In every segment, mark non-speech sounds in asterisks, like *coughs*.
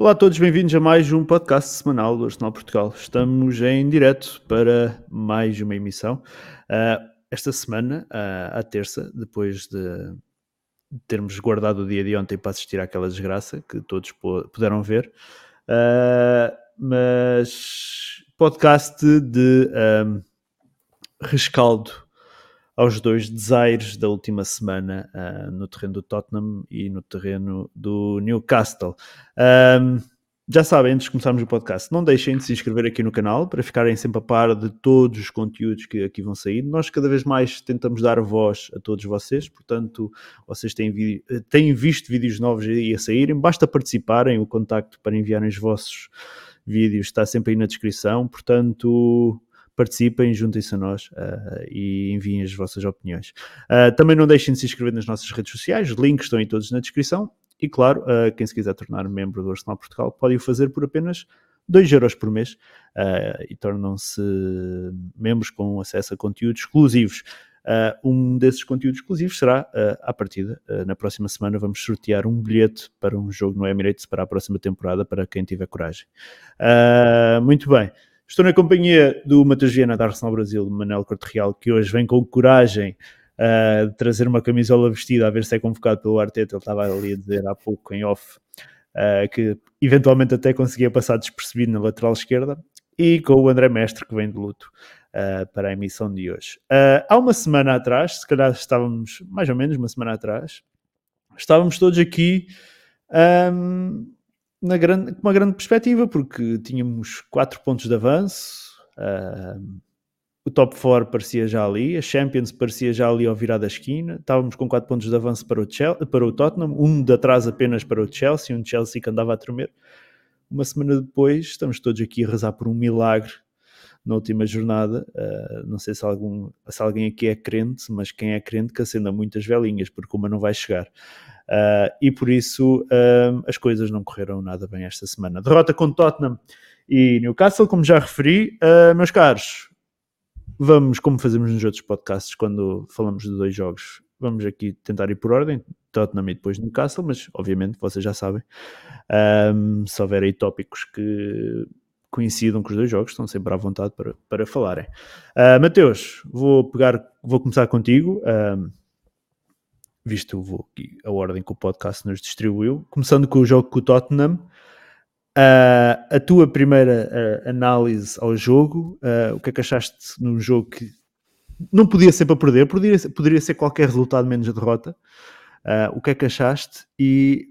Olá a todos, bem-vindos a mais um podcast semanal do Arsenal Portugal. Estamos em direto para mais uma emissão. Uh, esta semana, uh, à terça, depois de termos guardado o dia de ontem para assistir àquela desgraça que todos puderam ver, uh, mas podcast de um, rescaldo aos dois desaires da última semana uh, no terreno do Tottenham e no terreno do Newcastle. Um, já sabem, antes de começarmos o podcast, não deixem de se inscrever aqui no canal para ficarem sempre a par de todos os conteúdos que aqui vão sair. Nós cada vez mais tentamos dar voz a todos vocês, portanto, vocês têm, têm visto vídeos novos aí a saírem, basta participarem, o contacto para enviarem os vossos vídeos está sempre aí na descrição, portanto, participem, juntem-se a nós uh, e enviem as vossas opiniões. Uh, também não deixem de se inscrever nas nossas redes sociais, links estão aí todos na descrição. E claro, uh, quem se quiser tornar membro do Arsenal Portugal pode o fazer por apenas 2 euros por mês e tornam-se membros com acesso a conteúdos exclusivos. Uh, um desses conteúdos exclusivos será, uh, à partida, uh, na próxima semana vamos sortear um bilhete para um jogo no Emirates para a próxima temporada, para quem tiver coragem. muito bem. Estou na companhia do Matheus Viana da Arsenal Brasil, do Manel Corte Real, que hoje vem com coragem uh, trazer uma camisola vestida, a ver se é convocado pelo Arteta. Ele estava ali a dizer há pouco em off uh, que eventualmente até conseguia passar despercebido na lateral esquerda. E com o André Mestre, que vem de luto uh, para a emissão de hoje. há uma semana atrás, se calhar estávamos mais ou menos uma semana atrás, estávamos todos aqui. Um, na grande, uma grande perspectiva, porque tínhamos 4 pontos de avanço, uh, o top 4 parecia já ali, a Champions parecia já ali ao virar da esquina, estávamos com 4 pontos de avanço para o, Chelsea, para o Tottenham, um de atrás apenas para o Chelsea, um Chelsea que andava a tremer. Uma semana depois, estamos todos aqui a rezar por um milagre na última jornada. Uh, não sei se, algum, se alguém aqui é crente, mas quem é crente que acenda muitas velinhas, porque uma não vai chegar. Uh, e por isso uh, as coisas não correram nada bem esta semana. Derrota com Tottenham e Newcastle, como já referi, meus caros. Vamos, como fazemos nos outros podcasts, quando falamos de dois jogos, vamos aqui tentar ir por ordem, Tottenham e depois Newcastle, mas obviamente vocês já sabem. Um, se houver aí tópicos que coincidam com os dois jogos, estão sempre à vontade para, para falarem. Uh, Mateus, vou pegar, vou começar contigo visto vou aqui a ordem que o podcast nos distribuiu, começando com o jogo com o Tottenham. Uh, a tua primeira uh, análise ao jogo, uh, o que é que achaste num jogo que não podia ser para perder, poderia, poderia ser qualquer resultado menos a derrota? o que é que achaste? E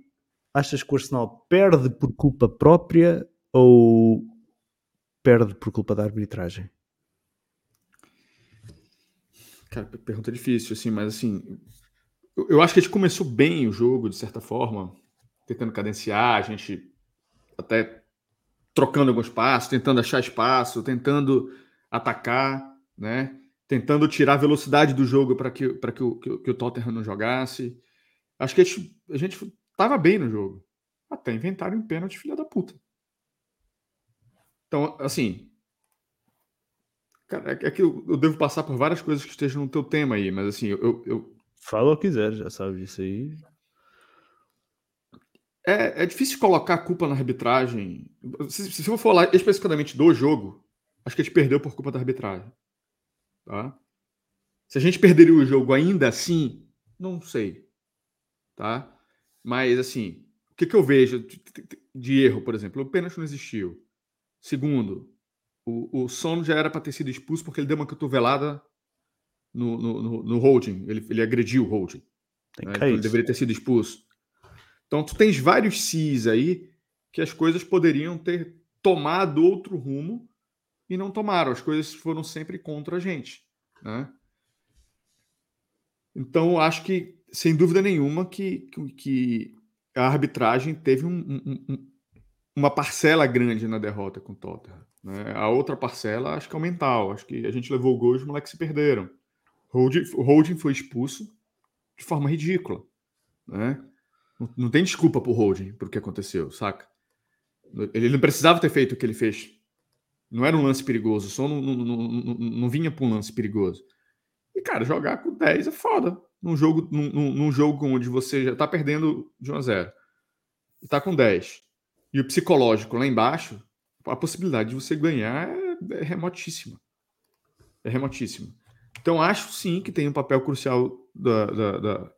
achas que o Arsenal perde por culpa própria ou perde por culpa da arbitragem? Cara, pergunta difícil, assim, mas assim, eu acho que a gente começou bem o jogo, de certa forma, tentando cadenciar, a gente até trocando alguns passos, tentando achar espaço, tentando atacar, né? Tentando tirar a velocidade do jogo para que, pra que, o, que, que o Tottenham não jogasse. Acho que a gente, a gente tava bem no jogo. Até inventaram um pênalti, filha da puta. Então, assim. Cara, é que eu, eu devo passar por várias coisas que estejam no teu tema aí, mas assim, eu, eu Fala o que quiser, já sabe disso aí. É, é difícil colocar a culpa na arbitragem. Se, se eu for falar especificamente do jogo, acho que a gente perdeu por culpa da arbitragem. Tá? Se a gente perderia o jogo ainda assim, não sei. Tá? Mas, assim, o que, que eu vejo de erro, por exemplo? O pênalti não existiu. Segundo, o, o Son já era para ter sido expulso porque ele deu uma cotovelada no, no, no holding, ele, ele agrediu o holding. Né? Então ele deveria ter sido expulso. Então tu tens vários cis aí que as coisas poderiam ter tomado outro rumo e não tomaram. As coisas foram sempre contra a gente. Né? Então acho que, sem dúvida nenhuma, que, que a arbitragem teve um, um, um, uma parcela grande na derrota com o Tottenham. Né? A outra parcela acho que é o mental. Acho que a gente levou o gol e os moleques se perderam. O Holding foi expulso de forma ridícula. Né? Não, não tem desculpa pro Holding por que aconteceu, saca? Ele não precisava ter feito o que ele fez. Não era um lance perigoso, só não, não, não, não vinha para um lance perigoso. E, cara, jogar com 10 é foda. Num jogo, num, num jogo onde você já tá perdendo de 1 a 0 e tá com 10. E o psicológico lá embaixo, a possibilidade de você ganhar é, é remotíssima. É remotíssima. Então, acho sim que tem um papel crucial da, da, da,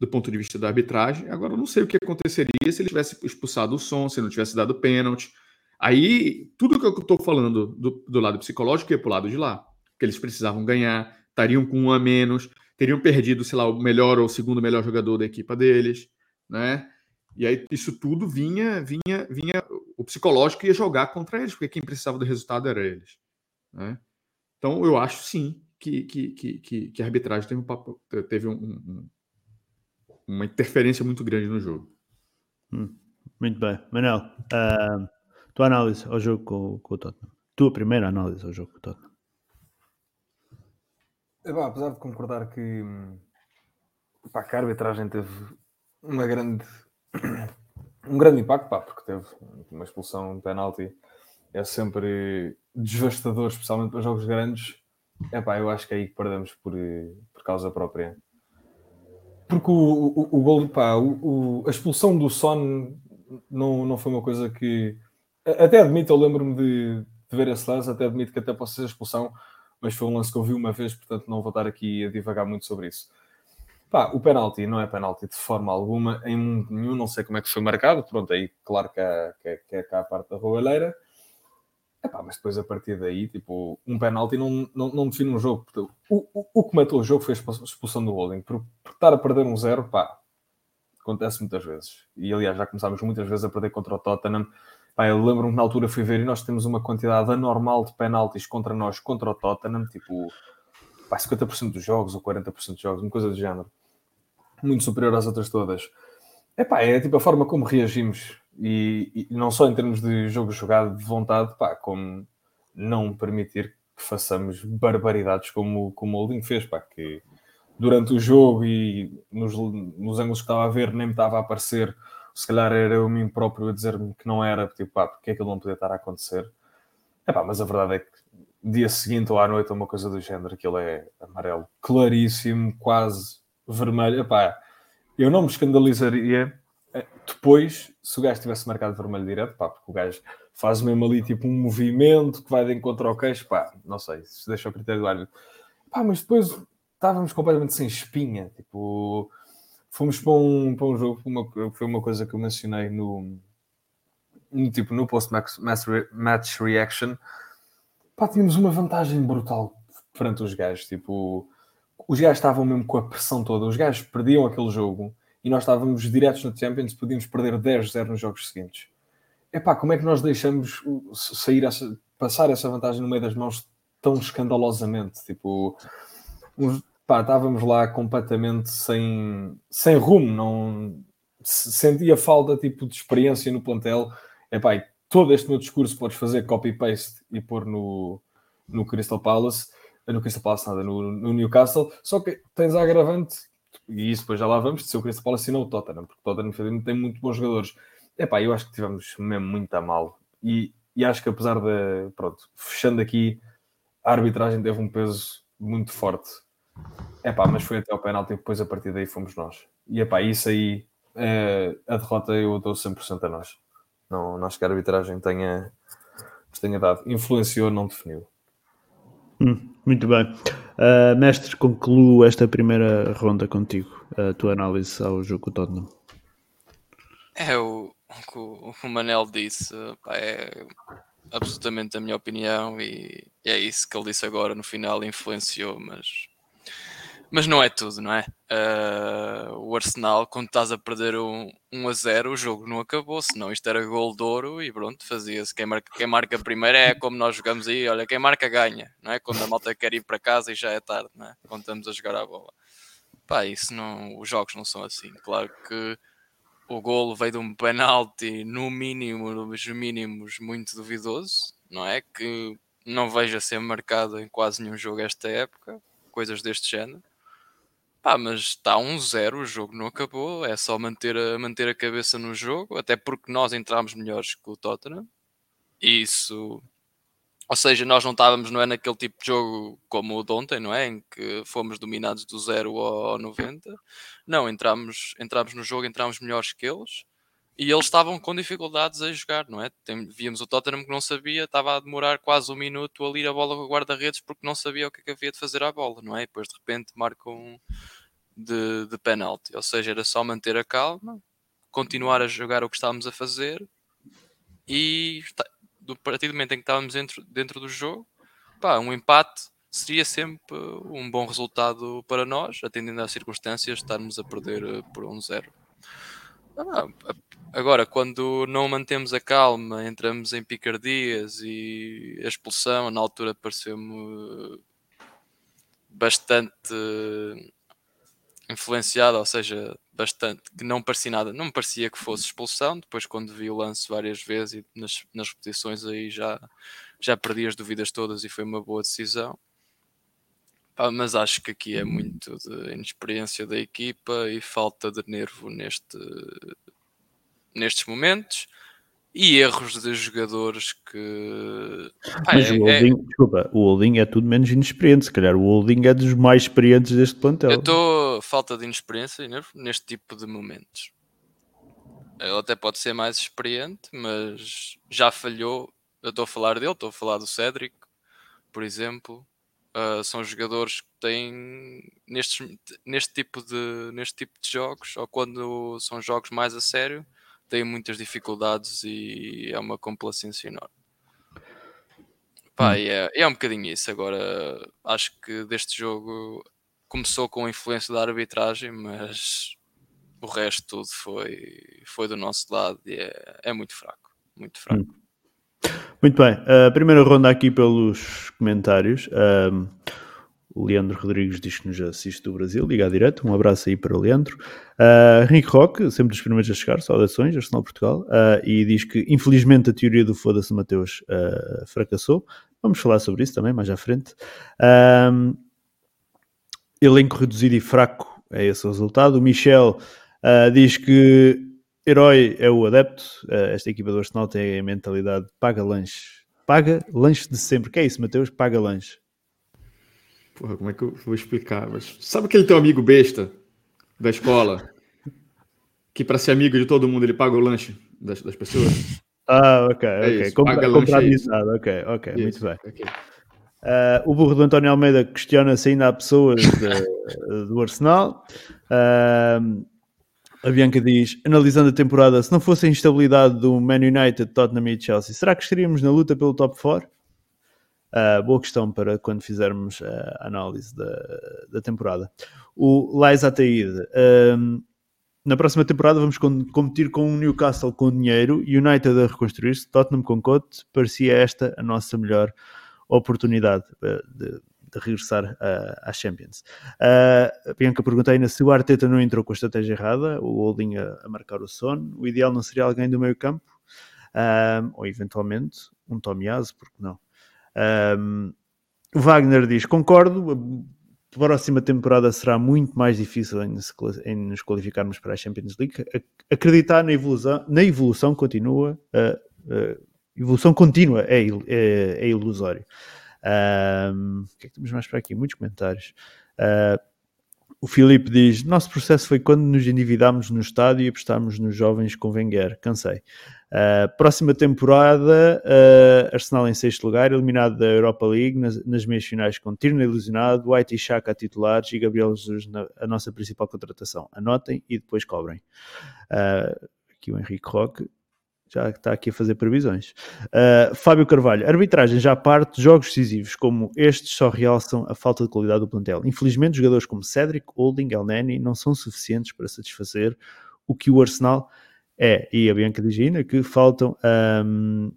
do ponto de vista da arbitragem. Agora, eu não sei o que aconteceria se ele tivesse expulsado o som, se não tivesse dado pênalti. Aí, tudo que eu estou falando do, do, lado psicológico ia para o lado de lá. Que eles precisavam ganhar, estariam com um a menos, teriam perdido, sei lá, o melhor ou o segundo melhor jogador da equipa deles, né? E aí isso tudo vinha, vinha, vinha, o psicológico ia jogar contra eles, porque quem precisava do resultado era eles, né? Então eu acho sim que, que, que, que a arbitragem teve, um, teve um, um, uma interferência muito grande no jogo. Hum, muito bem. Manel, uh, tua análise ao jogo com, com o Tottenham. Tua primeira análise ao jogo com o Tottenham. É, bom, apesar de concordar que, pá, que a arbitragem teve uma grande, *clears throat* um grande impacto, pá, porque teve uma expulsão, um penalti, é sempre devastador, especialmente para jogos grandes. É pá, eu acho que é aí que perdemos por, por causa própria. Porque o, o, o gol, pá, o, o, a expulsão do Son não, não foi uma coisa que. Até admito, eu lembro-me de, de, ver esse lance, até admito que até possa ser expulsão, mas foi um lance que eu vi uma vez, portanto não vou estar aqui a divagar muito sobre isso. Pá, o penalti não é penalti de forma alguma, em nenhum, não sei como é que foi marcado, pronto, aí claro que é, que é, que é cá a parte da roubalheira, Epá, mas depois a partir daí, tipo, um penalti não, não, não define um jogo. O, o, o que matou o jogo foi a expulsão do Holding. Por, por estar a perder um zero, pá, acontece muitas vezes. E aliás, já começámos muitas vezes a perder contra o Tottenham. Pá, eu lembro-me que na altura fui ver e nós temos uma quantidade anormal de penaltis contra nós, contra o Tottenham, tipo, pá, 50% dos jogos ou 40% dos jogos, uma coisa do género. Muito superior às outras todas. Epá, é tipo a forma como reagimos e, e, não só em termos de jogo jogado de vontade, pá, como não permitir que façamos barbaridades como, como o Holding fez, pá, que durante o jogo e nos, nos ângulos que estava a ver nem me estava a aparecer, se calhar era eu mim próprio a dizer-me que não era, tipo, pá, porque é que ele não podia estar a acontecer. É pá, mas a verdade é que dia seguinte ou à noite uma coisa do género, aquilo é amarelo claríssimo, quase vermelho, pá, eu não me escandalizaria eh, depois, se o gajo tivesse marcado vermelho direto, pá, porque o gajo faz mesmo ali tipo um movimento que vai de encontro ao queixo, pá, não sei, se deixa o critério do árbitro. Pá, mas depois estávamos completamente sem espinha, tipo, fomos para um, para um jogo, uma, foi uma coisa que eu mencionei no, no tipo, no post-match match reaction, pá, tínhamos uma vantagem brutal perante os gajos, tipo, os gajos estavam mesmo com a pressão toda, os gajos perdiam aquele jogo, e nós estávamos diretos no Champions, podíamos perder 10-0 nos jogos seguintes. Epá, como é que nós deixamos sair essa, passar essa vantagem no meio das mãos tão escandalosamente? Tipo, uns, pá, estávamos lá completamente sem, sem rumo, não sentia falta tipo, de experiência no plantel. Epá, e todo este meu discurso podes fazer copy-paste e pôr no, no Crystal Palace, no Crystal Palace nada, no, no Newcastle, só que tens a agravante e isso depois já lá vamos, se o Crystal Palace assinou o Tottenham, porque o Tottenham tem muito bons jogadores. Epá, eu acho que tivemos mesmo muito a mal. E, e acho que apesar de, pronto, fechando aqui, a arbitragem teve um peso muito forte. Epá, mas foi até o penalti depois a partir daí fomos nós. E epá, isso aí, é, a derrota eu dou 100% a nós. Não, não acho que a arbitragem tenha, tenha dado. Influenciou, não definiu. Hum, muito bem. Uh, mestre, concluo esta primeira ronda contigo, a tua análise ao jogo Tottenham. É o, o, o Manel disse, pá, é absolutamente a minha opinião e é isso que ele disse agora no final, influenciou, mas mas não é tudo, não é? Uh, o Arsenal, quando estás a perder um, 1 a 0, o jogo não acabou, senão isto era gol de ouro e pronto, fazia-se. Quem marca, quem marca primeiro é como nós jogamos aí, olha, quem marca ganha, não é? Quando a malta quer ir para casa e já é tarde, não é? Quando estamos a jogar a bola. Pá, isso não, os jogos não são assim. Claro que o golo veio de um penalti, no mínimo, nos mínimos, muito duvidoso, não é? Que não vejo a ser marcado em quase nenhum jogo esta época, coisas deste género. Pá, mas está 1-0, um o jogo não acabou, é só manter a, manter a cabeça no jogo, até porque nós entramos melhores que o Tottenham. Isso, ou seja, nós não estávamos, não é naquele tipo de jogo como o de ontem, não é? Em que fomos dominados do 0 ao 90. Não, entramos, entramos no jogo, entramos melhores que eles. E eles estavam com dificuldades a jogar, não é? Tem, víamos o Tottenham que não sabia, estava a demorar quase um minuto a ir a bola com o guarda-redes porque não sabia o que, é que havia de fazer à bola, não é? E depois de repente marcam de, de penalti, ou seja, era só manter a calma, continuar a jogar o que estávamos a fazer e do partir do momento em que estávamos dentro, dentro do jogo, pá, um empate seria sempre um bom resultado para nós, atendendo às circunstâncias estarmos a perder eh, por 1-0. Ah, agora, quando não mantemos a calma, entramos em picardias e a expulsão na altura pareceu-me bastante influenciada, ou seja, bastante, que não parecia nada, não me parecia que fosse expulsão, depois quando vi o lance várias vezes e nas, nas repetições aí já, já perdi as dúvidas todas e foi uma boa decisão. Mas acho que aqui é muito de inexperiência da equipa e falta de nervo neste, nestes momentos e erros de jogadores que. Pá, Mas é, o holding, é... desculpa, o holding é tudo menos inexperiente. Se calhar o holding é dos mais experientes deste plantel. Eu estou falta de inexperiência neste tipo de momentos. Ele até pode ser mais experiente, mas já falhou. Eu estou a falar dele, estou a falar do Cédric, por exemplo. Uh, são jogadores que têm nestes, neste, tipo de, neste tipo de jogos, ou quando são jogos mais a sério, têm muitas dificuldades e é uma complacência enorme. Pá, hum. é, é um bocadinho isso. Agora, acho que deste jogo começou com a influência da arbitragem, mas o resto tudo foi, foi do nosso lado e é, é muito fraco. Muito fraco. Hum. Muito bem, a primeira ronda aqui pelos comentários. Um, o Leandro Rodrigues diz que nos assiste do Brasil, liga direto. Um abraço aí para o Leandro. Uh, Henrique Roque, sempre dos primeiros a chegar, saudações, Arsenal Portugal. Uh, e diz que infelizmente a teoria do foda-se Mateus uh, fracassou. Vamos falar sobre isso também mais à frente. Elenco reduzido e fraco é esse o resultado. O Michel diz que herói é o adepto. esta equipa do Arsenal tem a mentalidade paga lanche. Paga lanche de sempre. que é isso, Mateus? Paga lanche. Porra, como é que eu vou explicar? Mas sabe aquele teu amigo besta da escola? Que para ser amigo de todo mundo ele paga o lanche das, das pessoas? Ah, ok, é ok. Isso, Compra, compra amizade, ok, ok, isso, muito bem. Okay. Uh, o burro do António Almeida questiona se ainda há pessoas de, do Arsenal. Uh, a Bianca diz: analisando a temporada, se não fosse a instabilidade do Man United, Tottenham e Chelsea, será que estaríamos na luta pelo top 4? Uh, boa questão para quando fizermos a análise da, da temporada. O Lais Ataíde. Um, na próxima temporada vamos competir com o Newcastle com dinheiro, United a reconstruir-se, Tottenham com Cote. Parecia esta a nossa melhor oportunidade ah, de, de regressar à Champions. Uh, a Bianca pergunta ainda se o Arteta não entrou com a estratégia errada, o Holding a, a marcar o sono. O ideal não seria alguém do meio campo, uh, ou eventualmente um Tomiaso, porque não? Um, Wagner diz: Concordo, a próxima temporada será muito mais difícil em, em nos qualificarmos para a Champions League. Acreditar na evolução, na evolução continua, a, evolução contínua é, é, é ilusório. Um, o que é que temos mais para aqui? Muitos comentários. Uh, o Filipe diz: Nosso processo foi quando nos endividámos no estádio e apostámos nos jovens com Wenger. Cansei. Uh, próxima temporada, uh, Arsenal em sexto lugar, eliminado da Europa League nas, nas meias finais com Tierney ilusionado, White e Chaka titulares e Gabriel Jesus na, a nossa principal contratação. Anotem e depois cobrem. Uh, aqui o Henrique Roque já está aqui a fazer previsões. Uh, Fábio Carvalho, arbitragem já parte, jogos decisivos como estes só realçam a falta de qualidade do plantel. Infelizmente, jogadores como Cedric, Holding, El Neni não são suficientes para satisfazer o que o Arsenal é. E a Bianca diz ainda que faltam. Um,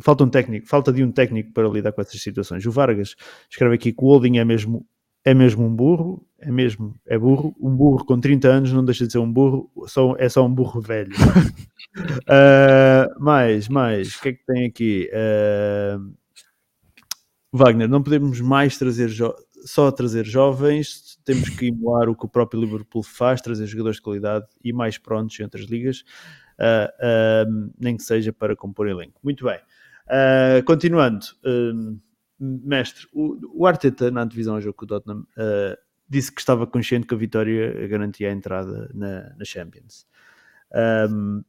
falta um técnico, falta de um técnico para lidar com essas situações. O Vargas escreve aqui que o Holding é mesmo é mesmo um burro, é mesmo, é burro. Um burro com 30 anos não deixa de ser um burro, só, é só um burro velho. uh, *laughs* mais, mais, o que é que tem aqui? Uh, Wagner, não podemos mais trazer só trazer jovens, temos que emular o que o próprio Liverpool faz, trazer jogadores de qualidade e mais prontos entre as ligas, uh, nem que seja para compor elenco. Muito bem. continuando mestre, o, o Arteta na divisão jogo com o Tottenham uh, disse que estava consciente que a vitória garantia a entrada na, na Champions. Um,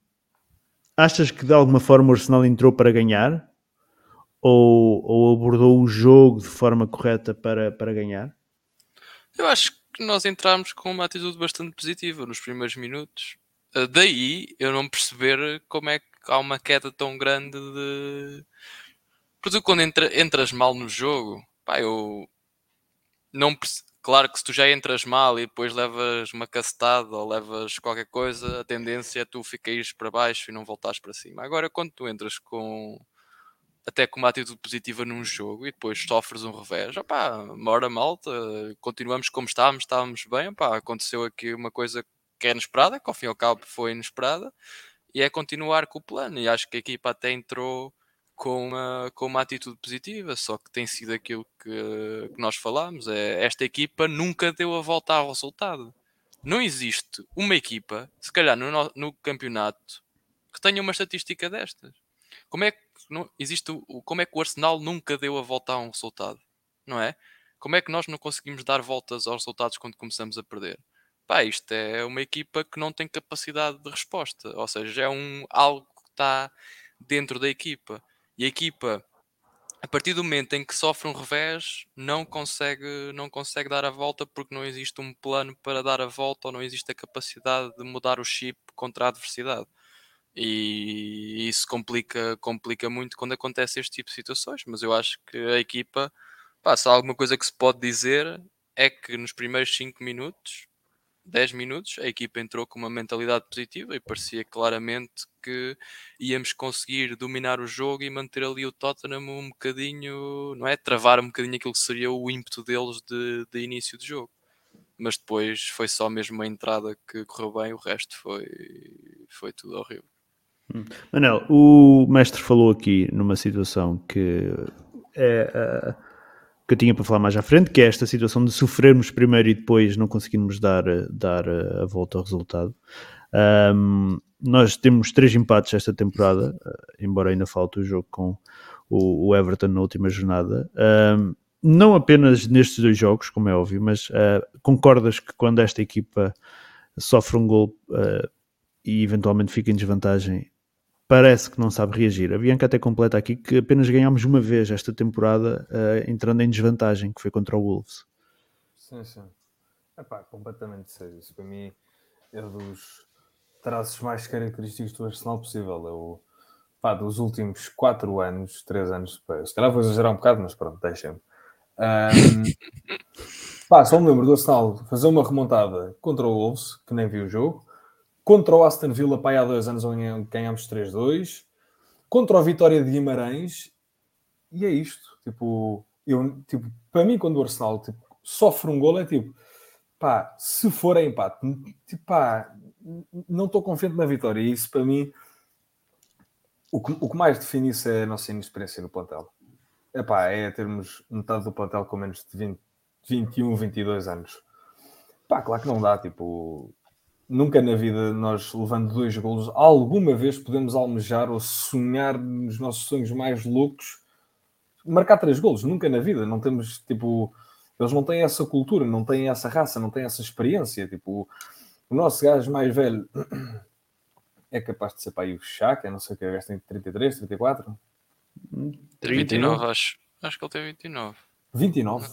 achas que de alguma forma o Arsenal entrou para ganhar? Ou, ou abordou o jogo de forma correta para, para ganhar? Eu acho que nós entramos com uma atitude bastante positiva nos primeiros minutos. Uh, daí eu não perceber como é que há uma queda tão grande de. Porque quando entra, entras mal no jogo, pá, eu não Claro que se tu já entras mal e depois levas uma cacetada ou levas qualquer coisa, a tendência é tu ficares para baixo e não voltares para cima. Agora, quando tu entras com até com uma atitude positiva num jogo e depois sofres um revés, opá, mora malta, continuamos como estávamos, estávamos bem, opá, aconteceu aqui uma coisa que é inesperada, que ao fim e ao cabo foi inesperada, e é continuar com o plano, e acho que a equipa até entrou com uma, com uma atitude positiva, só que tem sido aquilo que, que nós falámos, é, esta equipa nunca deu a volta ao resultado. Não existe uma equipa, se calhar no, no campeonato, que tenha uma estatística destas. Como é que não existe o, como é que o Arsenal nunca deu a volta a um resultado? Não é? Como é que nós não conseguimos dar voltas aos resultados quando começamos a perder? Pá, isto é uma equipa que não tem capacidade de resposta, ou seja, é um algo que está dentro da equipa. E a equipa, a partir do momento em que sofre um revés, não consegue, não consegue dar a volta porque não existe um plano para dar a volta ou não existe a capacidade de mudar o chip contra a adversidade e isso complica, complica muito quando acontece este tipo de situações. Mas eu acho que a equipa, pá, se há alguma coisa que se pode dizer é que nos primeiros 5 minutos, 10 minutos, a equipa entrou com uma mentalidade positiva e parecia claramente que íamos conseguir dominar o jogo e manter ali o Tottenham um bocadinho, não é? Travar um bocadinho aquilo que seria o ímpeto deles de, de início de jogo mas depois foi só mesmo a entrada que correu bem, o resto foi, foi tudo horrível. Hum. Manel, o mestre falou aqui numa situação que é uh, que eu tinha para falar mais à frente, que é esta situação de sofrermos primeiro e depois não conseguirmos dar, dar a volta ao resultado. Um, nós temos três empates esta temporada, embora ainda falte o jogo com o, o Everton na última jornada. Um, não apenas nestes dois jogos, como é óbvio, mas uh, concordas que quando esta equipa sofre um gol uh, e eventualmente fica em desvantagem, parece que não sabe reagir. A Bianca até completa aqui que apenas ganhámos uma vez esta temporada uh, entrando em desvantagem, que foi contra o Wolves. Sim, sim. Epá, completamente sério. Isso para mim é dos traços mais característicos do Arsenal possível. É o, pá, dos últimos 4 anos, 3 anos, pá, se calhar vou exagerar um bocado, mas pronto, deixem-me. Um, *laughs* pá, só me lembro do Arsenal fazer uma remontada contra o Wolves, que nem viu o jogo, Contra o Aston Villa, pai, há dois anos, ganhámos 3-2. Contra o Vitória de Guimarães. E é isto. Tipo, eu, tipo para mim, quando o Arsenal tipo, sofre um gol, é tipo, pá, se for a empate, tipo, pá, não estou confiante na vitória. E isso, para mim, o que, o que mais define isso é a nossa inexperiência no plantel. Epá, é termos metade do plantel com menos de 20, 21, 22 anos. Pá, claro que não dá, tipo, Nunca na vida nós, levando dois golos, alguma vez podemos almejar ou sonhar nos nossos sonhos mais loucos marcar três golos. Nunca na vida. Não temos, tipo... Eles não têm essa cultura, não têm essa raça, não têm essa experiência. Tipo, o nosso gajo mais velho *clears throat* é capaz de ser para aí o Chaka, não sei o que, o gajo tem 33, 34? 29, acho. Acho que ele tem 29. 29?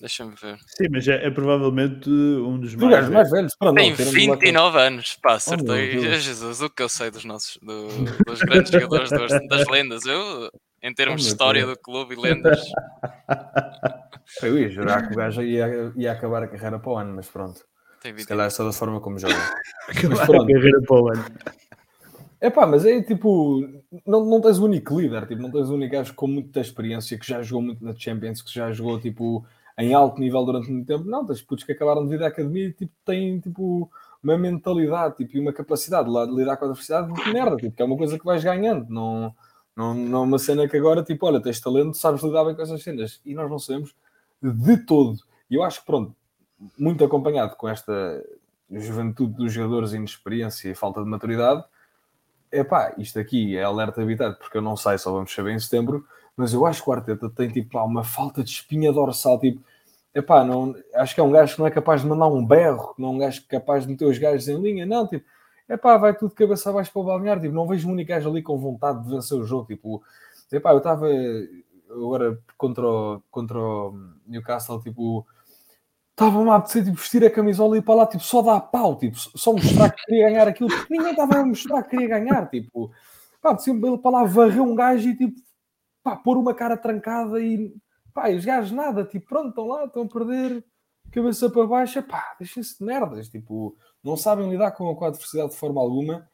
Deixa-me ver. Sim, mas é, é provavelmente um dos mais, velhos. mais velhos. Para Tem 29 anos. Pá, acertei. Oh, Jesus, o que eu sei dos nossos do, dos grandes jogadores das, das lendas. Eu, em termos oh, de história Deus. do clube e lendas. *laughs* Eu ia jurar que o gajo ia, ia acabar a carreira para o ano, mas pronto. Tem Se calhar é só da forma como joga. *laughs* acabar a carreira para o ano. É pá, mas é tipo, não, não tens o único líder, tipo, não tens o único gajo com muita experiência que já jogou muito na Champions, que já jogou tipo em alto nível durante muito tempo. Não, tens putos que acabaram de vir da academia e tipo, têm tipo, uma mentalidade tipo, e uma capacidade de, lidar com a adversidade de merda, tipo, que é uma coisa que vais ganhando. Não, não, não é uma cena que agora, tipo, olha, tens talento, sabes lidar bem com essas cenas. E nós não sabemos de todo. E eu acho que, pronto, muito acompanhado com esta juventude dos jogadores, inexperiência e falta de maturidade, é pá, isto aqui é alerta habitado, porque eu não sei, só vamos saber em setembro, mas eu acho que o Arteta tem tipo pá, uma falta de espinha dorsal, tipo, epá, não, acho que é um gajo que não é capaz de mandar um berro, não é um gajo capaz de meter os gajos em linha, não, tipo, é pá, vai tudo cabeça abaixo para o balneário. Tipo, não vejo um único gajo ali com vontade de vencer o jogo. Tipo, epá, eu estava agora contra o, contra o Newcastle, tipo, estava-me a apetecer tipo, vestir a camisola e ir para lá, tipo, só dar pau, tipo, só mostrar que queria ganhar aquilo, porque ninguém estava a mostrar que queria ganhar, tipo, pá, ele para lá varrer um gajo e tipo, pá, pôr uma cara trancada e, pá, e os gajos nada, tipo, pronto, estão lá, estão a perder cabeça para baixo, pá, deixem-se de merdas, tipo, não sabem lidar com, com a adversidade de forma alguma.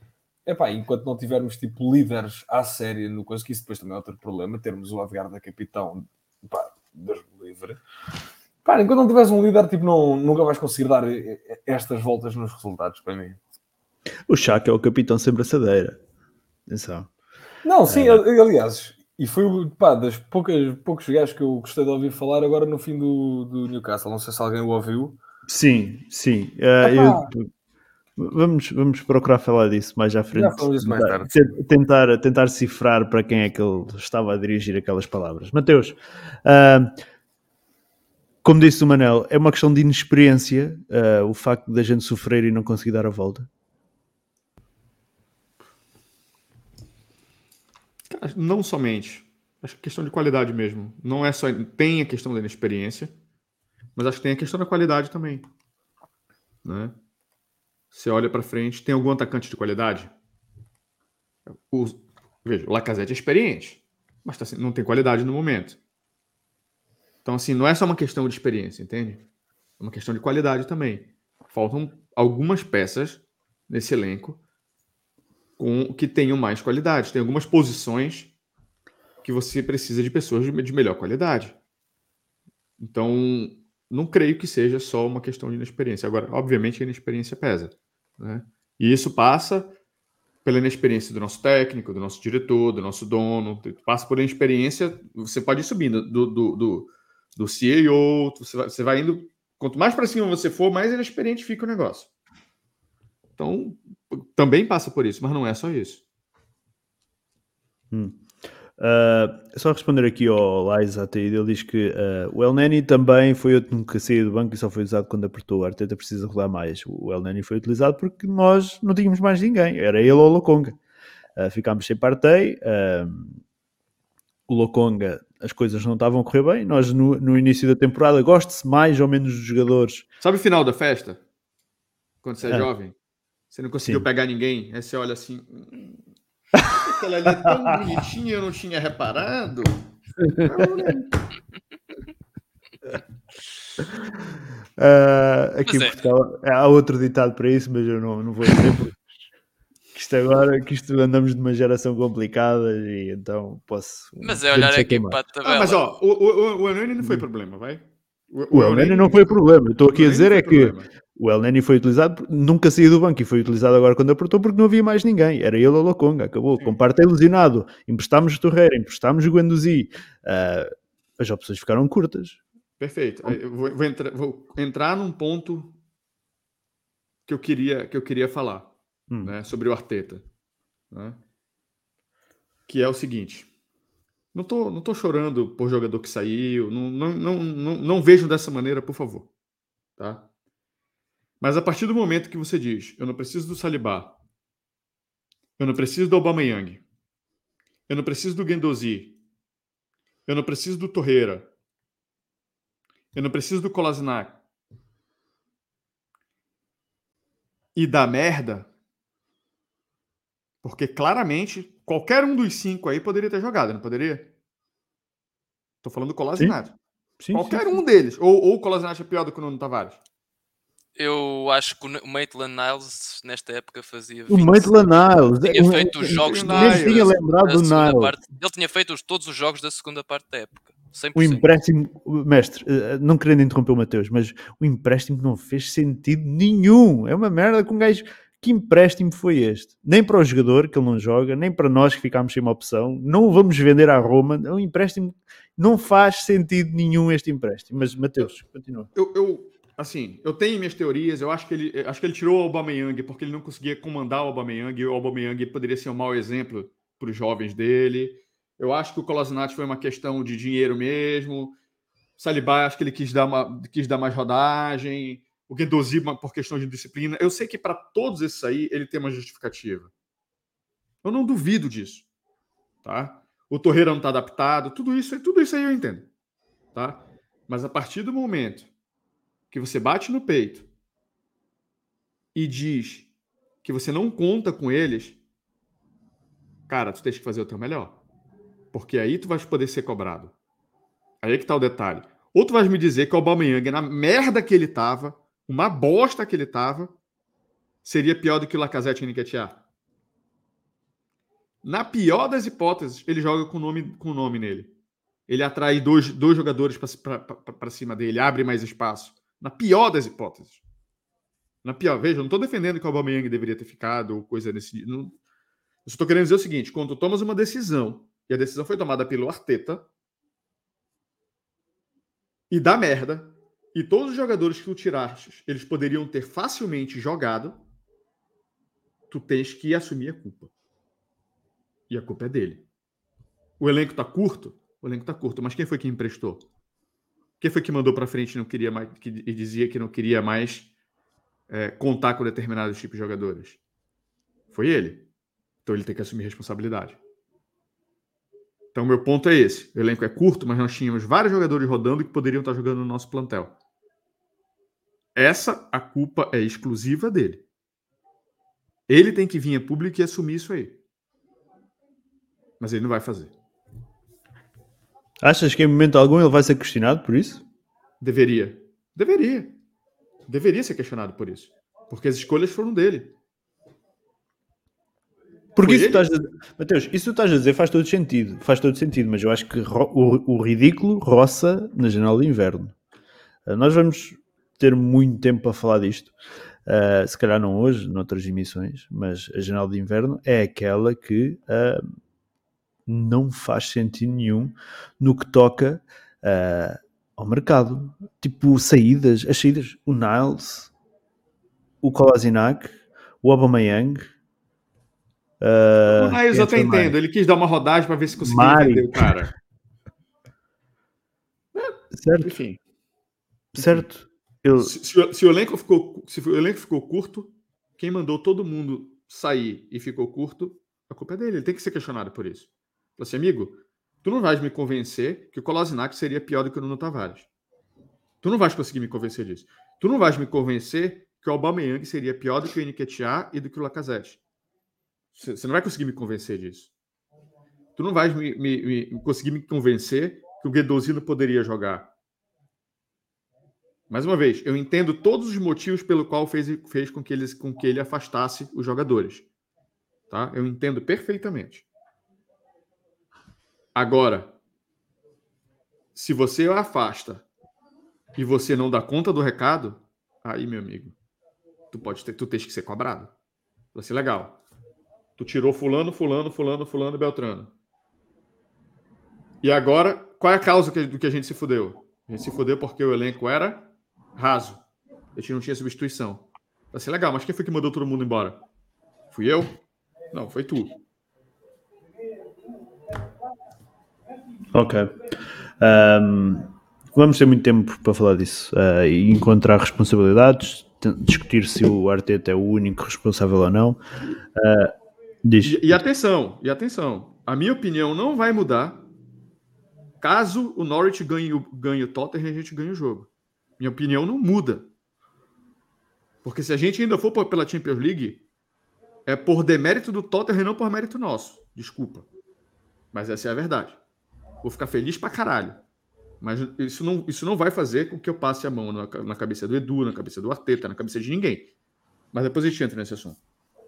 Epá, enquanto não tivermos tipo líderes à série no coisa, que isso depois também é outro problema, termos o Odegaard da capitão, pá, Deus livre. Pá, enquanto não tiveres um líder, tipo, não, nunca vais conseguir dar estas voltas nos resultados, para mim. O Chaka é o capitão sem braçadeira. Atenção. Não, sim, é. aliás, e foi pá, das poucas, poucos gajos que eu gostei de ouvir falar agora no fim do, do Newcastle. Não sei se alguém o ouviu. Sim, sim. Uh, eu, vamos, vamos procurar falar disso mais à frente. Mais tarde. Tentar, tentar cifrar para quem é que ele estava a dirigir aquelas palavras. Mateus, uh, como disse o Manel, é uma questão de inexperiência uh, o facto da gente sofrer e não conseguir dar a volta? Não somente. Acho que questão de qualidade mesmo. Não é só. Tem a questão da inexperiência, mas acho que tem a questão da qualidade também. Né? Você olha para frente, tem algum atacante de qualidade? O, veja, o Lacazette é experiente, mas tá, não tem qualidade no momento. Então, assim, não é só uma questão de experiência, entende? É uma questão de qualidade também. Faltam algumas peças nesse elenco com que tenham mais qualidade. Tem algumas posições que você precisa de pessoas de, de melhor qualidade. Então, não creio que seja só uma questão de inexperiência. Agora, obviamente, a inexperiência pesa. Né? E isso passa pela inexperiência do nosso técnico, do nosso diretor, do nosso dono. Passa por inexperiência, você pode ir subindo do, do, do, do CEO, você vai, você vai indo. Quanto mais para cima você for, mais inexperiente fica o negócio. Então, também passa por isso, mas não é só isso. Hum. Uh, só responder aqui ao Liza Ataíde, ele diz que uh, o El Neni também foi outro que saiu do banco e só foi usado quando apertou. O Arteta precisa rodar mais. O El Neni foi utilizado porque nós não tínhamos mais ninguém, era ele ou o Lokonga. Uh, ficámos sem Partey. o Lokonga, as coisas não estavam a correr bem. Nós, no, no início da temporada, goste-se mais ou menos dos jogadores. Sabe o final da festa? Quando você é jovem? Você não conseguiu Sim. pegar ninguém, aí você olha assim. Hum, aquela ali é tão *laughs* bonitinha, eu não tinha reparado. Uh, aqui em é. Portugal há outro ditado para isso, mas eu não, não vou dizer porque isto agora que isto andamos de uma geração complicada e então posso. Mas é olhar aqui para a tabela. Ah, mas ó, o, o, o, o não foi problema, vai? O, o El não foi problema. Estou aqui a dizer é que o El Neni foi utilizado, nunca saiu do banco e foi utilizado agora quando apertou porque não havia mais ninguém. Era ele ou Lokonga, acabou. Sim. Com parte ilusionado. Emprestámos o Torreira, emprestámos o Guendouzi. Uh, as opções ficaram curtas. Perfeito. Eu vou, vou, entrar, vou, entrar, num ponto que eu queria, que eu queria falar hum. né, sobre o Arteta. Né, que é o seguinte. Não tô, não tô chorando por jogador que saiu. Não, não, não, não, não vejo dessa maneira, por favor. Tá? Mas a partir do momento que você diz, eu não preciso do Salibá, eu não preciso do Aubameyang, eu não preciso do Guendouzi, eu não preciso do Torreira, eu não preciso do Kolasinac, e da merda, porque claramente qualquer um dos cinco aí poderia ter jogado, não poderia? Tô falando do Kolasinac. Sim, qualquer sim, sim. um deles. Ou, ou o Kolasinac é pior do que o Nuno Tavares. Eu acho que o Maitland Niles nesta época fazia. O Maitland Niles tinha feito os jogos da, tinha lembrado do Niles. Parte, ele tinha feito os, todos os jogos da segunda parte da época. 100%. O empréstimo, mestre, eh, não querendo interromper o Mateus, mas o empréstimo não fez sentido nenhum. É uma merda com um gajo que empréstimo foi este? Nem para o jogador, que ele não joga, nem para nós que ficámos sem uma opção. Não o vamos vender à Roma. É um empréstimo. Não faz sentido nenhum este empréstimo. Mas, Mateus, continua. Eu, eu, assim, eu tenho minhas teorias. Eu acho que ele, acho que ele tirou o Aubameyang porque ele não conseguia comandar o Aubameyang. E o Aubameyang poderia ser um mau exemplo para os jovens dele. Eu acho que o Kolasinac foi uma questão de dinheiro mesmo. Saliba, acho que ele quis dar, uma, quis dar mais rodagem. o Guendouzi por questão de disciplina. Eu sei que para todos esses aí ele tem uma justificativa. Eu não duvido disso, tá? O Torreira não está adaptado, tudo isso, tudo isso aí eu entendo, tá? Mas a partir do momento que você bate no peito e diz que você não conta com eles, cara, tu tens que fazer o teu melhor. Porque aí tu vais poder ser cobrado. Aí é que tá o detalhe. Ou tu vais me dizer que o Aubameyang, na merda que ele tava, uma bosta que ele tava, seria pior do que o Lacazette e o Nketiah. Na pior das hipóteses, ele joga com nome, com nome nele. Ele atrai dois, dois jogadores para cima dele, abre mais espaço. Na pior das hipóteses. Na pior, veja, não estou defendendo que o Aubameyang deveria ter ficado ou coisa desse. Não, eu estou querendo dizer o seguinte: quando tu tomas uma decisão e a decisão foi tomada pelo Arteta e dá merda, e todos os jogadores que tu tiraste, eles poderiam ter facilmente jogado, tu tens que assumir a culpa. E a culpa é dele. O elenco tá curto? O elenco tá curto, mas quem foi que emprestou? Quem foi que mandou para frente e não queria mais que, e dizia que não queria mais é, contar com determinados tipos de jogadores? Foi ele. Então ele tem que assumir responsabilidade. Então, meu ponto é esse. O elenco é curto, mas nós tínhamos vários jogadores rodando que poderiam estar jogando no nosso plantel. Essa, a culpa é exclusiva dele. Ele tem que vir a público e assumir isso aí. Mas ele não vai fazer. Achas que em momento algum ele vai ser questionado por isso? Deveria. Deveria. Deveria ser questionado por isso. Porque as escolhas foram dele. Porque isso estás a... Mateus, isso tu estás a dizer faz todo sentido. Faz todo sentido, mas eu acho que o, o ridículo roça na janela de inverno. Uh, nós vamos ter muito tempo para falar disto. Uh, se calhar não hoje, noutras emissões, mas a janela de inverno é aquela que uh, não faz sentido nenhum no que toca uh, ao mercado. Tipo, saídas, as saídas, o Niles, o Kolasinac, o Aubameyang. Uh, o Niles eu até entendo, ele quis dar uma rodagem para ver se conseguia vender o cara. *laughs* certo. Enfim. Certo. Eu... Se, se, se, o elenco ficou, se o elenco ficou curto, quem mandou todo mundo sair e ficou curto, a culpa é dele. Ele tem que ser questionado por isso. Falei assim, amigo, tu não vais me convencer que o Kolasinac seria pior do que o Nuno Tavares. Tu não vais conseguir me convencer disso. Tu não vais me convencer que o Aubameyang seria pior do que o Nketiah e do que o Lacazette. Você não vai conseguir me convencer disso. Tu não vais me, me, me conseguir me convencer que o Guedouzi não poderia jogar. Mais uma vez, eu entendo todos os motivos pelo qual fez, fez com, que ele, com que ele afastasse os jogadores. Tá? Eu entendo perfeitamente. Agora, se você afasta e você não dá conta do recado, aí, meu amigo, tu pode ter, tu tens que ser cobrado. Vai ser legal. Tu tirou fulano, fulano, fulano, fulano, Beltrano. E agora, qual é a causa do que a gente se fudeu? A gente se fudeu porque o elenco era raso. A gente não tinha substituição. Vai ser legal, mas quem foi que mandou todo mundo embora? Fui eu? Não, foi tu. Ok. Um, vamos ter muito tempo para falar disso uh, e encontrar responsabilidades, discutir se o Arteta é o único responsável ou não. Uh, e, e atenção, e atenção, a minha opinião não vai mudar caso o Norwich ganhe, ganhe o Tottenham a gente ganhe o jogo. Minha opinião não muda. Porque se a gente ainda for pela Champions League, é por demérito do Tottenham e não por mérito nosso. Desculpa. Mas essa é a verdade. Vou ficar feliz pra caralho. Mas isso não, isso não vai fazer com que eu passe a mão na, na cabeça do Edu, na cabeça do Arteta, na cabeça de ninguém. Mas depois a gente entra nesse assunto.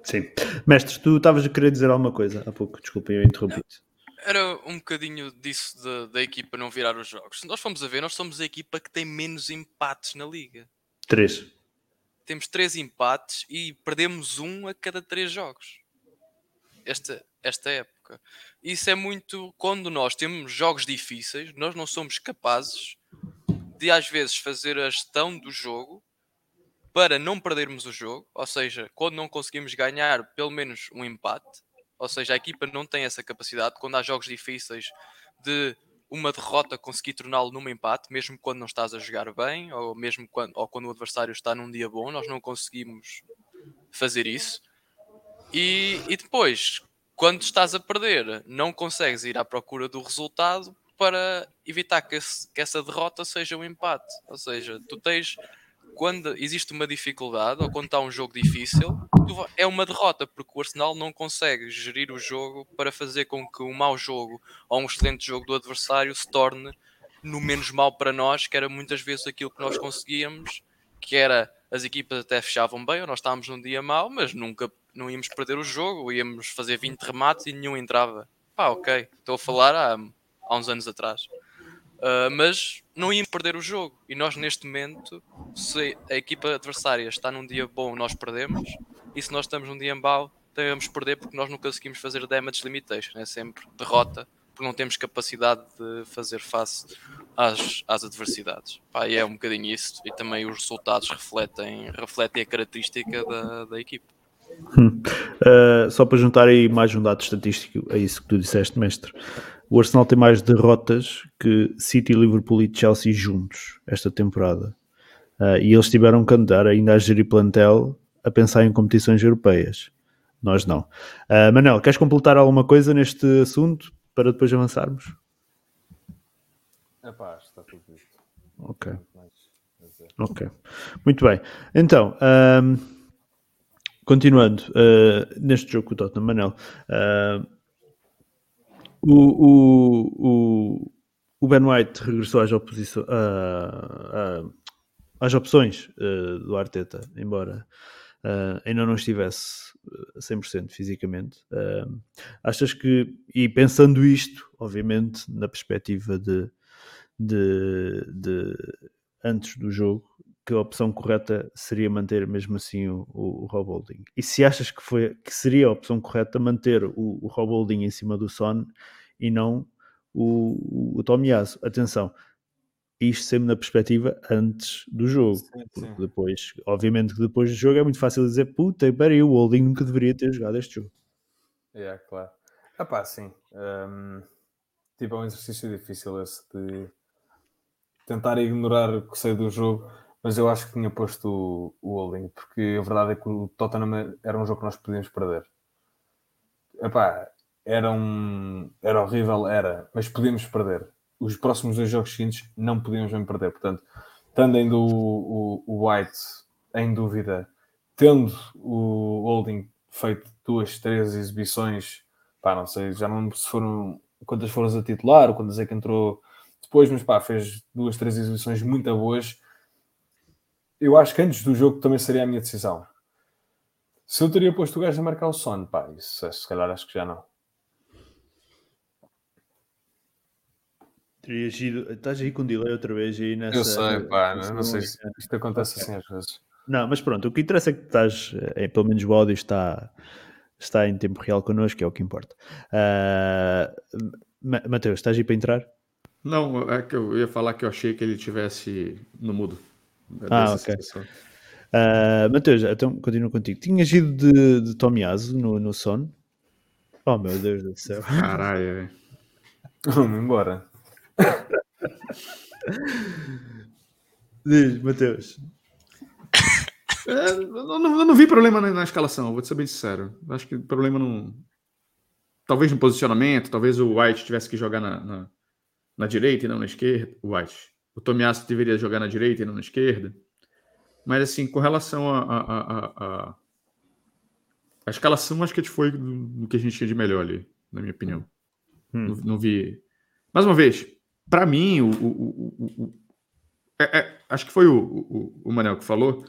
Sim. Mestre, tu estavas a querer dizer alguma coisa há pouco, desculpa, eu interrompi-te. Era um bocadinho disso da equipa não virar os jogos. Se nós formos a ver, nós somos a equipa que tem menos empates na liga. Três. Temos três empates e perdemos um a cada três jogos. Esta, esta época. Isso é muito quando nós temos jogos difíceis, nós não somos capazes de às vezes fazer a gestão do jogo para não perdermos o jogo, ou seja, quando não conseguimos ganhar pelo menos um empate, ou seja, a equipa não tem essa capacidade. Quando há jogos difíceis de uma derrota conseguir torná-lo num empate, mesmo quando não estás a jogar bem, ou mesmo quando, ou quando o adversário está num dia bom, nós não conseguimos fazer isso. E, e depois, quando estás a perder, não consegues ir à procura do resultado para evitar que, esse, que essa derrota seja um empate. Ou seja, tu tens quando existe uma dificuldade ou quando está um jogo difícil, é uma derrota, porque o Arsenal não consegue gerir o jogo para fazer com que um mau jogo ou um excelente jogo do adversário se torne no menos mal para nós, que era muitas vezes aquilo que nós conseguíamos, que era as equipas até fechavam bem, ou nós estávamos num dia mau, mas nunca não íamos perder o jogo, íamos fazer 20 remates e nenhum entrava. Pá, ok, estou a falar há, há uns anos atrás. Uh, mas não iam perder o jogo. E nós, neste momento, se a equipa adversária está num dia bom, nós perdemos. E se nós estamos num dia mau, devemos perder porque nós não conseguimos fazer damage limitation. É sempre derrota porque não temos capacidade de fazer face às, às adversidades. Pá, e é um bocadinho isso. E também os resultados refletem, refletem a característica da, da equipe. Hum. Uh, só para juntar aí mais um dado estatístico a isso que tu disseste, mestre. O Arsenal tem mais derrotas que City, Liverpool e Chelsea juntos esta temporada. Uh, e eles tiveram que andar ainda a gerir plantel a pensar em competições europeias. Nós não. Uh, Manel, queres completar alguma coisa neste assunto para depois avançarmos? É pá, está tudo dito. Ok. Ok. Muito bem. Então, um, continuando uh, neste jogo com o Tottenham, Manel. Uh, o, o, o, Ben White regressou às, oposições, às opções uh, do Arteta, embora uh, ainda não estivesse 100% fisicamente. Uh, achas que, e pensando isto, obviamente, na perspectiva de, de, de antes do jogo, que a opção correta seria manter mesmo assim o, o, o Rob Holding. E se achas que, foi, que seria a opção correta manter o, o Rob Holding em cima do Son e não o, o Tomiyasu. Atenção, isto sempre na perspectiva antes do jogo. Sim, sim. Depois, obviamente que depois do jogo é muito fácil dizer puta, peraí, o Holding nunca deveria ter jogado este jogo. É, yeah, claro. Ah pá, sim. Um, tipo, é um exercício difícil esse de tentar ignorar o que sei do jogo mas eu acho que tinha posto o, Holding, porque a verdade é que o Tottenham era um jogo que nós podíamos perder. Epá, era, um, era horrível, era, mas podíamos perder. Os próximos dois jogos seguintes não podíamos bem perder. Portanto, tendo ainda o, o, o White em dúvida, tendo o Holding feito duas, três exibições, pá, não sei, já não se foram quantas foram a titular quantas é que entrou depois, mas pá, fez duas, três exibições muito boas eu acho que antes do jogo também seria a minha decisão. Se eu teria posto o gajo a marcar o sono, pá, isso se calhar acho que já não. Terias ido, estás aí com delay outra vez aí nessa. Eu sei, pá, não, não sei se isto acontece assim às vezes. Não, mas pronto, o que interessa é que estás, é, pelo menos o áudio está, está em tempo real connosco, que é o que importa. Uh, Mateus, estás aí para entrar? Não, é que eu ia falar que eu achei que ele tivesse no mudo. Ah, ok. Uh, Mateus, então continuo contigo. Tinhas ido de, de Tomiaso no, no Son? Oh meu Deus do céu. Caralho, *laughs* Vamos embora. Diz, Mateus. *coughs* É, eu, não, eu não vi problema na, na, escalação, vou te ser bem sincero. Acho que problema não. Talvez no posicionamento, talvez o White tivesse que jogar na, na, na direita e não na esquerda. O White o Tomiasso deveria jogar na direita e não na esquerda. Mas, assim, com relação a, a, a, a, a escalação, acho que foi no que a gente tinha de melhor ali, na minha opinião. Hum. Não, não, vi. Mais uma vez, para mim, o, o, o, é, é, acho que foi o, o, Manel que falou,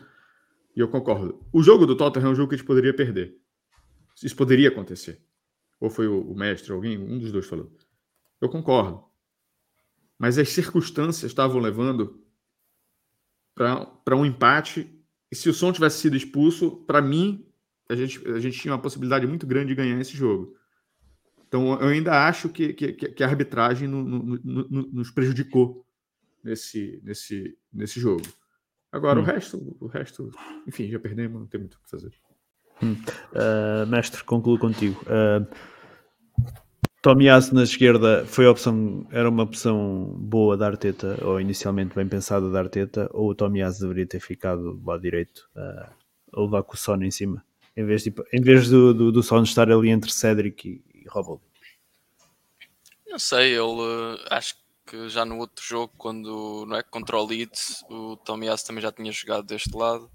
e eu concordo. O jogo do Tottenham é um jogo que a gente poderia perder. Isso poderia acontecer. Ou foi o, mestre, alguém, um dos dois falou. Eu concordo mas as circunstâncias estavam levando para um empate. E se o som tivesse sido expulso, para mim, a gente, a gente tinha uma possibilidade muito grande de ganhar esse jogo. Então, eu ainda acho que, que, que a arbitragem no, no, no, nos prejudicou nesse, nesse, nesse jogo. Agora, hum. o resto, o resto, enfim, já perdemos, não tem muito o que fazer. Hum. Uh, mestre, concluo contigo. Uh, Tomiasso na esquerda foi a opção, era uma opção boa da Arteta, ou inicialmente bem pensada da Arteta, ou o Tomiasso deveria ter ficado do lado direito uh, a levar com o Son em cima, em vez, de, em vez do, do, do Son estar ali entre Cedric e, e. Não sei, ele acho que já no outro jogo, quando não é contra o Leeds, o Tomiasso também já tinha jogado deste lado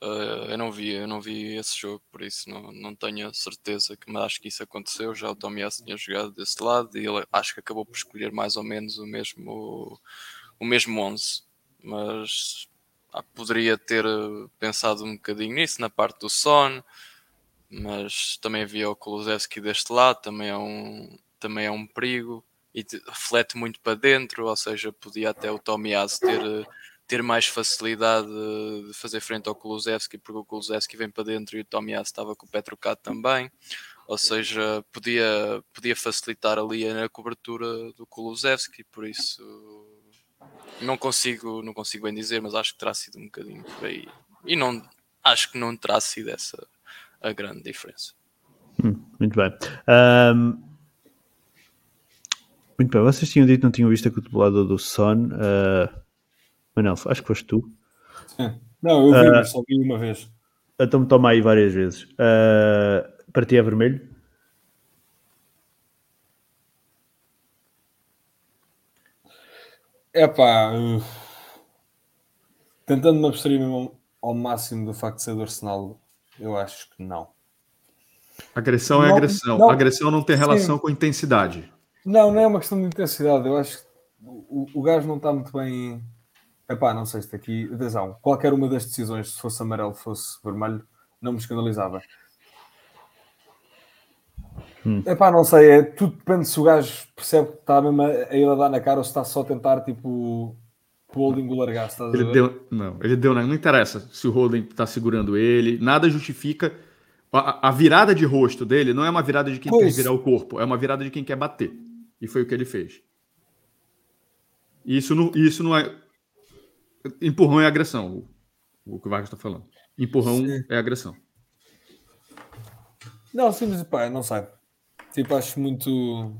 Uh, eu não vi, eu não vi esse jogo, por isso não, não tenho a certeza que mas acho que isso aconteceu. Já o Tomiasso tinha jogado desse lado e ele acho que acabou por escolher mais ou menos o mesmo o mesmo 11, mas ah, poderia ter eh, pensado um bocadinho nisso na parte do Son, mas também havia o Kulusevski deste lado, também é um também é um perigo e reflete muito para dentro, ou seja, podia até o Tomiasso ter eh, ter mais facilidade de fazer frente ao Kulusevski, porque o Kulusevski vem para dentro e o Tomiasso estava com o pé trocado também. Ou seja, podia, podia facilitar ali a cobertura do Kulusevski, por isso não consigo, não consigo bem dizer, mas acho que terá sido um bocadinho por aí. E não, acho que não terá sido essa a grande diferença. Hum, muito bem. Um, muito bem, vocês tinham dito que não tinham visto a cotovelada do Son. Uh, Manel, acho que foste tu. Sim. Não, eu vi, uh, só vi uma vez. Então me toma aí várias vezes. Uh, para ti é vermelho? É pá, uh, tentando me abstrair mesmo ao máximo do facto de ser do Arsenal, eu acho que não. Agressão é não, é agressão. Não, agressão não tem relação sim. com intensidade. Não, não é uma questão de intensidade. Eu acho que o, o gajo não está muito bem Epá, não sei se aqui, atenção, qualquer uma das decisões, se fosse amarelo, fosse vermelho, não me escandalizava. Hum. Epá, não sei, é, tudo depende se o gajo percebe que está mesmo a, a ir a dar na cara ou se está só a tentar, tipo, o holding o largar. ele deu, não, ele deu, não interessa se o holding está segurando ele, nada justifica. A, a, virada de rosto dele não é uma virada de quem pois. quer virar o corpo, é uma virada de quem quer bater. E foi o que ele fez. Isso não, isso não é Empurrão é agressão, o, que o Vargas está falando. Empurrão sim. é agressão. Não, sim, mas pá, não sei. Tipo, acho muito.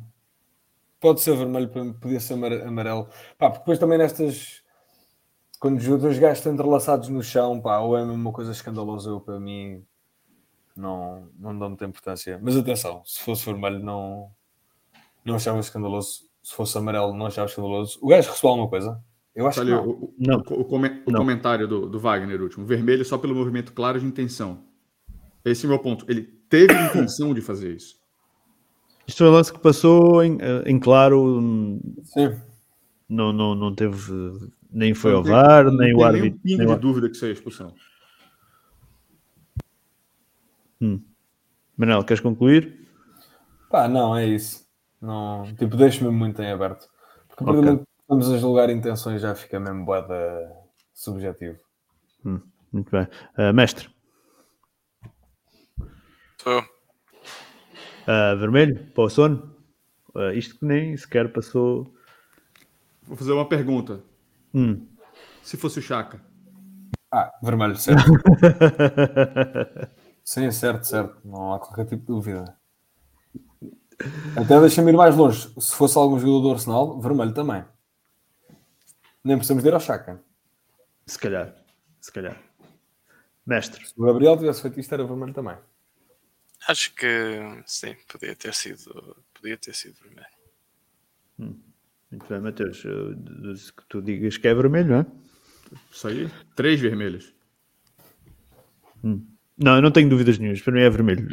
Pode ser vermelho, podia ser amarelo. Pá, porque depois também nestas. Quando os dois gajos estão entrelaçados no chão, pá, ou é uma coisa escandalosa, eu para mim não, não dá muita importância. Mas atenção, se fosse vermelho, não, não achava escandaloso. Se fosse amarelo, não achava escandaloso. O gajo recebeu alguma coisa? Eu acho que não. O, não. o, o, o não. comentário do, do Wagner último. Vermelho só pelo movimento claro de intenção. Esse é o meu ponto. Ele teve intenção de fazer isso. Isto foi um lance que passou em, eh, em claro. Sim. Não, não, não teve. Nem foi não ao VAR, nem o árbitro. Nem pingo de dúvida que seja expulsão. Hum. Manel, queres concluir? Pá, não, é isso. Não, tipo, deixa-me muito em aberto. Porque okay. Vamos a julgar intenções, já fica mesmo boada subjetivo. Hum, muito bem. Uh, mestre? Sou uh, Vermelho? Para o sono? Uh, isto que nem sequer passou. Vou fazer uma pergunta. Hum. Se fosse o Chaka? Ah, vermelho, *laughs* certo. Sim, certo, certo. Não há qualquer tipo de dúvida. Até deixa-me ir mais longe. Se fosse algum jogador do Arsenal, vermelho também. Nem precisamos ir ao Chaka. Se calhar, se calhar. Mestre. Se o Gabriel tivesse feito isto, era vermelho também. Acho que sim, podia ter sido, podia ter sido vermelho. Hum. Muito bem, Matheus. Que tu digas que é vermelho, não é? Isso aí, três vermelhos. Hum. Não, eu não tenho dúvidas nenhumas. Para mim é vermelho.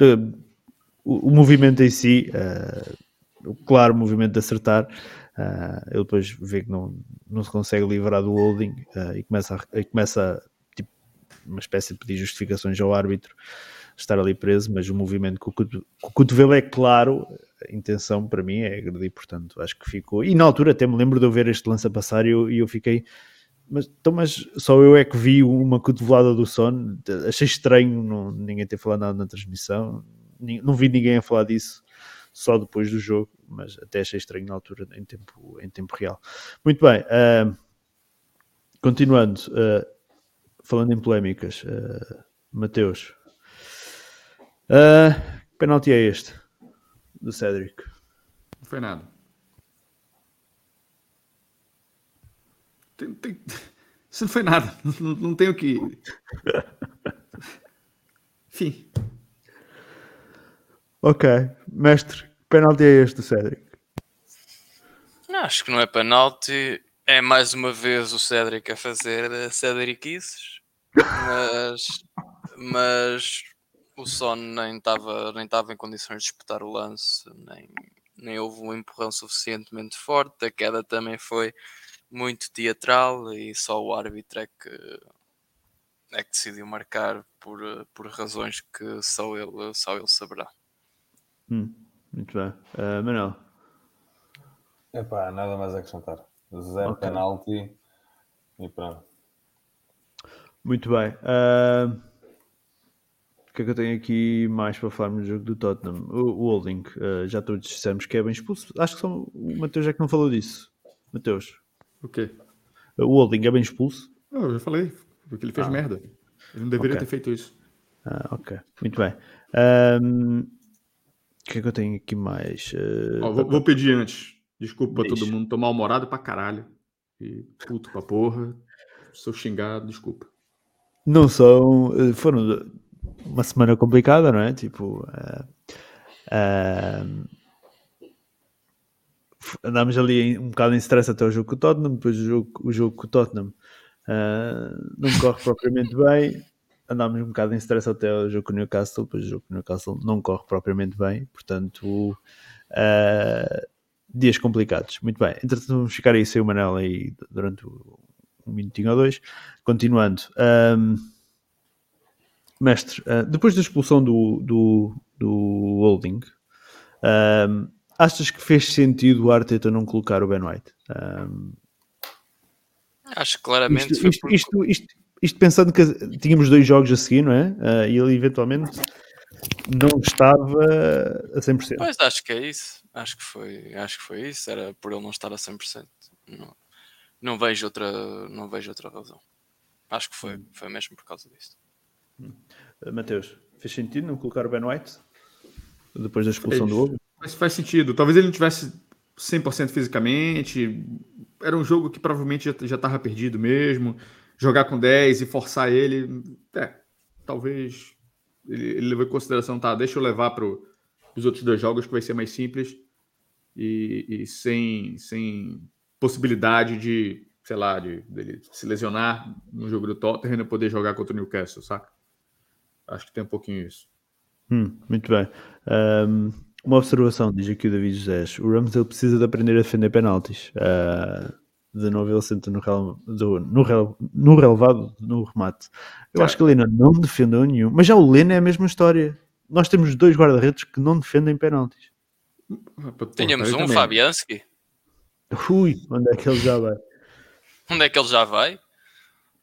O, o movimento em si, uh, o claro movimento de acertar, Uh, ele depois vê que não, não se consegue livrar do holding uh, e começa, a, e começa tipo, uma espécie de pedir justificações ao árbitro estar ali preso, mas o movimento com o, cotovelo é claro, a intenção para mim é agredir, portanto acho que ficou. E na altura até me lembro de eu ver este lance a passar e eu, e eu fiquei. Mas, então, mas só eu é que vi uma cotovelada do Son, achei estranho não, ninguém ter falado nada na transmissão, não vi ninguém a falar disso só depois do jogo, mas até achei estranho na altura, em tempo, em tempo real. Muito bem, uh, continuando, uh, falando em polémicas, uh, Mateus, uh, que penalti é este do Cédric? Não foi nada. Tem, tem... *laughs* Isso não foi nada. Não, não tenho que. *laughs* Enfim. Ok. Mestre, que penalti é este do Cédric? Não, acho que não é penalti. É mais uma vez o Cédric a fazer Cédricices. Mas, *laughs* mas o Son nem estava nem tava em condições de disputar o lance, nem, nem houve um empurrão suficientemente forte. A queda também foi muito teatral e só o árbitro é que, é que decidiu marcar por, por razões que só ele, só ele saberá. Hum, muito bem. Uh, Manuel? Epá, nada mais a acrescentar. Zero okay. penalti e pronto. Muito bem. Uh, o que é que eu tenho aqui mais para falar no jogo do Tottenham? O, o Holding, uh, já todos dissemos que é bem expulso. Acho que só o Mateus é que não falou disso. Mateus. O quê? O Holding é bem expulso? eu já falei, porque ele fez ah. merda. Ele não deveria okay. ter feito isso. Ah, ok. Muito bem. Um, o que é que eu tenho aqui mais? Uh, Ó, vou, vou, pedir antes. Desculpa Deixa. todo mundo. Tô mal-humorado pra caralho. E puto pra porra. Sou xingado, desculpa. Não são. Eh, foram uma semana complicada, não é? Tipo. Uh, uh, andámos ali um bocado em stress até o jogo com o Tottenham. Depois o jogo, o jogo com o Tottenham não corre propriamente bem. Andámos um bocado em stress até o jogo com o Newcastle. Depois o jogo com o Newcastle não corre propriamente bem. Portanto. Uh, dias complicados. Muito bem. Entretanto, vamos ficar aí sem o Manel aí durante um minutinho ou dois. Continuando. Um, mestre, uh, depois da expulsão do, do, do Holding, um, achas que fez sentido o Arteta não colocar o Ben White? Um, Acho claramente. Isto, isto, isto, isto, isto, pensando que tínhamos dois jogos a seguir, não é? Uh, e ele eventualmente não estava a 100%. Pois acho que é isso. Acho que foi, acho que foi isso. Era por ele não estar a 100%. Não, não vejo outra, não vejo outra razão. Acho que foi, hum. foi mesmo por causa disso. Hum. Mateus, fez sentido não colocar o Ben White depois da expulsão do Hugo? Mas faz sentido. Talvez ele não tivesse 100% fisicamente. Era um jogo que provavelmente já estava perdido mesmo. Jogar com 10 e forçar ele. É, talvez ele, ele levou em consideração, tá? Deixa eu levar para os outros dois jogos que vai ser mais simples e, e sem, sem possibilidade de, sei lá, de, de se lesionar no jogo do Tottenham e poder jogar contra o Newcastle, saca? Acho que tem um pouquinho isso. Hum, muito bem. Um, uma observação, diz aqui o David José. O Ramsdale precisa de aprender a defender penaltis. Uh, de novo ele senta no, rel, do, no, rel, no relevado, no remate. Eu acho que a Lena não defendeu nenhum. Mas já o Lena é a mesma história. Nós temos dois guarda-redes que não defendem penaltis. Tínhamos um, Fabianski. Ui, onde é que ele já vai? *laughs* onde é que ele já vai?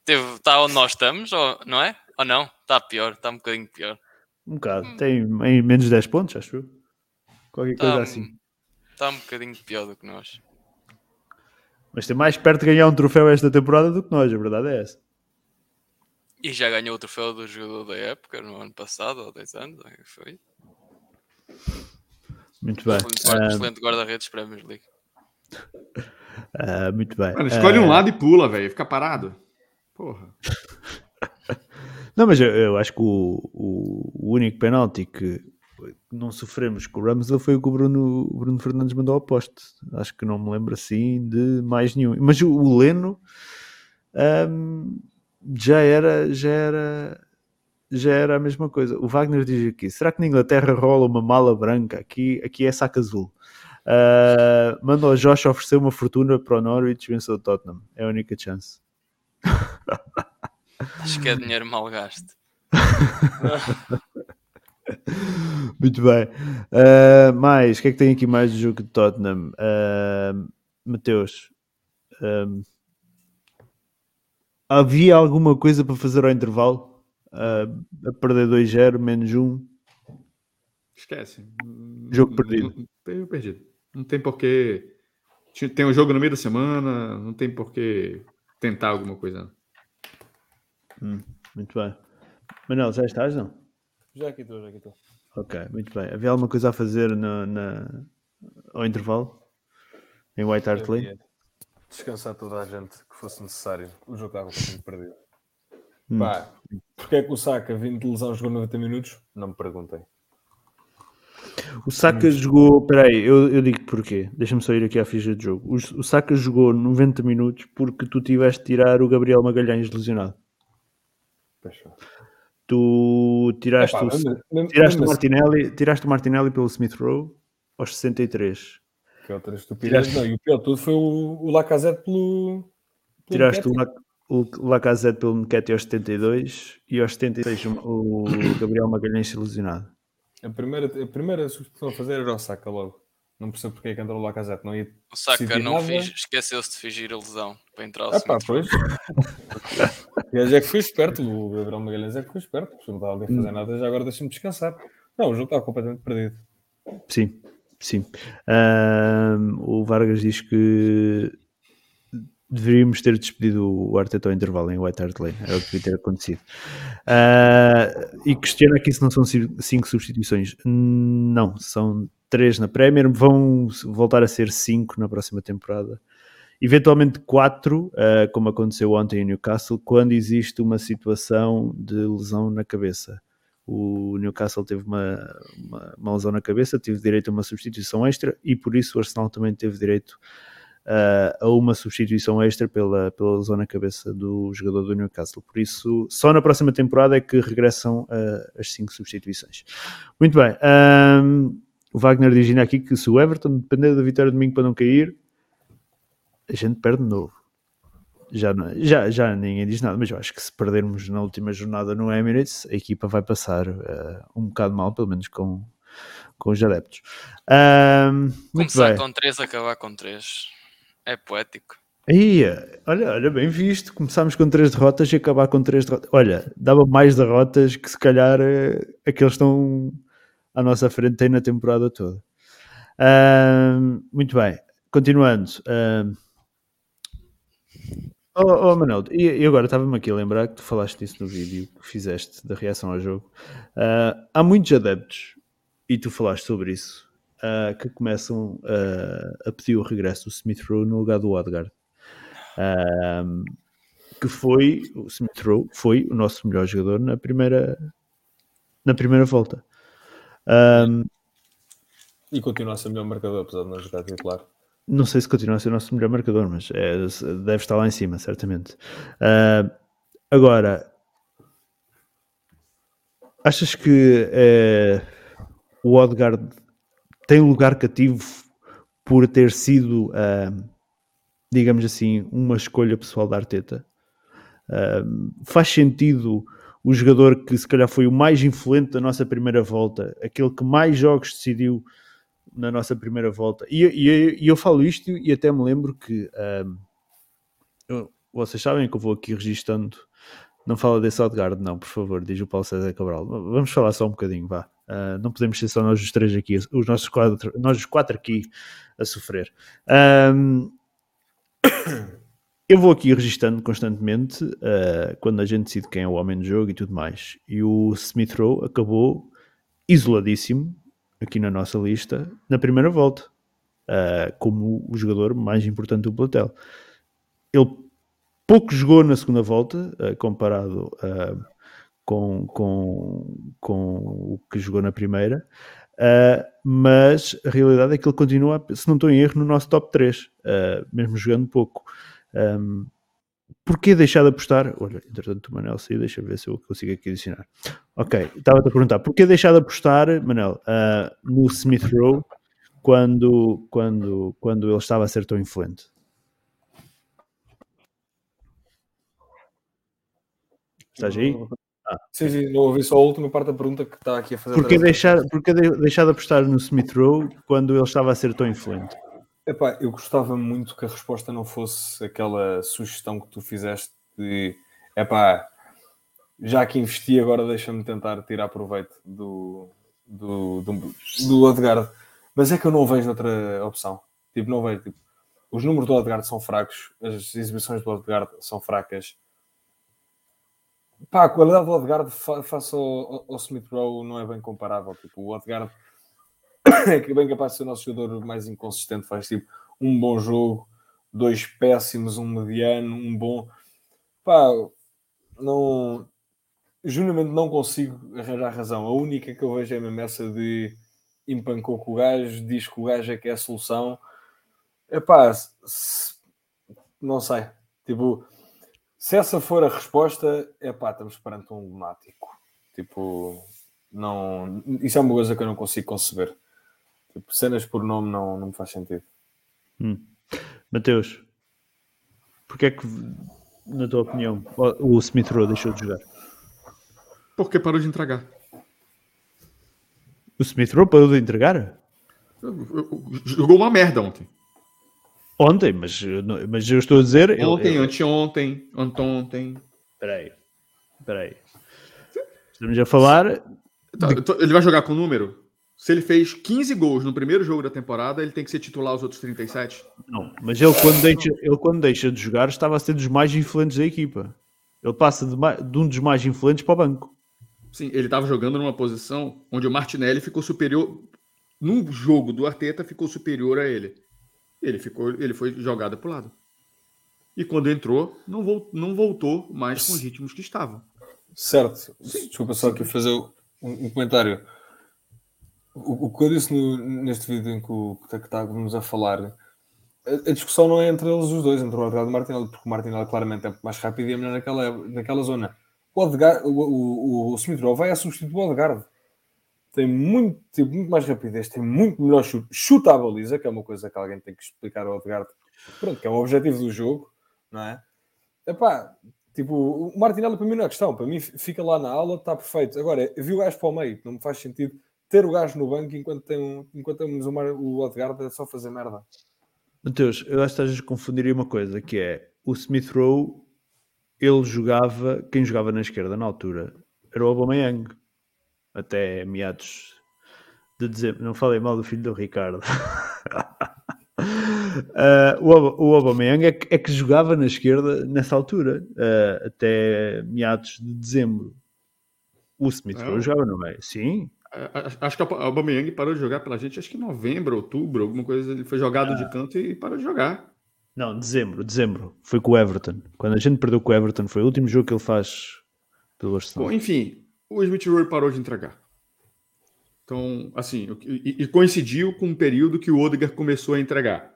Está onde nós estamos, ou, não é? Ou não? Está pior, está um bocadinho pior. Um bocado. Tem em menos 10 pontos, acho eu. Qualquer coisa tá, assim. Está um bocadinho pior do que nós. Mas tem mais perto de ganhar um troféu esta temporada do que nós, a verdade é essa. E já ganhou o troféu do jogador da época no ano passado, ou 10 anos, foi. Muito bem. Um excelente uh... guarda-redes Premier League. Uh, *laughs* muito bem. Mano, escolhe uh... um lado e pula, velho. Fica parado. Porra. *laughs* Não, mas eu, eu acho que o, o, o, único penalti que não sofremos com o Ramsdale foi o que o Bruno, o Bruno Fernandes mandou ao poste. Acho que não me lembro assim de mais nenhum. Mas o, o Leno um, já era, já era já era a mesma coisa. O Wagner diz aqui: será que na Inglaterra rola uma mala branca? Aqui, aqui é saca azul. Uh, manda ao Josh oferecer uma fortuna para o Norwich vencer o Tottenham. É a única chance. Acho que é dinheiro mal gasto. *laughs* *laughs* Muito bem. Uh, mais, o que é que tem aqui mais do jogo de Tottenham? Uh, Mateus, um, havia alguma coisa para fazer ao intervalo? uh, a perder 2-0, menos 1. Esquece. Jogo perdido. Não, perdido. Não tem porquê. Tem um jogo no meio da semana, não tem porquê tentar alguma coisa. Hum, muito bem. Manuel, já estás, não? Já aqui estou, já aqui estou. Ok, muito bem. Havia alguma coisa a fazer na, na, ao intervalo em White Hart Lane. Descansar toda a gente que fosse necessário. O jogo estava completamente *laughs* perdido. Hum. Pá, porque é que o Saka, vindo de lesão, jogou 90 minutos? Não me perguntem. O Saka jogou. Peraí, eu, eu digo porquê. Deixa-me só ir aqui à ficha de jogo. O, o Saka jogou 90 minutos porque tu tiveste de tirar o Gabriel Magalhães lesionado. Poxa. Tu tiraste, Epá, o, mesmo- mesmo- tiraste, o mesmo assim, Martinelli, tiraste o Martinelli pelo Smith Rowe aos 63. Que outra estupidez. Tiraste- Não, e o pior de tudo foi o, o Lacazette pelo. pelo Tiraste o, o Lacazette pelo Nketiah aos 72 e aos 76 o, o Gabriel Magalhães lesionado. A primeira, a primeira substituição a fazer era o Saka logo. Não percebo porque é que entrou o Lacazette. Não ia O Saka não nada. fez, esqueceu-se de fingir a lesão para entrar ao Ah pá, pois. *laughs* Gajo é que foi esperto, o Gabriel Magalhães é que foi esperto. Se não estava ali a fazer nada, já agora deixa-me descansar. Não, o jogo estava completamente perdido. Sim, sim. Ahm, o Vargas diz que deveríamos ter despedido o Arteta ao intervalo em White Hart Lane. Era o que devia ter acontecido. Ah, e questiona aqui se não são ci- cinco substituições. Não, são três na Premier. Vão voltar a ser cinco na próxima temporada. Eventualmente quatro, ah, como aconteceu ontem em Newcastle, quando existe uma situação de lesão na cabeça. O Newcastle teve uma, uma, uma lesão na cabeça, teve direito a uma substituição extra e por isso o Arsenal também teve direito ah, a uma substituição extra pela, pela lesão na cabeça do jogador do Newcastle. Por isso, só na próxima temporada é que regressam ah, as cinco substituições. Muito bem. ahm, o Wagner diz aqui que se o Everton depender da vitória de domingo para não cair, a gente perde de novo. Já, não- já, já ninguém diz nada, mas eu acho que se perdermos na última jornada no Emirates, a equipa vai passar ah, um bocado mal, pelo menos com, com os adeptos. Ahm, muito Começar bem. com 3, acabar com 3. É poético. Aí, olha, olha, bem visto. Começámos com três derrotas e acabar com três derrotas. Olha, dava mais derrotas que se calhar eh, aqueles que estão à nossa frente têm na temporada toda. Muito bem, continuando. ahm, Oh, oh e, agora estava-me aqui a lembrar que tu falaste disso no vídeo que fizeste da reação ao jogo. Ah, há muitos adeptos, e tu falaste sobre isso, ah, que começam ah, a pedir o regresso do Smith Rowe no lugar do Odegaard. Ahm, que foi o Smith Rowe foi o nosso melhor jogador na primeira na primeira volta. E continua a ser o melhor marcador, apesar de não jogar titular. Não sei se continua a ser o nosso melhor marcador, mas é, deve estar lá em cima, certamente. Ah, agora, achas que eh, o Odegaard tem lugar cativo por ter sido, ah, digamos assim, uma escolha pessoal da Arteta? Ah, faz sentido o jogador que se calhar foi o mais influente da nossa primeira volta, aquele que mais jogos decidiu na nossa primeira volta. E, e- e eu falo isto e até me lembro que ahm, eu- vocês sabem que eu vou aqui registando. Não fala desse Odegaard, não, por favor, diz o Paulo César Cabral. Vamos falar só um bocadinho, vá. Ah, não podemos ser só nós os três aqui, os nossos quatro, nós os quatro aqui a sofrer. Ahm, *coughs* eu vou aqui registando constantemente ah, quando a gente decide quem é o homem do jogo e tudo mais. E o Smith Rowe acabou isoladíssimo aqui na nossa lista na primeira volta, ah, como o jogador mais importante do plantel. Ele pouco jogou na segunda volta, ah, comparado ah, com, com, com o que jogou na primeira, mas a realidade é que ele continua, se não estou em erro, no nosso top 3, ah, mesmo jogando pouco. Um, Porquê deixar de apostar? Olha, entretanto o Manel saiu, deixa ver se eu consigo aqui adicionar. Ok, estava-te a perguntar, porquê deixar de apostar, Manel, ah, no Smith Rowe quando, quando, quando ele estava a ser tão influente? Estás aí? Sim, sim, não ouvi só a última parte da pergunta que está aqui a fazer. Porquê deixar, porquê de- deixar de apostar no Smith Rowe quando ele estava a ser tão influente? Epá, eu gostava muito que a resposta não fosse aquela sugestão que tu fizeste de epá, já que investi, agora deixa-me tentar tirar proveito do, do, do, do Odegaard. Mas é que eu não vejo outra opção. Tipo, não vejo. Tipo, os números do Odegaard são fracos, as exibições do Odegaard são fracas. Pá, a qualidade do Odegaard fa- face ao, ao Smith Rowe não é bem comparável. Tipo, o Odegaard *coughs* que bem capaz de ser o nosso jogador mais inconsistente. Faz tipo um bom jogo, dois péssimos, um mediano, um bom. Pá, não. Genuinamente não consigo arranjar razão. A única que eu vejo é mesmo essa de empancou com o gajo, diz que o gajo é que é a solução. Epá, se, não sei. Tipo, se essa for a resposta, epá, estamos perante um lunático. Tipo, não, isso é uma coisa que eu não consigo conceber. Tipo, cenas por nome não, não me faz sentido. Hum. Mateus, porque é que, na tua opinião, o Smith Rowe deixou de jogar? Porque parou de entregar. O Smith Rowe parou de entregar? Jogou uma merda ontem. Ontem, mas, mas eu estou a dizer. Ontem, eu, anteontem, anteontem. Espera aí. Espera aí. Estamos a falar. Tá, de... Ele vai jogar com número? Se ele fez 15 gols no primeiro jogo da temporada, ele tem que ser titular os outros 37? Não, mas ele quando deixa, ele, quando deixa de jogar estava a ser dos mais influentes da equipa. Ele passa de, de um dos mais influentes para o banco. Sim, ele estava jogando numa posição onde o Martinelli ficou superior. No jogo do Arteta, ficou superior a ele. Ele, ficou, ele foi jogado para o lado. E quando entrou, não, voltou, não voltou mais com os ritmos que estavam. Certo. Sim. Desculpa só aqui fazer um, um comentário. O, que eu disse no, neste vídeo em que, o, que estávamos a falar, a, a, discussão não é entre eles os dois, entre o Odegaard e o Martinelli, porque o Martinelli claramente é mais rápido e é melhor naquela, naquela zona. O, Odegaard, o, o, o Smith Rowe vai a substituir o Odegaard. Tem muito, tem muito mais rapidez, tem muito melhor chute. Chuta a baliza, que é uma coisa que alguém tem que explicar ao Odegaard. Pronto, que é o objetivo do jogo, não é? Epá, tipo, o Martinelli para mim não é questão. Para mim fica lá na aula, está perfeito. Agora, vi o gajo para o meio, não me faz sentido ter o gajo no banco enquanto, tem um, enquanto temos o, o Odegaard é só fazer merda. Mateus, eu acho que estás a confundir uma coisa, que é o Smith Rowe, ele jogava, quem jogava na esquerda na altura era o Aubameyang até meados de dezembro. Não falei mal do filho do Ricardo. *laughs* uh, o, o Aubameyang é que, é que jogava na esquerda nessa altura, uh, até meados de dezembro. O Smith é. jogava no meio, sim. Acho que o Aubameyang parou de jogar pela gente, acho que em novembro, outubro, alguma coisa. Ele foi jogado ah. de canto e parou de jogar. Não, dezembro, dezembro. Foi com o Everton. Quando a gente perdeu com o Everton, foi o último jogo que ele faz pelo Arsenal. Bom, enfim, o Smith Rowe parou de entregar. Então, assim, e, e, coincidiu com um período que o Odegaard começou a entregar.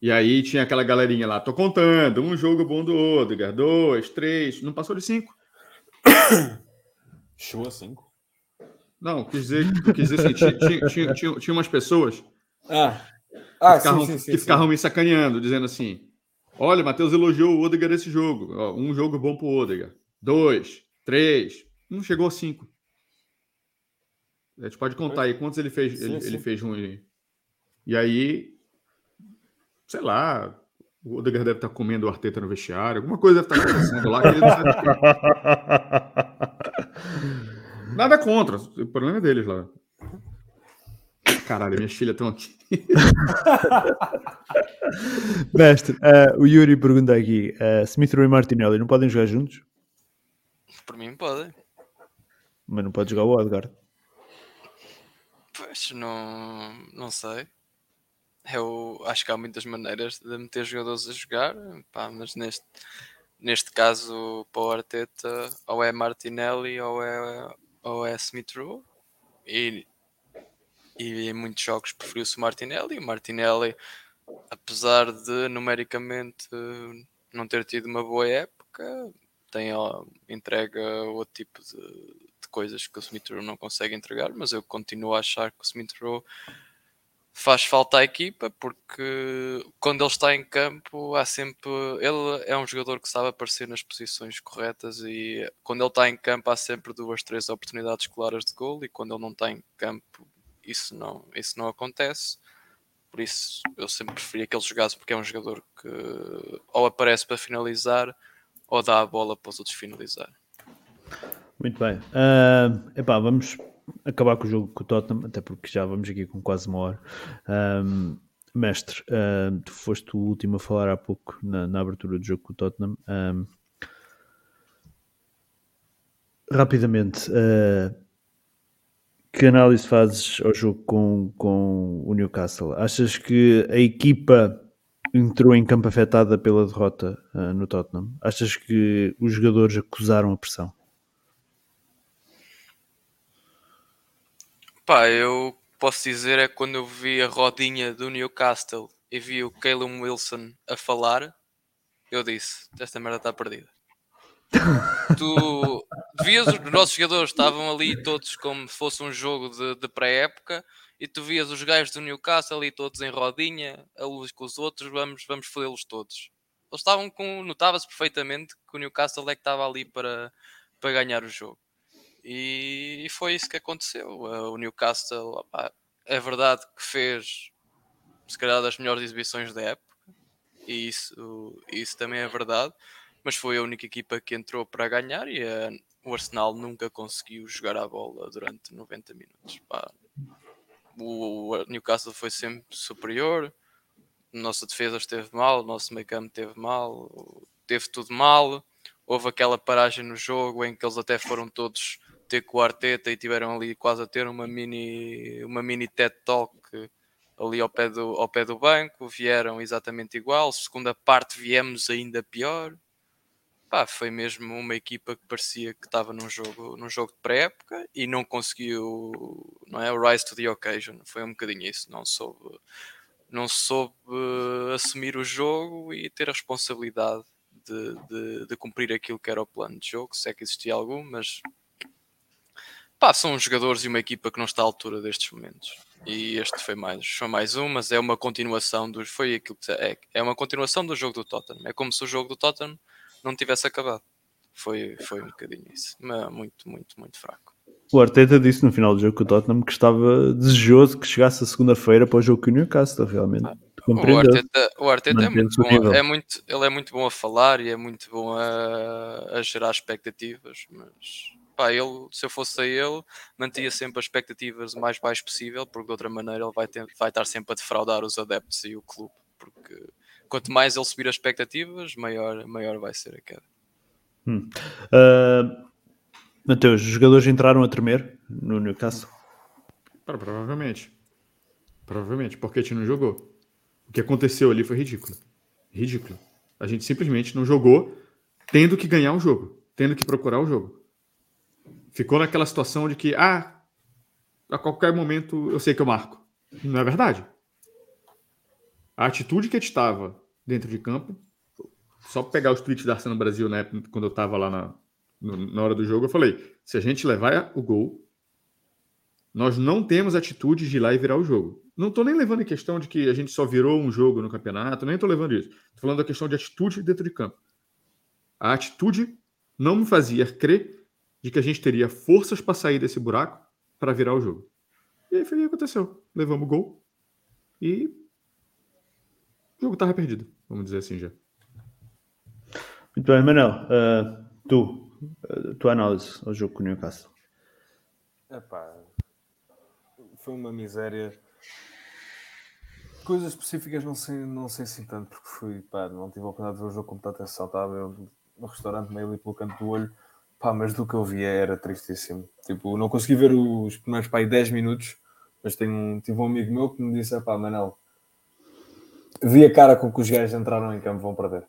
E aí tinha aquela galerinha lá, tô contando, um jogo bom do Odegaard, dois, três, não passou de cinco. Show a cinco? Não, quis dizer, quis dizer assim, tinha, tinha, tinha, tinha, umas pessoas ah. Ah, que ficavam, sim, sim, que ficavam me sacaneando, dizendo assim, olha, Matheus elogiou o Odegaard nesse jogo, Ó, um jogo bom pro Odegaard, dois, três, não chegou a cinco. A gente pode contar aí quantos ele fez, sim, ele, sim. ele fez ruim. E aí, sei lá, o Odegaard deve estar comendo o Arteta no vestiário, alguma coisa deve estar acontecendo lá que ele não sabe *laughs* Nada contra, o problema é deles lá. Caralho, minhas filhas estão aqui. *laughs* Mestre, uh, o Yuri pergunta aqui: uh, Smith e Martinelli não podem jogar juntos? Por mim, podem. Mas não pode jogar o Odegaard. Pois, não, não sei. Eu acho que há muitas maneiras de meter jogadores a jogar, pá, mas neste, neste caso, para o Arteta, ou é Martinelli ou é, ou é Smith Rowe. E, e em muitos jogos preferiu-se o Martinelli. O Martinelli, apesar de numericamente não ter tido uma boa época, tem entrega outro tipo de, coisas que o Smith Rowe não consegue entregar, mas eu continuo a achar que o Smith Rowe faz falta à equipa porque quando ele está em campo há sempre ele é um jogador que sabe aparecer nas posições corretas e quando ele está em campo há sempre duas três oportunidades claras de gol e quando ele não está em campo isso não isso não acontece por isso eu sempre preferia que ele jogasse porque é um jogador que ou aparece para finalizar ou dá a bola para os outros finalizar muito bem. Uh, epá, vamos acabar com o jogo com o Tottenham, até porque já vamos aqui com quase uma hora. Um, mestre, uh, tu foste o último a falar há pouco na, na abertura do jogo com o Tottenham. Um, rapidamente, uh, Que análise fazes ao jogo com, com o Newcastle? Achas que a equipa entrou em campo afetada pela derrota uh, no Tottenham? Achas que os jogadores acusaram a pressão? Pá, eu posso dizer é que quando eu vi a rodinha do Newcastle e vi o Caleb Wilson a falar, eu disse: esta merda está perdida. *laughs* tu vias os nossos jogadores estavam ali todos como se fosse um jogo de, de pré-época e tu vias os gajos do Newcastle ali todos em rodinha, a luz com os outros, vamos, vamos fodê-los todos. Eles estavam com. Notava-se perfeitamente que o Newcastle é que estava ali para, para ganhar o jogo. E, e foi isso que aconteceu. O Newcastle, opa, é verdade que fez se calhar das melhores exibições da época, e isso, isso também é verdade mas foi a única equipa que entrou para ganhar e a, o Arsenal nunca conseguiu jogar a bola durante 90 minutos. O, Newcastle foi sempre superior, nossa defesa esteve mal, nosso meio campo esteve mal, teve tudo mal. Houve aquela paragem no jogo em que eles até foram todos ter com o Arteta e tiveram ali quase a ter uma mini, uma mini TED Talk ali ao pé, do, ao pé do banco. Vieram exatamente igual. Segunda parte viemos ainda pior pá, foi mesmo uma equipa que parecia que estava num jogo, num jogo de pré-época e não conseguiu, não é, o rise to the occasion, foi um bocadinho isso, não soube, não soube assumir o jogo e ter a responsabilidade de, de, de, cumprir aquilo que era o plano de jogo, se é que existia algum, mas pá, são jogadores e uma equipa que não está à altura destes momentos. E este foi mais, foi mais um, mas é uma continuação dos. Foi aquilo que é, é uma continuação do jogo do Tottenham. É como se o jogo do Tottenham não tivesse acabado. Foi, foi um bocadinho isso. Mas muito, muito, muito fraco. O Arteta disse no final do jogo que o Tottenham que estava desejoso que chegasse a segunda-feira para o jogo com o Newcastle, realmente. Ah, o Arteta, o Arteta é, muito bom, é muito, ele é muito bom a falar e é muito bom a, a gerar expectativas, mas pá, ele, se eu fosse a ele, mantinha sempre as expectativas o mais baixo possível, porque de outra maneira ele vai, ter, vai estar sempre a defraudar os adeptos e o clube, porque quanto mais ele subir as expectativas, maior, maior vai ser a queda. Hum. Uh, Mateus, os jogadores entraram a tremer no Newcastle? Provavelmente. Provavelmente, porque a gente não jogou. O que aconteceu ali foi ridículo. Ridículo. A gente simplesmente não jogou tendo que ganhar o jogo, tendo que procurar o jogo. Ficou naquela situação de que, ah, a qualquer momento eu sei que eu marco. Não é verdade. A atitude que a gente estava dentro de campo. Só pegar os tweets da Arsenal Brasil, né, quando eu estava lá na, na hora do jogo, eu falei: se a gente levar o gol, nós não temos atitude de ir lá e virar o jogo. Não estou nem levando em questão de que a gente só virou um jogo no campeonato, nem estou levando isso. Estou falando da questão de atitude dentro de campo. A atitude não me fazia crer de que a gente teria forças para sair desse buraco para virar o jogo. E aí foi o que aconteceu. Levamos o gol e o jogo estava perdido vamos dizer assim já. Muito bem, Manel, uh, tu, uh, tua análise ao jogo com o Newcastle. Epá, foi uma miséria. Coisas específicas não sei, não sei assim tanto, porque fui, pá, não tive a oportunidade de ver o jogo com muita atenção, estava no restaurante meio ali pelo canto do olho, pá, mas do que eu via era tristíssimo. Tipo, não consegui ver os primeiros, pá, 10 minutos, mas tenho, tive um amigo meu que me disse, pá, Manel, vi a cara com que os gajos entraram em campo vão perder.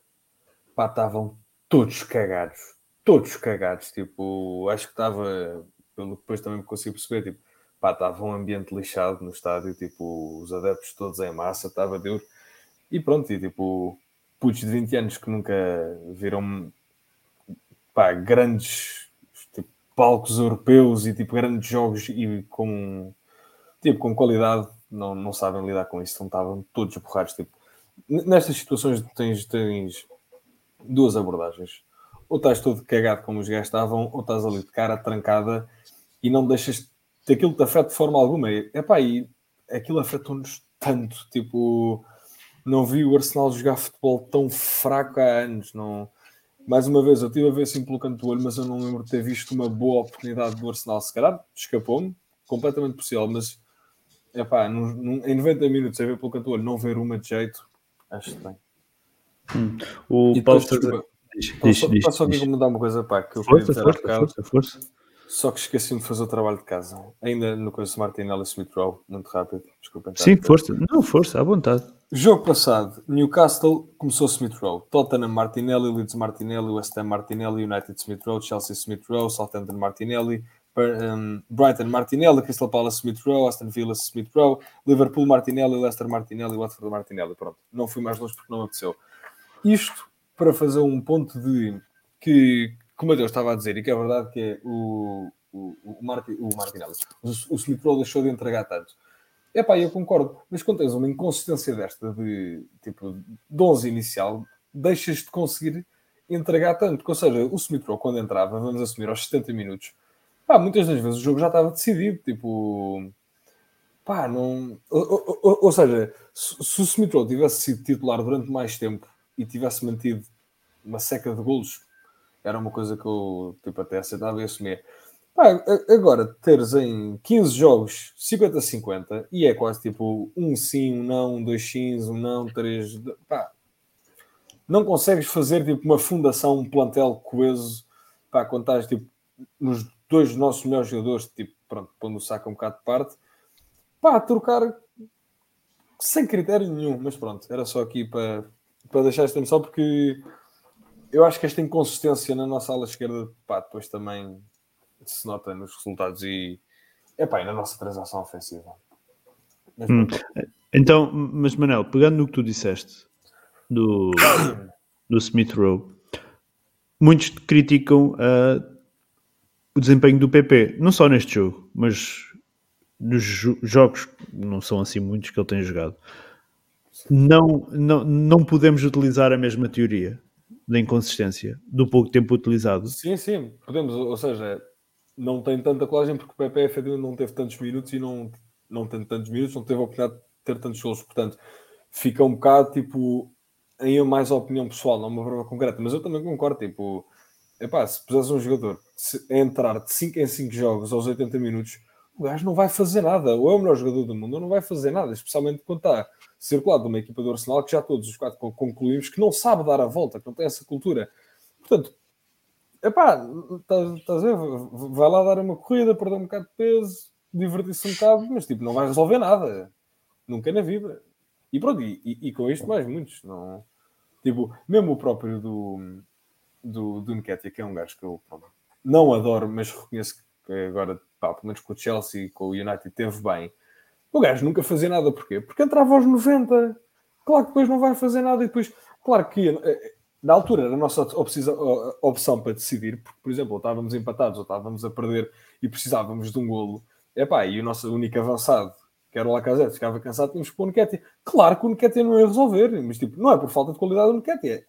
Pá, estavam todos cagados. Todos cagados. Tipo, acho que estava, pelo que depois também consigo perceber, tipo, pá, estava um ambiente lixado no estádio, tipo, os adeptos todos em massa, estava duro. E pronto, e tipo, putos de 20 anos que nunca viram, pá, grandes tipo, palcos europeus e tipo, grandes jogos e com, tipo, com qualidade, não, não sabem lidar com isso, não estavam todos borrados, tipo, nestas situações tens, tens duas abordagens. Ou estás todo cagado como os gajos estavam, ou estás ali de cara trancada e não deixas aquilo te afeta de forma alguma. E, epá, e aquilo afetou-nos tanto. Tipo, não vi o Arsenal jogar futebol tão fraco há anos. Não... Mais uma vez, eu estive a ver assim pelo canto do olho, mas eu não lembro de ter visto uma boa oportunidade do Arsenal. Se calhar escapou-me, completamente possível, mas epá, num, num, em 90 minutos a ver pelo canto do olho, não ver uma de jeito, Acho que tem. Hum. O Paulo diz, diz, diz, só digo mudar uma coisa, pá, que eu força, força, força, força. Só que esqueci-me de fazer o trabalho de casa. Ainda no coisa Martinelli e Smith Rowe, muito rápido. Desculpem. Sim, força. Não, força, à vontade. Jogo passado, Newcastle começou Smith Rowe, Tottenham Martinelli, Leeds Martinelli, West Ham Martinelli, United Smith Rowe, Chelsea Smith Rowe, Southampton Martinelli, Brighton Martinelli, Crystal Palace Smith Rowe, Aston Villa Smith Rowe, Liverpool Martinelli, Leicester Martinelli, Watford Martinelli. Pronto, não fui mais longe porque não aconteceu. Isto para fazer um ponto de que, como eu estava a dizer, e que é verdade que é o, o, o, o Martinelli, o, o Smith deixou de entregar tanto. É pá, eu concordo, mas quando tens uma inconsistência desta de tipo de 11 inicial, deixas de conseguir entregar tanto. Ou seja, o Smith quando entrava, vamos assumir aos 70 minutos, pá, muitas das vezes o jogo já estava decidido. Tipo, pá, não. Ou, ou, ou seja, se, se o Smith tivesse sido titular durante mais tempo e tivesse mantido uma seca de golos, era uma coisa que eu tipo, até aceitava e assumia. Pá, agora, teres em 15 jogos 50-50 e é quase tipo um sim, um não, um dois sims, um não, três. Pá, não consegues fazer tipo uma fundação, um plantel coeso pá, quando estás tipo, nos dois nossos melhores jogadores, tipo, pronto, pondo o saco um bocado de parte, pá, trocar sem critério nenhum, mas pronto, era só aqui para, para deixar esta noção, porque eu acho que esta inconsistência na nossa ala esquerda, pá, depois também se nota nos resultados e, epá, e na nossa transação ofensiva. Mas, hum. Então, mas Manel, pegando no que tu disseste do, *coughs* do Smith Rowe, muitos criticam uh, o desempenho do PP, não só neste jogo, mas nos jo jogos, não são assim muitos que ele tem jogado. Não, não, não podemos utilizar a mesma teoria da inconsistência do pouco tempo utilizado. Sim, sim, podemos, ou seja, não tem tanta colagem porque o Pepe efetivamente não teve tantos minutos e não, não tem tantos minutos, não teve a oportunidade de ter tantos gols, portanto fica um bocado tipo em mais opinião pessoal, não uma prova concreta, mas eu também concordo, tipo, epá, se pusesse um jogador a entrar de 5 em 5 jogos aos 80 minutos, o gajo não vai fazer nada, ou é o melhor jogador do mundo, ou não vai fazer nada, especialmente quando está circulado numa equipa do Arsenal que já todos os quatro concluímos que não sabe dar a volta, que não tem essa cultura. Portanto, Epá, estás tá a ver? Vai lá dar uma corrida, perder um bocado de peso, divertir-se um bocado, mas tipo, não vai resolver nada. Nunca na vida. E pronto, e, e, e com isto mais muitos. Não, tipo, mesmo o próprio do, do, do Nketiah, que é um gajo que eu pronto, não adoro, mas reconheço que agora, pá, pelo menos com o Chelsea e com o United teve bem. O gajo nunca fazia nada, porquê? Porque entrava aos 90. Claro que depois não vai fazer nada e depois, claro que na altura era a nossa opção para decidir, porque, por exemplo, estávamos empatados ou estávamos a perder e precisávamos de um golo. Epá, e o nosso único avançado, que era o Lacazette, ficava cansado, tínhamos que pôr o Nketiah. Claro que o Nketiah não ia resolver, mas tipo, não é por falta de qualidade do Nketiah.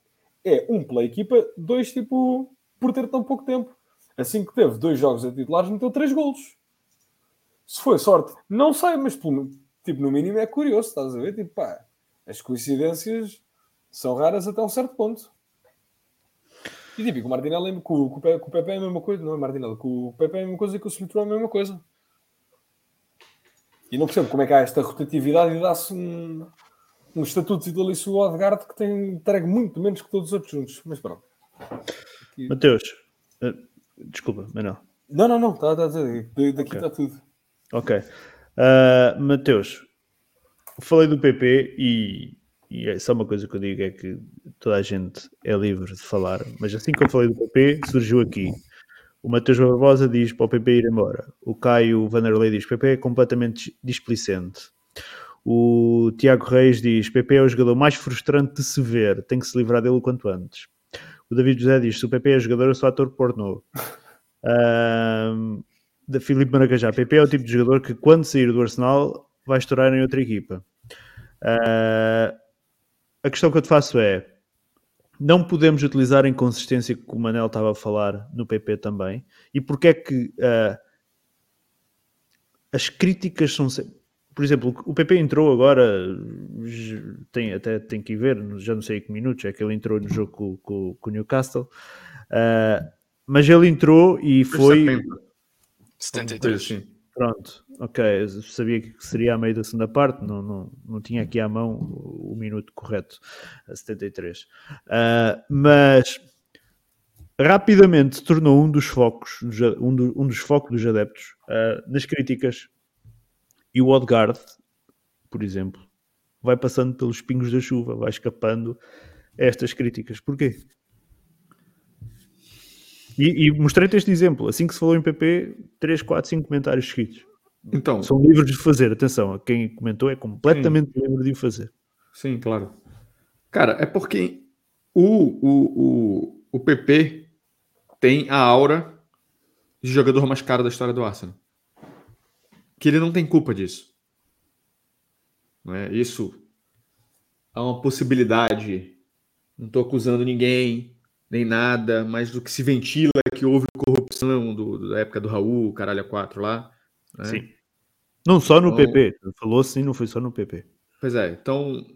É um pela equipa, dois tipo, por ter tão pouco tempo. Assim que teve dois jogos a titulares, meteu três golos. Se foi sorte, não sei, mas tipo, no mínimo é curioso, estás a ver? Tipo, pá, as coincidências são raras até um certo ponto. E tipo, o Martinelli com, com, com o Pepe é a mesma coisa, não é Martinelli? Com o Pepe é a mesma coisa e com o Smith é a mesma coisa. E não percebo como é que há esta rotatividade e dá-se um, um estatuto de vitalício ao Odegaard que tem entregue muito menos que todos os outros juntos. Mas pronto. Aqui... Mateus, uh, desculpa, mas não. Não, não, não, está tá a dizer, daqui está okay. tudo. Ok. Uh, Mateus, falei do PP e e é só uma coisa que eu digo é que toda a gente é livre de falar, mas assim que eu falei do PP, surgiu aqui. O Matheus Barbosa diz para o PP ir embora. O Caio Vanderlei diz PP é completamente displicente. O Tiago Reis diz PP é o jogador mais frustrante de se ver, tem que se livrar dele o quanto antes. O David José diz se o PP é jogador, eu sou ator pornô. Um, da Filipe Maracajá, PP é o tipo de jogador que quando sair do Arsenal vai estourar em outra equipa. Uh, a questão que eu te faço é: não podemos utilizar a inconsistência que o Manel estava a falar no PP também? E porque é que uh, as críticas são sempre. Por exemplo, o PP entrou agora, tem, até tem que ir ver, já não sei que minutos, é que ele entrou no jogo com, com, com o Newcastle, uh, mas ele entrou e foi. 73. Pronto, ok. Eu sabia que seria a meio da segunda parte, não, não, não tinha aqui à mão o, o minuto correto, a 73. Uh, mas rapidamente se tornou um dos focos, um, do, um dos focos dos adeptos uh, nas críticas. E o Odegaard, por exemplo, vai passando pelos pingos da chuva, vai escapando estas críticas. Porquê? E, e mostrei-te este exemplo. Assim que se falou em PP, 3, 4, 5 comentários escritos. Então, São livres de fazer. Atenção, a quem comentou é completamente sim. livre de o fazer. Sim, claro. Cara, é porque o, o, o, o PP tem a aura de jogador mais caro da história do Arsenal. Que ele não tem culpa disso. Não é? Isso há uma possibilidade. Não estou acusando ninguém, nem nada, mas do que se ventila é que houve corrupção do, da época do Raul, caralho, a 4 lá. Né? Sim. Não só no então, PP. Falou assim, não foi só no PP. Pois é. Então,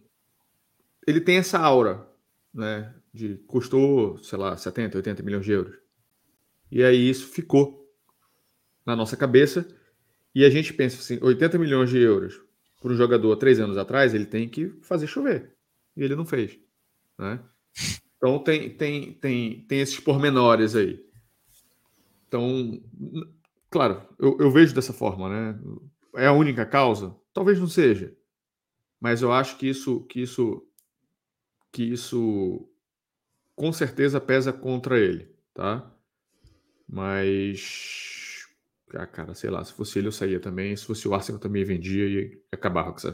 ele tem essa aura, né? De custou, sei lá, 70, 80 milhões de euros. E aí isso ficou na nossa cabeça. E a gente pensa assim: 80 milhões de euros por um jogador três anos atrás, ele tem que fazer chover. E ele não fez. Né? Então tem, tem, tem, tem esses pormenores aí. Então, claro, eu, eu vejo dessa forma, né? É a única causa? Talvez não seja. Mas eu acho que isso, que isso, que isso com certeza pesa contra ele, tá? Mas, ah, cara, sei lá, se fosse ele eu saía também, se fosse o Arsenal também vendia e acabava com, essa,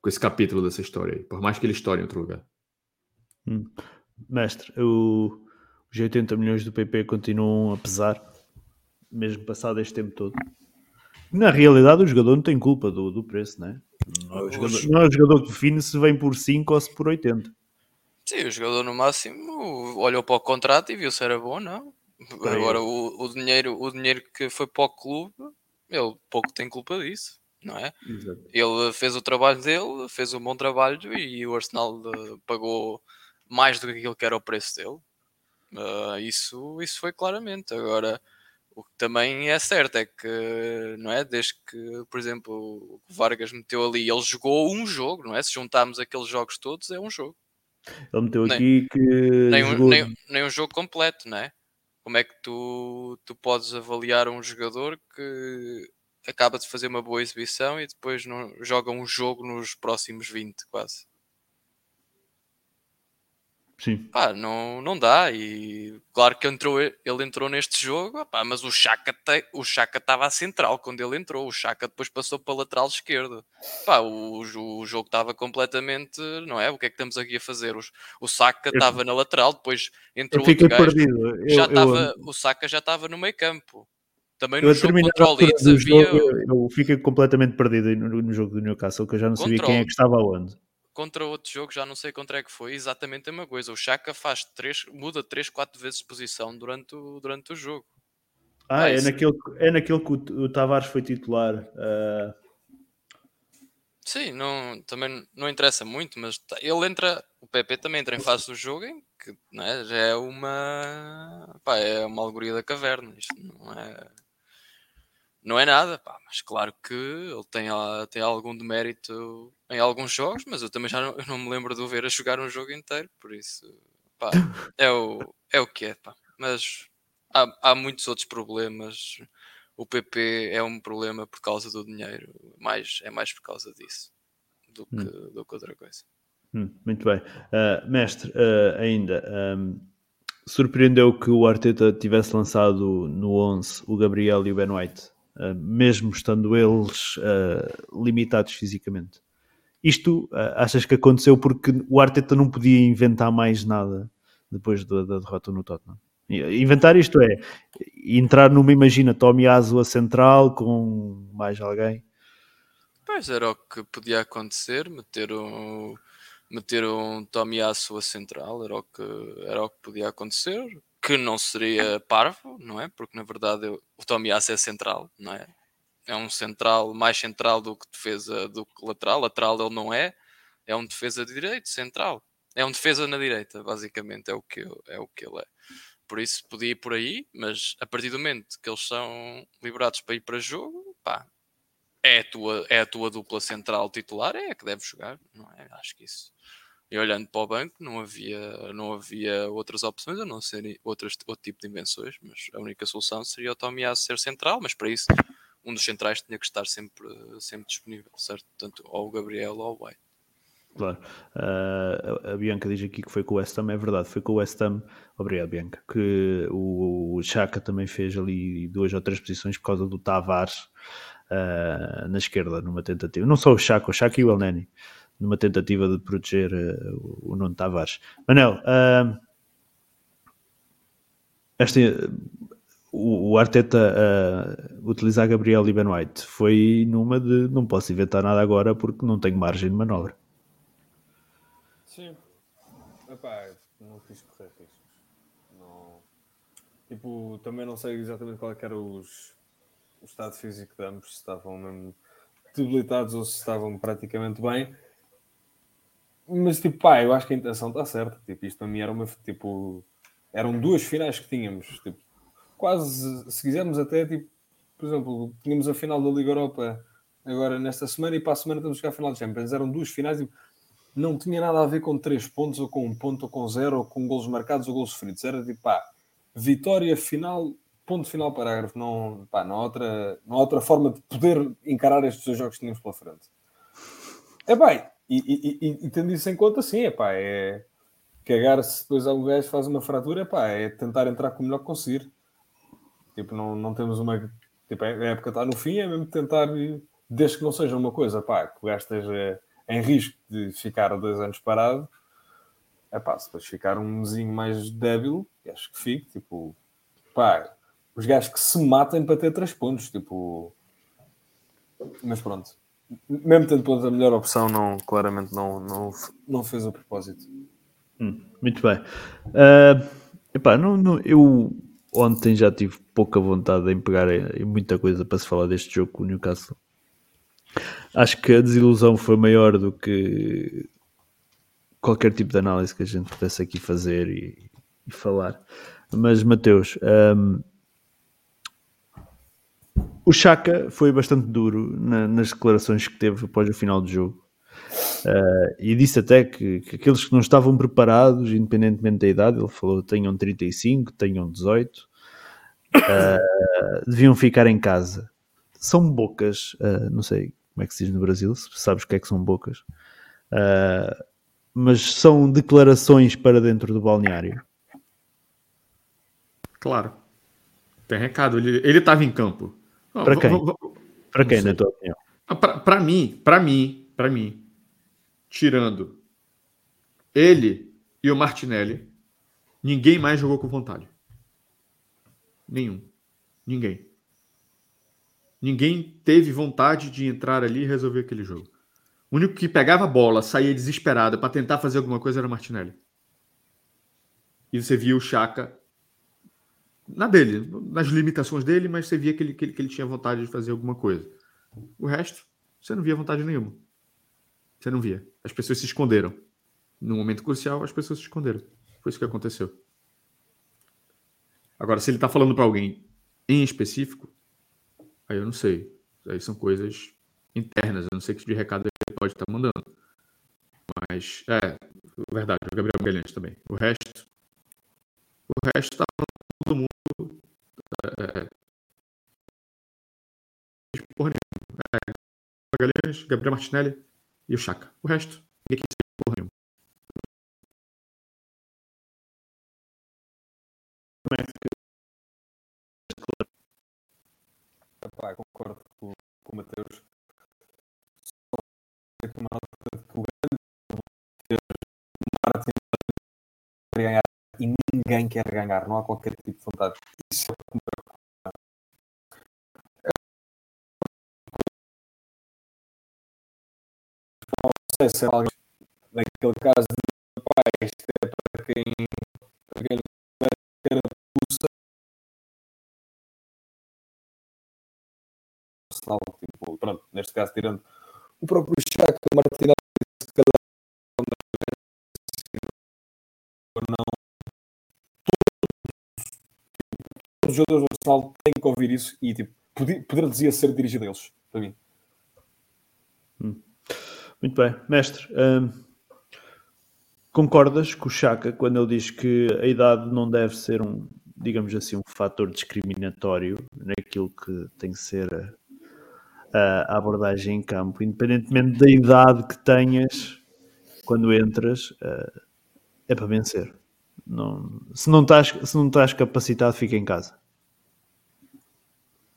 com esse capítulo dessa história aí, por mais que ele estoure em outro lugar. Hum. Mestre, o, os 80 milhões do PP continuam a pesar, mesmo passado este tempo todo. Na realidade, o jogador não tem culpa do, do preço, né? não é? O jogador, não é o jogador que define se vem por 5 ou se por 80. Sim, o jogador no máximo olhou para o contrato e viu se era bom, não. Agora o, o, dinheiro, o dinheiro que foi para o clube, ele pouco tem culpa disso, não é? Exato. Ele fez o trabalho dele, fez um bom trabalho e o Arsenal uh, pagou mais do que aquilo que era o preço dele. Uh, isso, isso foi claramente. Agora, o que também é certo é que, não é? Desde que, por exemplo, o Vargas meteu ali, ele jogou um jogo, não é? Se juntarmos aqueles jogos todos, é um jogo. Ele meteu nem, aqui que. Nem um, nem, nem um jogo completo, não é? Como é que tu, tu podes avaliar um jogador que acaba de fazer uma boa exibição e depois não, joga um jogo nos próximos 20, quase? Sim. Pá, não, não dá. E claro que entrou, ele entrou neste jogo, pá, mas o Chaka o Chaka estava a central quando ele entrou. O Chaka depois passou para a lateral esquerdo. Pá, o, o jogo estava completamente, não é? O que é que estamos aqui a fazer? O, o Saka estava na lateral, depois entrou eu outro gajo. Perdido. já estava, o Saka já estava no meio campo. Também no jogo contra o Leeds havia... Jogo, eu fiquei completamente perdido no, no, jogo do Newcastle, que eu já não sabia quem é que estava onde contra outro jogo, já não sei contra é que foi, exatamente a mesma coisa. O Chaka faz três, muda 3, 4 vezes de posição durante o, durante o jogo. Ah, é, naquele, é naquele que o, o Tavares foi titular. Uh... Sim, não, também não interessa muito, mas tá, ele entra, o PP também entra em fase do jogo em que não é, já é uma, pá, é uma alegoria da caverna. Isto não é não é nada, pá, mas claro que ele tem, tem algum demérito em alguns jogos, mas eu também já não, não me lembro de o ver a jogar um jogo inteiro, por isso pá, *laughs* é, o, é o que é, pá. Mas há, há muitos outros problemas. O PP é um problema por causa do dinheiro, mais, é mais por causa disso do que, hum. do que outra coisa. Hum, muito bem. Uh, mestre, uh, ainda, um, surpreendeu que o Arteta tivesse lançado no 11 o Gabriel e o Ben White? Ah, mesmo estando eles uh, limitados fisicamente. Isto uh, achas que aconteceu porque o Arteta não podia inventar mais nada depois da, da derrota no Tottenham? Inventar isto é entrar numa, imagina, Tommy Aso a central com mais alguém. Pois era o que podia acontecer, meter um, meter um Tommy a central, era o, que, era o que podia acontecer que não seria parvo, não é? Porque na verdade o Tomiasso é central, não é? É um central mais central do que defesa do que lateral. Lateral ele não é, é um defesa de direito, central. É um defesa na direita, basicamente, é o que, é o que ele é. Por isso podia ir por aí, mas a partir do momento que eles são liberados para ir para jogo, pá, é a tua, é a tua dupla central titular, é a que deve jogar, não é? Acho que isso E olhando para o banco, não havia, não havia outras opções a não ser outras, outro tipo de invenções, mas a única solução seria o Tomiyasu ser central, mas para isso um dos centrais tinha que estar sempre, sempre disponível, certo? Tanto ou o Gabriel ou o White. Claro. Uh, a Bianca diz aqui que foi com o West Ham, é verdade, foi com o West Ham, obrigado Bianca, que o, Chaka também fez ali duas ou três posições por causa do Tavares uh, na esquerda, numa tentativa. Não só o Chaka, o Chaka e o Elneny, numa tentativa de proteger uh, o Nuno Tavares. Manel, esta, o, o Arteta utilizar Gabriel e Ben White foi numa de não posso inventar nada agora porque não tenho margem de manobra. Sim. Epá, não quis correr riscos. Não... Tipo, também não sei exatamente qual é era os, o estado físico de ambos, se estavam mesmo debilitados ou se estavam praticamente bem. Mas tipo, pá, eu acho que a intenção está certa. Tipo, isto para mim era uma. Tipo, eram duas finais que tínhamos. Tipo, quase, se quisermos até, tipo, por exemplo, tínhamos a final da Liga Europa agora nesta semana e para a semana estamos a a final de Champions. Eram duas finais. Tipo, não tinha nada a ver com três pontos, ou com um ponto, ou com zero, ou com golos marcados ou golos sofridos. Era tipo, pá, vitória final, ponto final, parágrafo. Não, pá, não, há outra, não há outra forma de poder encarar estes dois jogos que tínhamos pela frente. É bem, e, e, e, tendo isso em conta, sim, é pá, é cagar-se depois ao gajo faz uma fratura, é pá, é tentar entrar com o melhor que conseguir. Tipo, não, não temos uma. Tipo, a época está no fim, é mesmo tentar, desde que não seja uma coisa, pá, que o gajo esteja em risco de ficar dois anos parado, é pá, se depois ficar um mesinho mais débil, acho que fique, tipo, pá, os gajos que se matem para ter três pontos, tipo, mas pronto, mesmo tendo pontos a melhor opção, não, claramente não, não, não fez o propósito. Hum, muito bem. Uh, epá, não, não, eu ontem já tive pouca vontade em pegar em muita coisa para se falar deste jogo com o Newcastle acho que a desilusão foi maior do que qualquer tipo de análise que a gente pudesse aqui fazer e, e falar. Mas, Mateus, um, o Chaka foi bastante duro na, nas declarações que teve após o final do jogo. Uh, e disse até que, que, aqueles que não estavam preparados, independentemente da idade, ele falou tenham 35, tenham 18, uh, deviam ficar em casa. São bocas, uh, não sei como é que se diz no Brasil, sabes o que é que são bocas, mas são declarações para dentro do balneário. Claro. Tem recado. Ele estava em campo. Para quem? Para quem, na tua opinião? Ah, para mim, para mim, para mim, tirando ele e o Martinelli, ninguém mais jogou com vontade. Nenhum. Ninguém. Ninguém teve vontade de entrar ali e resolver aquele jogo. O único que pegava a bola, saía desesperado para tentar fazer alguma coisa era o Martinelli. E você via o Chaka na dele, nas limitações dele, mas você via que ele, que ele, que ele tinha vontade de fazer alguma coisa. O resto, você não via vontade nenhuma. Você não via. As pessoas se esconderam. No momento crucial, as pessoas se esconderam. Foi isso que aconteceu. Agora, se ele está falando para alguém em específico, Aí eu não sei. Aí são coisas internas. Eu não sei que tipo de recado ele pode estar mandando. Mas, é, verdade, o Gabriel Magalhães também. O resto, o resto tá todo mundo. É, é, porra nenhuma. É, Magalhães, Gabriel Martinelli e o Chaka. O resto, ninguém quis porra nenhuma. É Epá, concordo com, com o Mateus. Só alta que o grande Martin quer ganhar e ninguém quer ganhar, não há qualquer tipo de vontade. Isso é o que me preocupa. Não sei se é alguém naquele caso de pá, isto é para quem, para quem não quer a Arsenal, tipo, pronto, neste caso tirando o próprio Chaka, Martinelli, se calhar não os jogadores do Arsenal têm que ouvir isso e tipo, poder, poder ser dirigido a eles, para mim. Hum. Muito bem, mestre. Um, concordas com o Chaka quando ele diz que a idade não deve ser um, digamos assim, um fator discriminatório naquilo que tem que ser a, a abordagem em campo, independentemente da idade que tenhas quando entras, uh, é para vencer. Não, se, não estás, se não estás capacitado, fica em casa.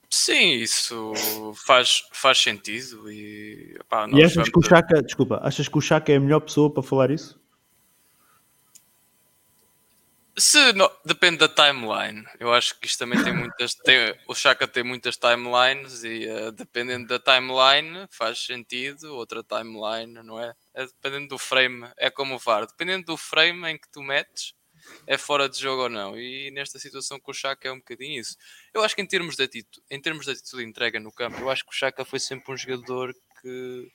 Sim, isso faz, faz sentido. E, pá, e achas que o Chaka, desculpa, achas que o Chaka é a melhor pessoa para falar isso? Se não, depende da timeline. Eu acho que isto também tem muitas. Tem, o Chaka tem muitas timelines e uh, dependendo da timeline faz sentido. Outra timeline, não é? é? Dependendo do frame, é como o VAR. Dependendo do frame em que tu metes, é fora de jogo ou não. E nesta situação com o Chaka é um bocadinho isso. Eu acho que em termos de atitude, em termos de atitude de entrega no campo, eu acho que o Chaka foi sempre um jogador que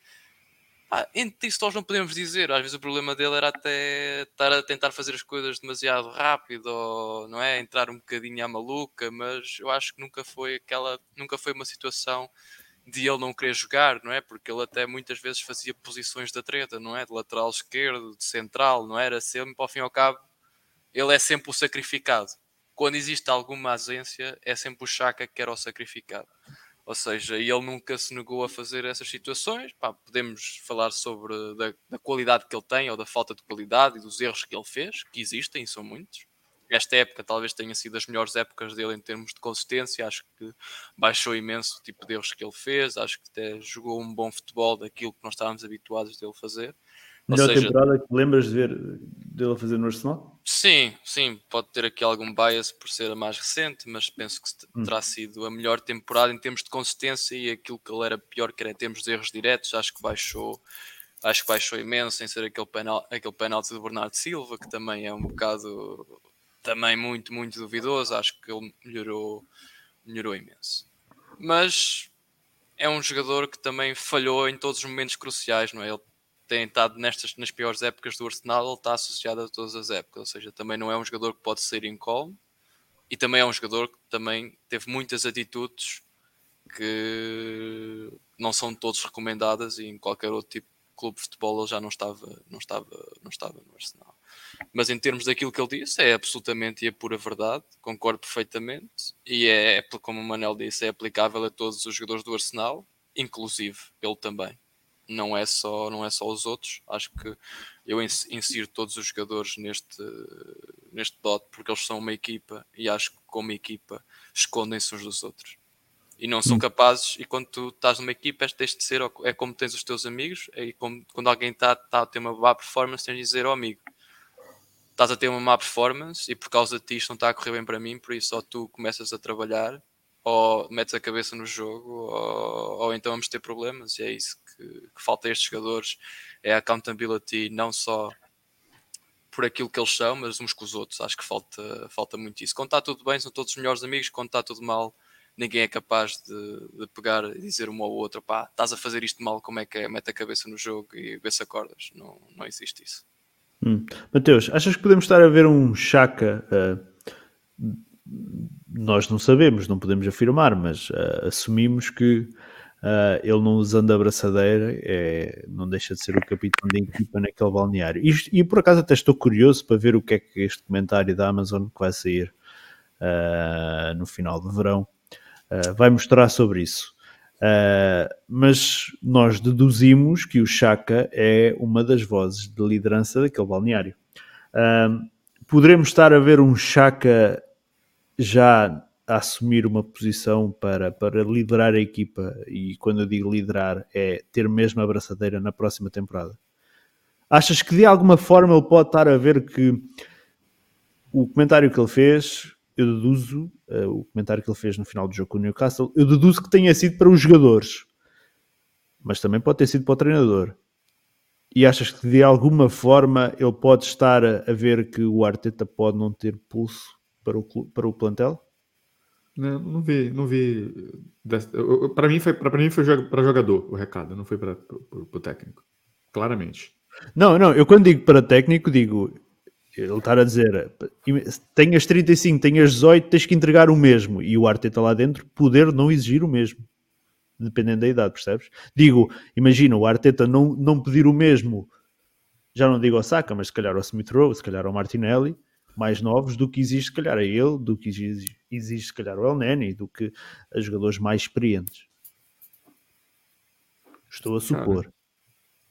ah, isso nós não podemos dizer. Às vezes o problema dele era até estar a tentar fazer as coisas demasiado rápido, ou, não é? Entrar um bocadinho à maluca, mas eu acho que nunca foi aquela, nunca foi uma situação de ele não querer jogar, não é? Porque ele até muitas vezes fazia posições da treta, não é? De lateral esquerdo, de central, não era? Sempre, ao fim e ao cabo, ele é sempre o sacrificado. Quando existe alguma ausência, é sempre o Chaka que era o sacrificado. Ou seja, ele nunca se negou a fazer essas situações. Pá, podemos falar sobre da, da, qualidade que ele tem ou da falta de qualidade e dos erros que ele fez, que existem e são muitos. Esta época talvez tenha sido as melhores épocas dele em termos de consistência. Acho que baixou imenso o tipo de erros que ele fez. Acho que até jogou um bom futebol daquilo que nós estávamos habituados dele fazer. Melhor seja, temporada que lembras de ver dele a fazer no Arsenal? Sim, sim, pode ter aqui algum bias por ser a mais recente, mas penso que hum. terá sido a melhor temporada em termos de consistência e aquilo que ele era pior que era em termos de erros diretos, acho que baixou, acho que baixou imenso em ser aquele penal, aquele penalti do Bernardo Silva, que também é um bocado também muito, muito duvidoso, acho que ele melhorou, melhorou imenso. Mas é um jogador que também falhou em todos os momentos cruciais, não é? Ele tem estado nestas, nas piores épocas do Arsenal, ele está associado a todas as épocas, ou seja, também não é um jogador que pode ser incólume e também é um jogador que também teve muitas atitudes que não são todos recomendadas e em qualquer outro tipo de clube de futebol ele já não estava, não estava, não estava no Arsenal. Mas em termos daquilo que ele disse, é absolutamente e a pura verdade, concordo perfeitamente, e é, como o Manel disse, é aplicável a todos os jogadores do Arsenal, inclusive ele também não é só não é só os outros. Acho que eu insiro todos os jogadores neste neste dot porque eles são uma equipa e acho que como equipa escondem-se uns dos outros. E não são hum. capazes e quando tu estás numa equipa tens de ser é como tens os teus amigos e como, quando alguém está tá a ter uma má performance tens de dizer ao oh, amigo estás a ter uma má performance e por causa de ti isto não está a correr bem para mim por isso só tu começas a trabalhar ou metes a cabeça no jogo, ou, ou então vamos ter problemas, e é isso que, que, falta a estes jogadores, é a accountability não só por aquilo que eles são, mas uns com os outros, acho que falta, falta muito isso. Quando está tudo bem, são todos os melhores amigos, quando está tudo mal, ninguém é capaz de, de, pegar e dizer uma ou outra, pá, estás a fazer isto mal, como é que é? Mete a cabeça no jogo e vê se acordas. Não, não existe isso. Hum. Mateus, achas que podemos estar a ver um Chaka uh, nós não sabemos, não podemos afirmar, mas uh, assumimos que uh, ele não usando a braçadeira é, não deixa de ser o capitão da equipa naquele balneário. E, e, por acaso até estou curioso para ver o que é que este comentário da Amazon que vai sair uh, no final do verão vai mostrar sobre isso. mas nós deduzimos que o Chaka é uma das vozes de liderança daquele balneário. poderemos estar a ver um Chaka já a assumir uma posição para, para liderar a equipa, e quando eu digo liderar, é ter mesmo a braçadeira na próxima temporada. Achas que de alguma forma ele pode estar a ver que o comentário que ele fez, eu deduzo, uh, o comentário que ele fez no final do jogo com o Newcastle, eu deduzo que tenha sido para os jogadores, mas também pode ter sido para o treinador. E achas que de alguma forma ele pode estar a, a ver que o Arteta pode não ter pulso para o, para o plantel? Não, não vi, não vi. Para mim foi para mim foi para jogador o recado, não foi para o técnico. Claramente. Não, não, eu quando digo para técnico, digo ele estar a dizer tenhas 35, tenhas 18, tens que entregar o mesmo e o Arteta lá dentro poder não exigir o mesmo, dependendo da idade, percebes? Digo, imagina o Arteta não, não pedir o mesmo já não digo ao Saka, mas se calhar ao Smith Rowe, se calhar ao Martinelli, mais novos do que existe, se calhar, a ele, do que existe, existe se calhar, o El Neni, do que a jogadores mais experientes. Estou a supor. Cara,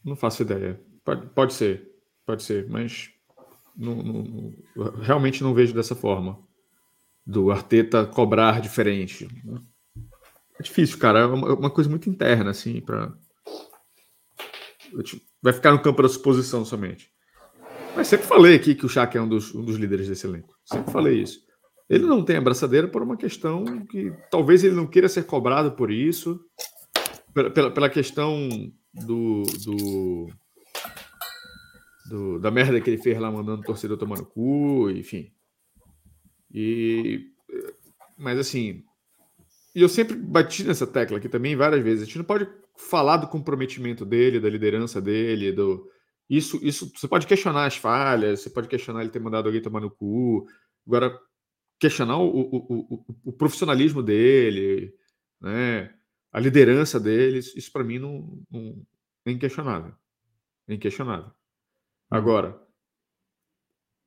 não faço ideia. Pode, pode ser, pode ser, mas não, não, realmente não vejo dessa forma. Do Arteta cobrar diferente. É difícil, cara. É uma, uma coisa muito interna, assim, para Vai ficar no campo da suposição somente. Mas sempre falei aqui que o Shaq é um dos, um dos líderes desse elenco. Sempre falei isso. Ele não tem abraçadeira por uma questão que talvez ele não queira ser cobrado por isso, pela, pela, pela questão do, do, do, da merda que ele fez lá mandando o torcedor tomar no cu, enfim. E, mas assim, e eu sempre bati nessa tecla aqui também várias vezes. A gente não pode falar do comprometimento dele, da liderança dele, do isso, isso você pode questionar as falhas, você pode questionar ele ter mandado alguém tomar no cu. Agora, questionar o, o, o, o profissionalismo dele, né? a liderança deles, isso para mim não, não, é inquestionável. É inquestionável. Uhum. Agora,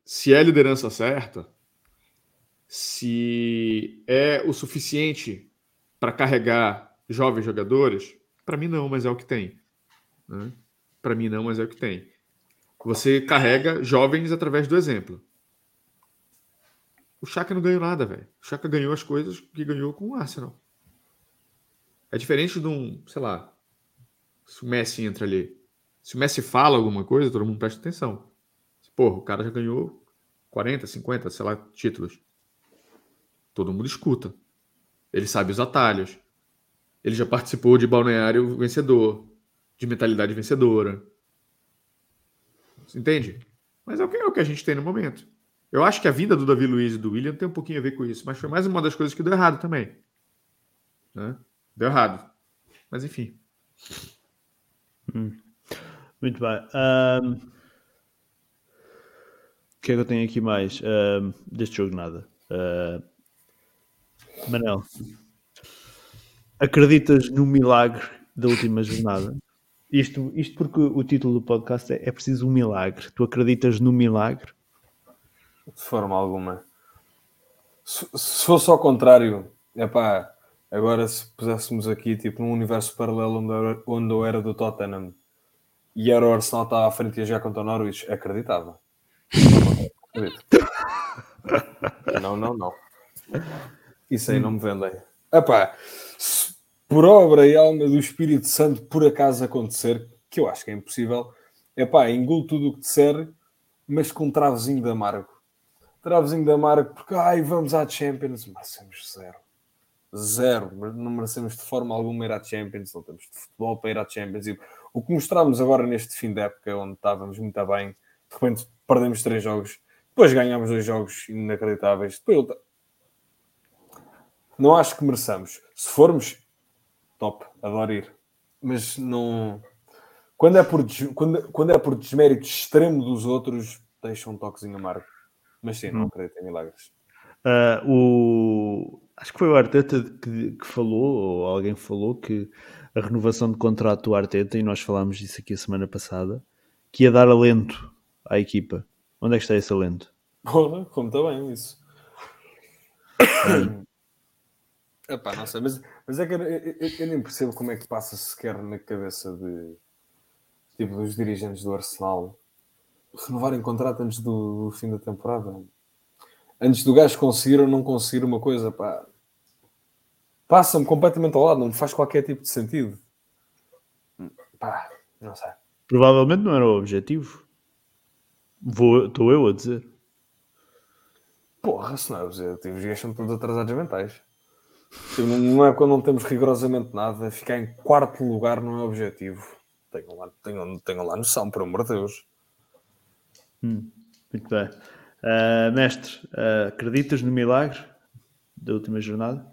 se é a liderança certa, se é o suficiente para carregar jovens jogadores? Para mim não, mas é o que tem. Né? Para mim não, mas é o que tem. Você carrega jovens através do exemplo. O Chaka não ganhou nada, velho. O Chaka ganhou as coisas que ganhou com o Arsenal. É diferente de um, sei lá, se o Messi entra ali. Se o Messi fala alguma coisa, todo mundo presta atenção. Porra, o cara já ganhou 40, 50, sei lá, títulos. Todo mundo escuta. Ele sabe os atalhos. Ele já participou de balneário vencedor, de mentalidade vencedora. Entende? Mas é o que, é o que a gente tem no momento. Eu acho que a vinda do Davi Luiz e do William tem um pouquinho a ver com isso, mas foi mais uma das coisas que deu errado também. Né? Deu errado. Mas enfim. Hum. Muito bem. Um... O que é que eu tenho aqui mais? Um, deste jogo, nada. Uh... Manel, acreditas no milagre da última jornada? Isto, isto porque o título do podcast é, é preciso um milagre. Tu acreditas no milagre? De forma alguma. Se, se fosse ao contrário, é pá, agora se puséssemos aqui tipo num universo paralelo onde, eu, onde eu era do Tottenham e era o Arsenal estava à frente e jogar contra o Norwich, acreditava. *laughs* Não, não, não. Isso aí não me vendem. Epá, se por obra e alma do Espírito Santo por acaso acontecer, que eu acho que é impossível, epá, engulo tudo o que disser, mas com um travozinho de amargo. Travozinho de amargo, porque ai, vamos à Champions, merecemos zero. Zero, não merecemos de forma alguma ir à Champions, não temos de futebol para ir à Champions. E o que mostramos agora neste fim de época, onde estávamos muito bem, de repente perdemos três jogos, depois ganhamos dois jogos inacreditáveis, depois não acho que mereçamos. Se formos, top, adoro ir. Mas não. Quando é por, quando, quando é por desmérito extremo dos outros, deixa um toquezinho amargo. Mas sim, não hum. acredito em milagres. Uh, o... Acho que foi o Arteta que, que, falou, ou alguém falou, que a renovação de contrato do Arteta, e nós falámos disso aqui a semana passada, que ia dar alento à equipa. Onde é que está esse alento? Como está bem isso. *coughs* Epá, não sei, mas, mas é que eu, eu, eu, nem percebo como é que passa sequer na cabeça de tipo dos dirigentes do Arsenal renovarem contrato antes do, fim da temporada. Antes do gajo conseguir ou não conseguir uma coisa, pá, passa-me completamente ao lado, não me faz qualquer tipo de sentido. Pá, não sei. Provavelmente não era o objetivo. Estou eu a dizer. Porra, se não é o objetivo, os gajos são todos atrasados mentais. Não é quando não temos rigorosamente nada, ficar em quarto lugar não é objetivo. Tenham lá, tenham, tenham lá noção, por amor de Deus. Hum, muito bem. Uh, mestre, uh, acreditas no milagre da última jornada?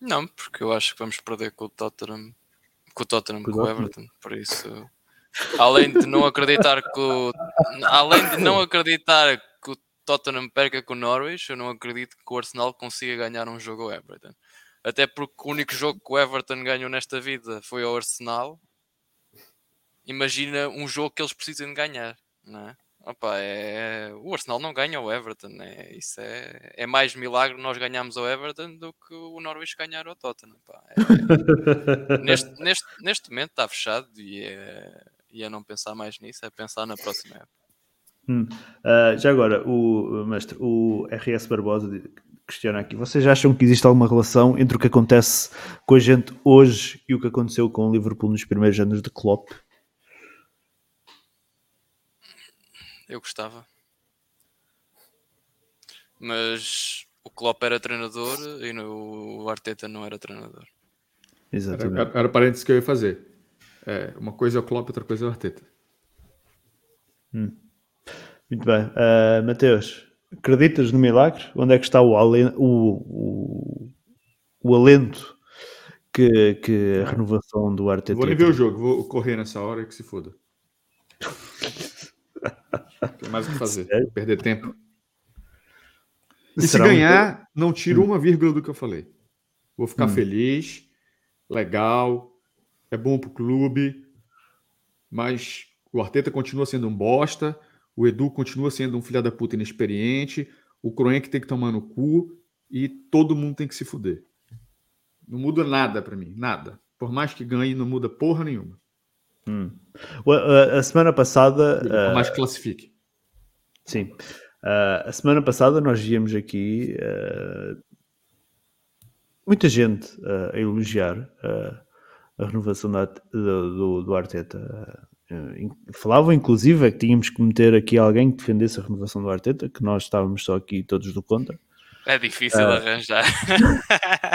Não, porque eu acho que vamos perder com o Tottenham, com o Tottenham, com, com o Everton, por isso. Além de não acreditar que o, além de não acreditar que o Tottenham perca com o Norwich, eu não acredito que o Arsenal consiga ganhar um jogo ao Everton. Até porque o único jogo que o Everton ganhou nesta vida foi ao Arsenal. imagina um jogo que eles precisam de ganhar, não é? Opa, é... O Arsenal não ganha o Everton, né? isso é... é mais milagre nós ganharmos o Everton do que o Norwich ganhar o Tottenham. É... neste, *laughs* neste, neste momento está fechado e é... e é não pensar mais nisso, é pensar na próxima época. Hum. Uh, já agora, o mestre, o RS Barbosa questiona aqui: vocês acham que existe alguma relação entre o que acontece com a gente hoje e o que aconteceu com o Liverpool nos primeiros anos de Klopp? Eu gostava. Mas o Klopp era treinador e o Arteta não era treinador. Exatamente. Era, era parênteses que eu ia fazer. É, uma coisa é o Klopp, outra coisa é o Arteta. Hum. Muito bem. Uh, Mateus, acreditas no milagre? Onde é que está o, alento, o, o, o alento que, que a renovação do Arteta... Vou nem ver o jogo, vou correr nessa hora e que se foda. *laughs* Tem mais o que fazer. Sério? Perder tempo. E Será se ganhar, um... não tiro uma vírgula do que eu falei. Vou ficar hum. feliz, legal, é bom pro clube, mas o Arteta continua sendo um bosta, o Edu continua sendo um filho da puta inexperiente, o Kroenke tem que tomar no cu e todo mundo tem que se fuder. Não muda nada para mim, nada. Por mais que ganhe, não muda porra nenhuma. Hum. A semana passada. Por mais que classifique. Sim. Uh, a semana passada nós víamos aqui uh, muita gente a elogiar a renovação da, do, do, do, Arteta. falavam inclusive que tínhamos que meter aqui alguém que defendesse a renovação do Arteta, que nós estávamos só aqui todos do contra. É difícil arranjar.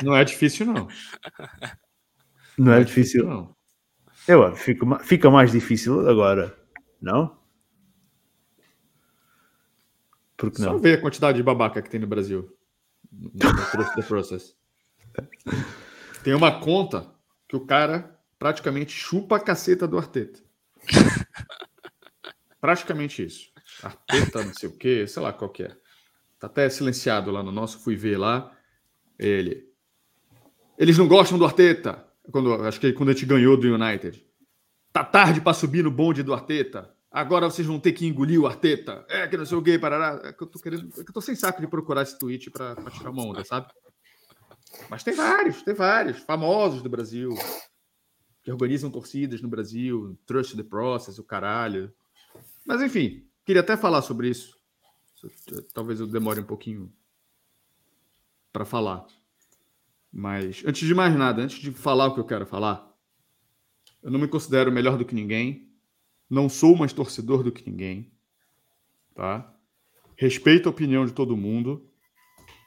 Não é difícil, não. Não, não é, é, difícil, difícil não. Eu, fica, fica mais difícil agora, não? Porque não? Só ver a quantidade de babaca que tem no Brasil. No, no process. *laughs* Tem uma conta que o cara praticamente chupa a caceta do Arteta. praticamente isso. Arteta, não sei o que, sei lá qual que é. Tá até silenciado lá no nosso, fui ver lá. Ele. Eles não gostam do Arteta. Quando, acho que quando a gente ganhou do United. Tá tarde para subir no bonde do Arteta. Agora vocês vão ter que engolir o Arteta. É que não sei o que, parará. É que eu tô querendo. É que eu tô sem saco de procurar esse tweet para tirar uma onda, sabe? Mas tem vários, tem vários famosos do Brasil que organizam torcidas no Brasil, Trust the Process, o caralho. Mas enfim, queria até falar sobre isso. Talvez eu demore um pouquinho para falar. Mas antes de mais nada, antes de falar o que eu quero falar, eu não me considero melhor do que ninguém não sou mais torcedor do que ninguém, tá? Respeito a opinião de todo mundo,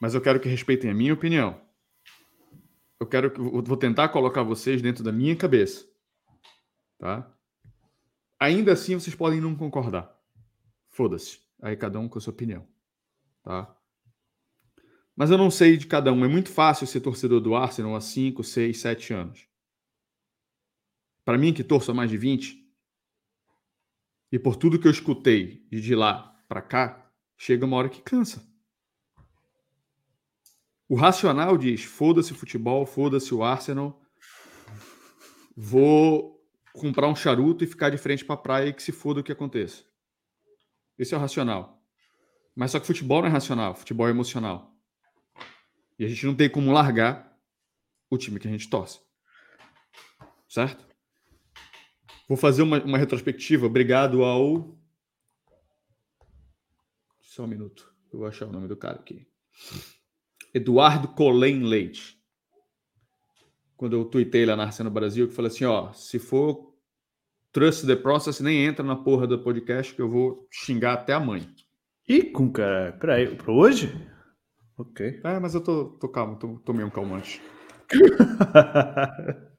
mas eu quero que respeitem a minha opinião. Eu quero que eu vou tentar colocar vocês dentro da minha cabeça, tá? Ainda assim, vocês podem não concordar. Foda-se. Aí cada um com a sua opinião, tá? Mas eu não sei de cada um. É muito fácil ser torcedor do Arsenal há 5, 6, 7 anos. Para mim, que torço há mais de 20, e por tudo que eu escutei de lá para cá, chega uma hora que cansa. O racional diz: foda-se o futebol, foda-se o Arsenal, vou comprar um charuto e ficar de frente para a praia e que se foda o que aconteça. Esse é o racional. Mas só que futebol não é racional, futebol é emocional. E a gente não tem como largar o time que a gente torce. Certo? Vou fazer uma, uma retrospectiva. Obrigado ao. Só um minuto. Eu vou achar o nome do cara aqui. Eduardo Colém Leite. Quando eu tuitei lá na Arsenal Brasil, que falei assim: ó, se for Trust the Process, nem entra na porra do podcast que eu vou xingar até a mãe. Ih, com cara. Peraí, pra hoje? Ok. É, mas eu tô, tô calmo, tô, tô meio calmante. *laughs*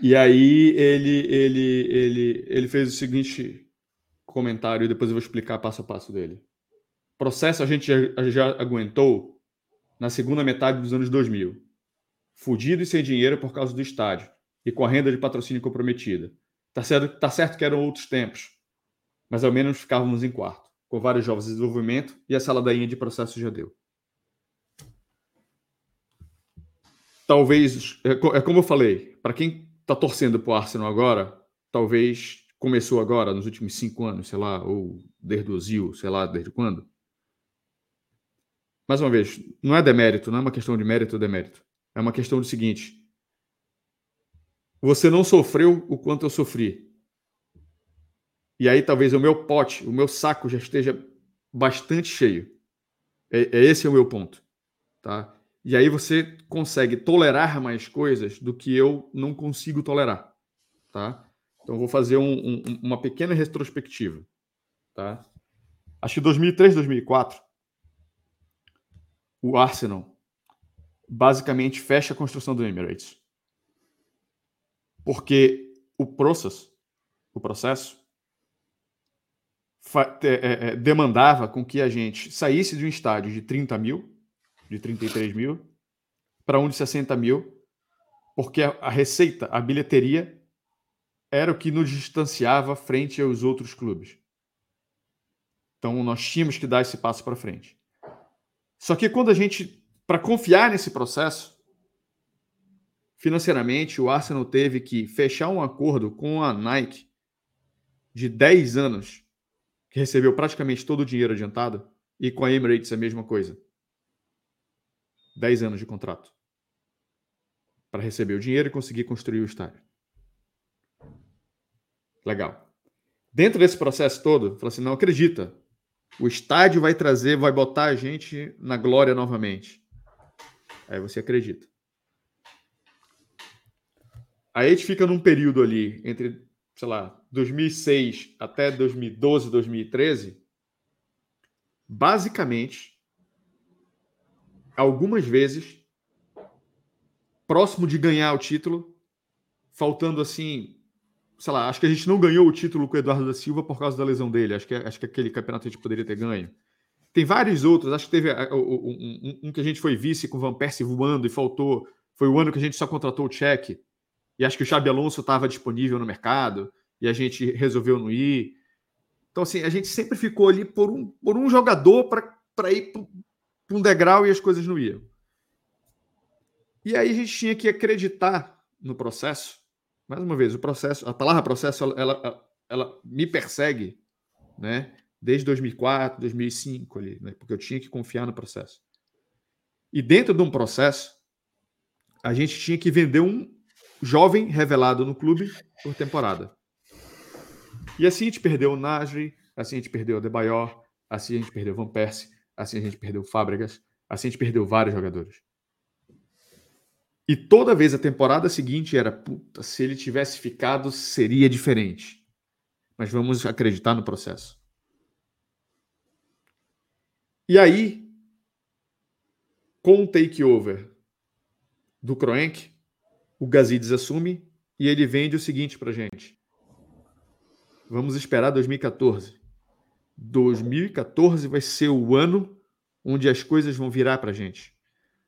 E aí ele, ele, ele, ele fez o seguinte comentário e depois eu vou explicar passo a passo dele. Processo a gente já, já aguentou na segunda metade dos anos 2000. Fudido e sem dinheiro por causa do estádio e com a renda de patrocínio comprometida. Tá certo, tá certo que eram outros tempos, mas ao menos ficávamos em quarto, com vários jovens de desenvolvimento e essa ladainha de processo já deu. Talvez, é, é como eu falei, para quem tá torcendo pro Arsenal agora, talvez começou agora, nos últimos cinco anos, sei lá, ou desde o Ozil, sei lá, desde quando. Mais uma vez, não é demérito, não é uma questão de mérito ou demérito. É uma questão do seguinte: você não sofreu o quanto eu sofri. E aí talvez o meu pote, o meu saco já esteja bastante cheio. É, é esse é o meu ponto, tá? E aí você consegue tolerar mais coisas do que eu não consigo tolerar, tá? Então vou fazer um, um, uma pequena retrospectiva, tá? Acho que 2003, 2004, o Arsenal basicamente fecha a construção do Emirates. Porque o processo, o processo é, é, demandava com que a gente saísse de um estádio de 30 mil, de 33 mil, para um de 60 mil, porque a, a receita, a bilheteria era o que nos distanciava frente aos outros clubes. Então nós tínhamos que dar esse passo para frente. Só que quando a gente, para confiar nesse processo, financeiramente, o Arsenal teve que fechar um acordo com a Nike de 10 anos, que recebeu praticamente todo o dinheiro adiantado, e com a Emirates a mesma coisa. 10 anos de contrato. Para receber o dinheiro e conseguir construir o estádio. Legal. Dentro desse processo todo, falou assim: não acredita. O estádio vai trazer, vai botar a gente na glória novamente. Aí você acredita. Aí a gente fica num período ali entre, sei lá, 2006 até 2012, 2013. Basicamente, algumas vezes, próximo de ganhar o título, faltando assim sei lá, acho que a gente não ganhou o título com o Eduardo da Silva por causa da lesão dele. Acho que, acho que aquele campeonato a gente poderia ter ganho. Tem vários outros. Acho que teve um, um, um que a gente foi vice com o Van Persie voando e faltou. Foi o ano que a gente só contratou o Cheque. E acho que o Xabi Alonso estava disponível no mercado e a gente resolveu não ir. Então, assim, a gente sempre ficou ali por um, por um jogador para ir para um degrau e as coisas não iam. E aí a gente tinha que acreditar no processo mais uma vez, o processo, a palavra processo, ela, ela, ela me persegue, né? Desde 2004, 2005 ali, né? Porque eu tinha que confiar no processo. E dentro de um processo, a gente tinha que vender um jovem revelado no clube por temporada. E assim a gente perdeu o Nasri, assim a gente perdeu o Debayor, assim a gente perdeu o Van Persie, assim a gente perdeu o Fábregas, assim a gente perdeu vários jogadores. E toda vez a temporada seguinte era, puta, se ele tivesse ficado, seria diferente. Mas vamos acreditar no processo. E aí, com o takeover do Kroenk, o Gazidis assume e ele vende o seguinte para gente. Vamos esperar 2014. 2014 vai ser o ano onde as coisas vão virar para gente.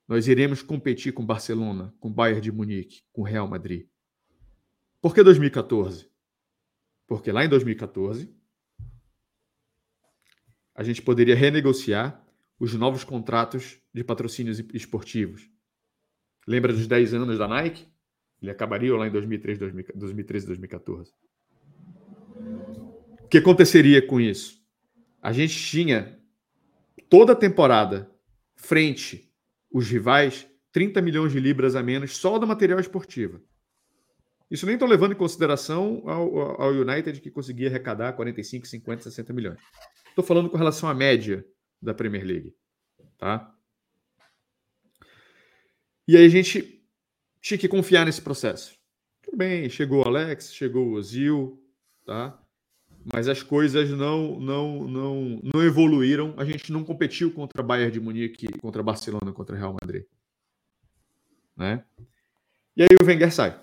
Nós iremos competir com Barcelona, com Bayern de Munique, com Real Madrid. Por que 2014? Porque lá em 2014 a gente poderia renegociar os novos contratos de patrocínios esportivos. Lembra dos 10 anos da Nike? Ele acabaria lá em 2013, 2014. O que aconteceria com isso? A gente tinha toda a temporada frente os rivais 30 milhões de libras a menos só do material esportivo. Isso nem estou levando em consideração ao, ao, United que conseguia arrecadar 45, 50, 60 milhões. Estou falando com relação à média da Premier League. Tá? E aí a gente tinha que confiar nesse processo. Tudo bem, chegou o Alex, chegou o Ozil, tá? mas as coisas não, não, não, não evoluíram. A gente não competiu contra Bayern de Munique, contra Barcelona, contra Real Madrid. Né? E aí o Wenger sai.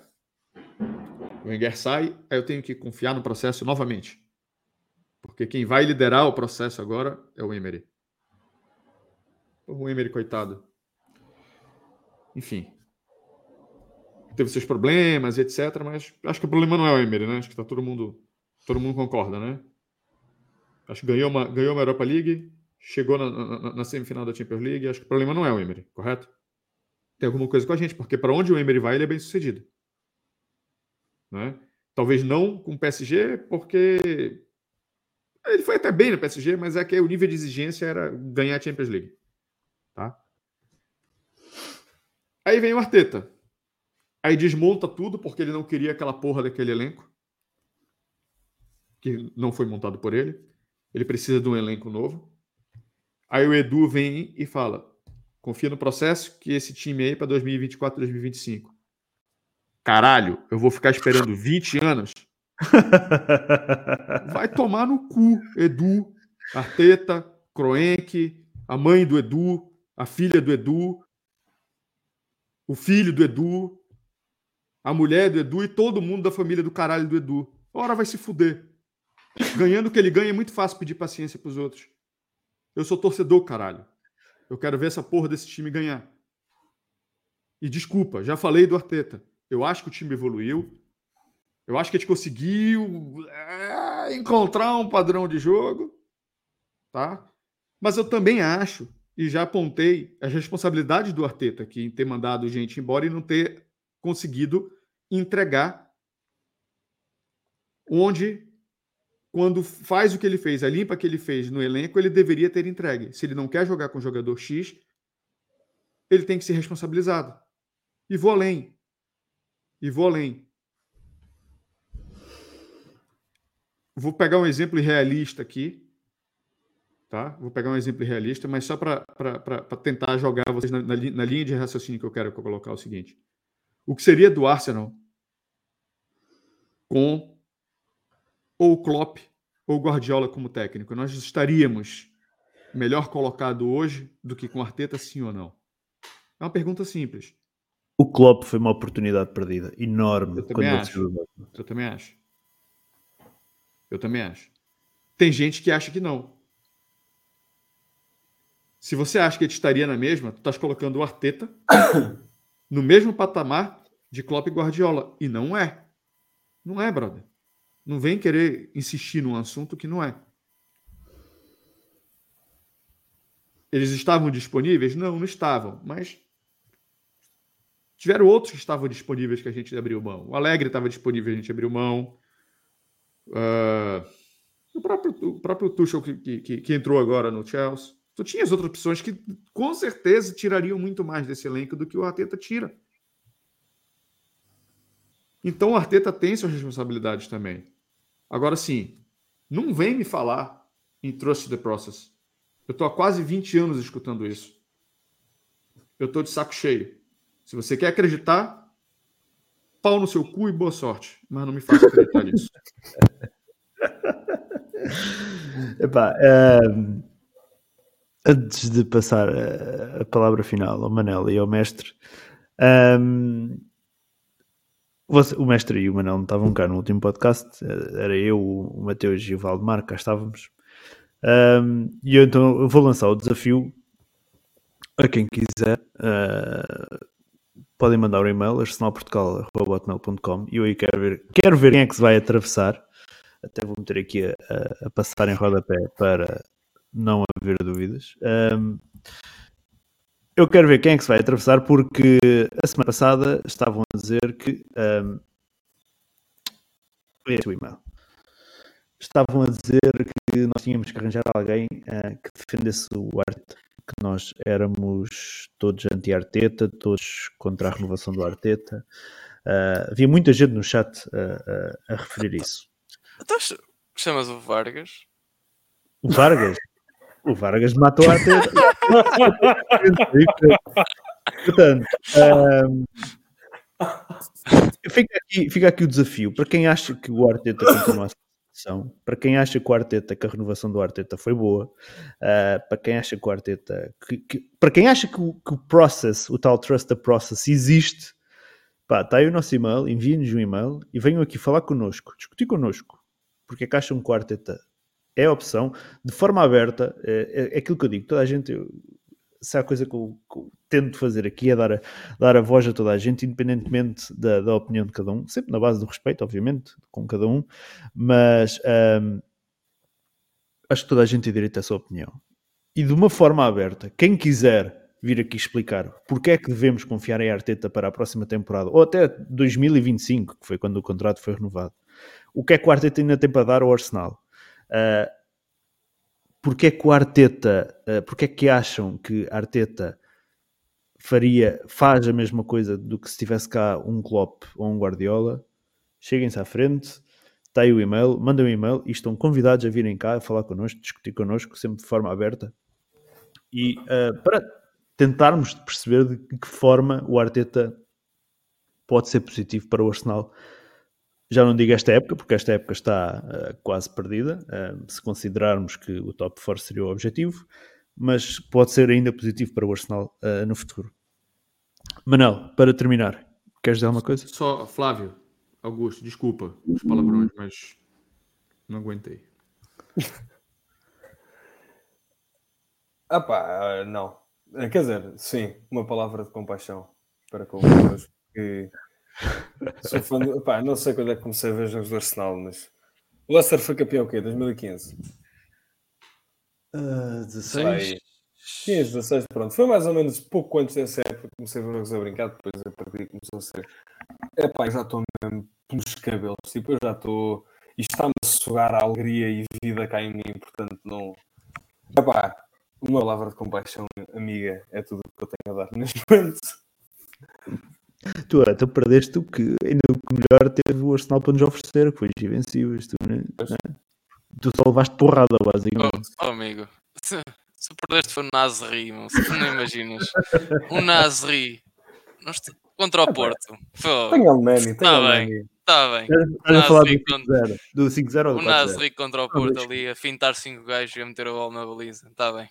O Wenger sai, aí eu tenho que confiar no processo novamente. Porque quem vai liderar o processo agora é o Emery. O Emery, coitado. Enfim. Teve seus problemas, etc. Mas acho que o problema não é o Emery, né? Acho que está todo mundo Todo mundo concorda, né? Acho que ganhou uma, ganhou uma Europa League, chegou na, na, na semifinal da Champions League. Acho que o problema não é o Emery, correto? Tem alguma coisa com a gente, porque para onde o Emery vai, ele é bem sucedido. Né? Talvez não com o PSG, porque ele foi até bem no PSG, mas é que o nível de exigência era ganhar a Champions League. Tá? Aí vem o Arteta. Aí desmonta tudo porque ele não queria aquela porra daquele elenco que não foi montado por ele. Ele precisa de um elenco novo. Aí o Edu vem e fala: confia no processo que esse time aí para 2024, 2025. Caralho, eu vou ficar esperando 20 anos. *laughs* Vai tomar no cu, Edu, Arteta, Kroenke, a mãe do Edu, a filha do Edu, o filho do Edu, a mulher do Edu e todo mundo da família do caralho do Edu. Ora vai se fuder. Ganhando o que ele ganha é muito fácil pedir paciência pros outros. Eu sou torcedor, caralho. Eu quero ver essa porra desse time ganhar. E desculpa, já falei do Arteta. Eu acho que o time evoluiu. Eu acho que a gente conseguiu é, encontrar um padrão de jogo, tá? Mas eu também acho, e já apontei as responsabilidades do Arteta aqui em ter mandado gente embora e não ter conseguido entregar onde quando faz o que ele fez, a limpa que ele fez no elenco, ele deveria ter entregue. Se ele não quer jogar com o jogador X, ele tem que ser responsabilizado. E vou além. E vou além. Vou pegar um exemplo realista aqui. Tá? Vou pegar um exemplo realista, mas só para tentar jogar vocês na, na, na, linha de raciocínio que eu quero colocar o seguinte. O que seria do Arsenal com ou o Klopp ou o Guardiola como técnico? Nós estaríamos melhor colocado hoje do que com Arteta, sim ou não? É uma pergunta simples. O Klopp foi uma oportunidade perdida, enorme. Eu também acho. Eu também acho. Eu também acho. Tem gente que acha que não. Se você acha que ele estaria na mesma, tu estás colocando o Arteta *coughs* no mesmo patamar de Klopp e Guardiola. E não é. Não é, brother. Não vem querer insistir num assunto que não é. Eles estavam disponíveis? Não, não estavam. Mas tiveram outros que estavam disponíveis que a gente abriu mão. O Alegre estava disponível, a gente abriu mão. Uh, o próprio, o próprio Tuchel que, que, que, entrou agora no Chelsea. Tu tinha as outras opções que com certeza tirariam muito mais desse elenco do que o Arteta tira. Então o Arteta tem suas responsabilidades também. Agora sim, não vem me falar em trust the process. Eu estou há quase 20 anos escutando isso. Eu estou de saco cheio. Se você quer acreditar, pau no seu cu e boa sorte. Mas não me faça acreditar nisso. *laughs* Epá, uh, antes de passar a, palavra final ao Manel e ao mestre, um, você, o mestre e o Manel não estavam cá no último podcast, eh, era eu, o Mateus e o Valdemar, cá estávamos. Um, e eu então eu vou lançar o desafio a quem quiser. Uh, podem mandar um e-mail arsenalportugal.com e eu aí quero ver, quero ver quem é que se vai atravessar. Até vou meter aqui a, a passar em rodapé para não haver dúvidas. Um, eu quero ver quem é que se vai atravessar, porque a semana passada estavam a dizer que. Um, este o e-mail. Estavam a dizer que nós tínhamos que arranjar alguém uh, que defendesse o Arteta, que nós éramos todos anti-Arteta, todos contra a renovação do Arteta. Uh, havia muita gente no chat uh, a referir isso. Então, chamas o Vargas? O Vargas? *laughs* O Vargas matou a Arteta. *laughs* Portanto, um, fica, aqui, fica aqui o desafio. Para quem acha que o Arteta continua a situação, para quem acha que o Arteta, que a renovação do Arteta foi boa, uh, para quem acha que o Arteta, que, que, para quem acha que o, que o process, o tal trust the process existe, pá, está aí o nosso e-mail, enviem-nos um e-mail e venham aqui falar connosco, discutir connosco. Porque é que acham que o Arteta é a opção, de forma aberta, é, é aquilo que eu digo, toda a gente, eu, se há coisa que eu, que eu, tento fazer aqui é dar a, dar a voz a toda a gente, independentemente da, da opinião de cada um, sempre na base do respeito, obviamente, com cada um, mas um, acho que toda a gente tem direito à sua opinião. E de uma forma aberta, quem quiser vir aqui explicar porque é que devemos confiar em Arteta para a próxima temporada, ou até 2025, que foi quando o contrato foi renovado. O que é que o Arteta ainda tem para dar ao Arsenal? Uh, porque é que o Arteta, uh, porque é que acham que Arteta faria, faz a mesma coisa do que se tivesse cá um Klopp ou um Guardiola? Cheguem-se à frente, está aí o e-mail, mandem um e-mail e estão convidados a virem cá a falar connosco, discutir connosco, sempre de forma aberta. E uh, para tentarmos perceber de que forma o Arteta pode ser positivo para o Arsenal. Já não digo esta época, porque esta época está uh, quase perdida, uh, se considerarmos que o top 4 seria o objetivo, mas pode ser ainda positivo para o Arsenal uh, no futuro. Manel, para terminar, queres dizer alguma coisa? Só, Flávio, Augusto, desculpa os palavrões, mas não aguentei. *laughs* ah pá, não. Quer dizer, sim, uma palavra de compaixão para com os porque sou fã de, pá, não sei quando é que comecei a ver jogos do Arsenal, mas o Leicester foi campeão o quê? 2015? Uh, 16? 15, 16, pronto. Foi mais ou menos pouco antes dessa época que comecei a ver jogos a brincar, depois a partir começou a ser. É pá, já estou mesmo pelos cabelos, tipo, eu já estou. Isto está-me a sugar a alegria e vida cá em mim, portanto não. É pá, uma palavra de compaixão, amiga, é tudo o que eu tenho a dar neste momento. Tu, tu perdeste o que ainda o que melhor teve o Arsenal para nos oferecer, que foi invencíveis. Tu, né? tu só levaste porrada, basicamente. Oh, oh amigo, se, se perdeste foi o Nasri, se não imaginas. Um Nasri contra o Porto. Tenho Almeni, tenho Almeni. Está bem. Estás a falar do 5-0 ou do 4-0? O Nasri contra o Porto ali a fintar 5 gajos e a meter a bola na baliza. Está bem.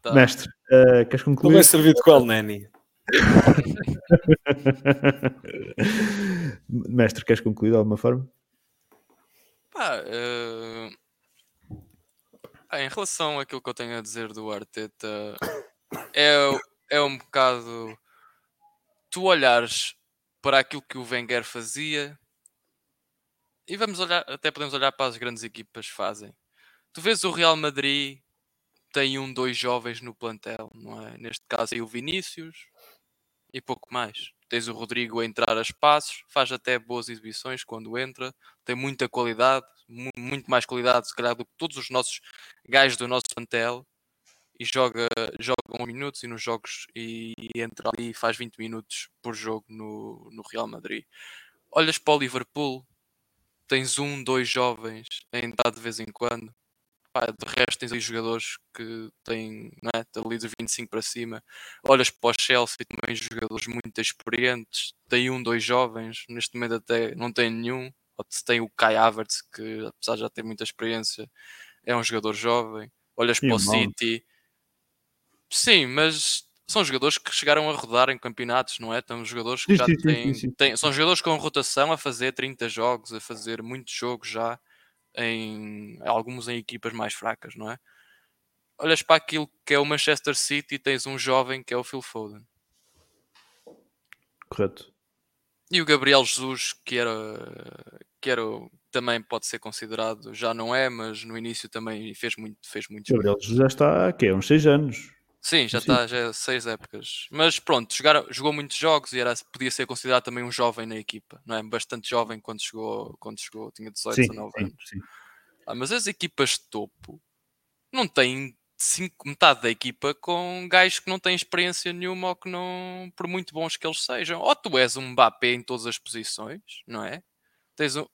Tá. Mestre, uh, queres concluir? Não é servido com o Nani. *laughs* Mestre, queres concluir de alguma forma? Pá, uh... ah, em relação àquilo que eu tenho a dizer do Arteta, é, é um bocado tu olhares para aquilo que o Wenger fazia e vamos olhar, até podemos olhar para as grandes equipas fazem. Tu vês o Real Madrid tem um, dois jovens no plantel, não é? Neste caso aí o Vinícius e pouco mais. Tens o Rodrigo a entrar a espaços, faz até boas exibições quando entra, tem muita qualidade, mu muito mais qualidade, se calhar, do que todos os nossos gajos do nosso plantel. E joga, joga 1 minutos e nos jogos e, e entra ali e faz 20 minutos por jogo no, no Real Madrid. Olhas para o Liverpool, tens um, dois jovens a entrar de vez em quando Pá, de resto tens aí jogadores que têm é, ali dos 25 para cima. Olhas para o Chelsea também jogadores muito experientes. Tem um, dois jovens, neste momento até não tem nenhum. Tem o Kai Havertz, que apesar de já ter muita experiência, é um jogador jovem. Olhas para o City. Sim, mas são jogadores que chegaram a rodar em campeonatos, não é? São jogadores que já têm, têm, São jogadores com rotação a fazer 30 jogos, a fazer muitos jogos já em alguns em equipas mais fracas, não é? Olhas para aquilo que é o Manchester City e tens um jovem que é o Phil Foden. Correto. E o Gabriel Jesus, que era, que era também pode ser considerado, já não é, mas no início também fez muito, fez muito. Gabriel Jesus já está aqui, há uns 6 anos. Sim, já está, já é seis épocas. Mas pronto, jogar, jogou muitos jogos e era, podia ser considerado também um jovem na equipa, não é? Bastante jovem quando chegou, quando chegou tinha 18, sim, 19 anos. Sim, sim. Ah, mas as equipas de topo não têm cinco, metade da equipa com gajos que não têm experiência nenhuma ou que não, por muito bons que eles sejam. Ou tu és um Mbappé em todas as posições, não é? Tens um,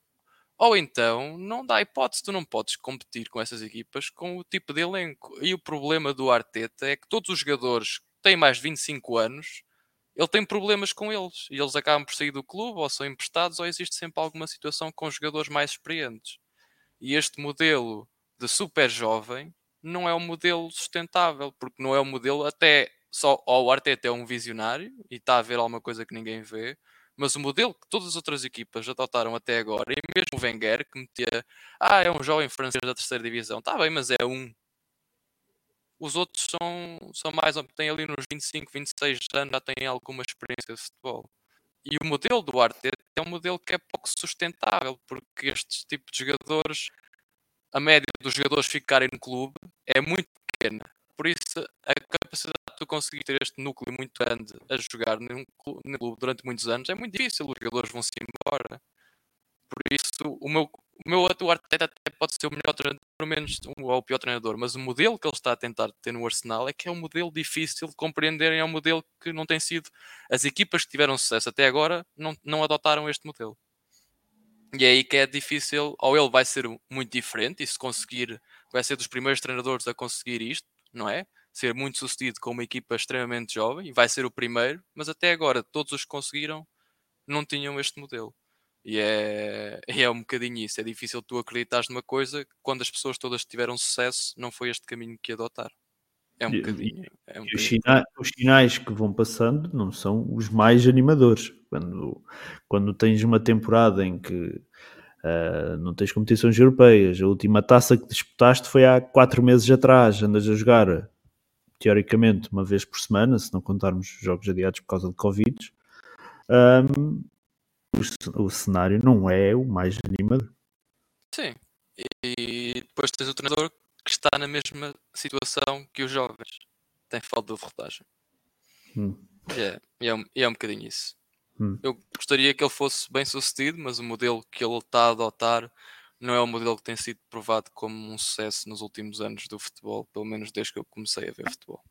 ou então, não dá hipótese, tu não podes competir com essas equipas com o tipo de elenco. E o problema do Arteta é que todos os jogadores que têm mais de 25 anos, ele tem problemas com eles. E eles acabam por sair do clube, ou são emprestados, ou existe sempre alguma situação com jogadores mais experientes. E este modelo de super jovem não é um modelo sustentável, porque não é um modelo até só ou o Arteta é um visionário e está a ver alguma coisa que ninguém vê, mas o modelo que todas as outras equipas adotaram até agora, e mesmo o Wenger, que metia, ah, é um jovem francês da terceira divisão, está bem, mas é um. Os outros são, são mais, têm ali nos 25, 26 anos, já têm alguma experiência de futebol. E o modelo do Arteta é um modelo que é pouco sustentável, porque estes tipos de jogadores, a média dos jogadores ficarem no clube é muito pequena. Por isso, a capacidade de tu conseguir ter este núcleo muito grande a jogar num clube durante muitos anos é muito difícil, os jogadores vão-se embora. Por isso, o meu, o meu o Arteta até pode ser o melhor treinador, pelo menos ou o pior treinador, mas o modelo que ele está a tentar ter no Arsenal é que é um modelo difícil de compreenderem, é um modelo que não tem sido. As equipas que tiveram sucesso até agora não, não adotaram este modelo. E é aí que é difícil, ou ele vai ser muito diferente, e se conseguir, vai ser dos primeiros treinadores a conseguir isto, não é? Ser muito sucedido com uma equipa extremamente jovem, e vai ser o primeiro, mas até agora todos os que conseguiram não tinham este modelo. E é, *laughs* é um bocadinho isso. É difícil tu acreditares numa coisa quando as pessoas todas tiveram sucesso, não foi este caminho que adotaram. É um bocadinho. É um. Os, sinais, os, sinais, que vão passando não são os mais animadores. Quando, quando tens uma temporada em que uh, não tens competições europeias, a última taça que disputaste foi há quatro meses atrás, andas a jogar teoricamente uma vez por semana, se não contarmos jogos adiados por causa de Covid. Um, o, o cenário não é o mais animador. Sim, e depois tens o treinador que está na mesma situação que os jovens. Tem falta de derrotagem. Hum. É, é, um, é um bocadinho isso. Hum. Eu gostaria que ele fosse bem sucedido, mas o modelo que ele está a adotar não é o modelo que tem sido provado como um sucesso nos últimos anos do futebol, pelo menos desde que eu comecei a ver futebol.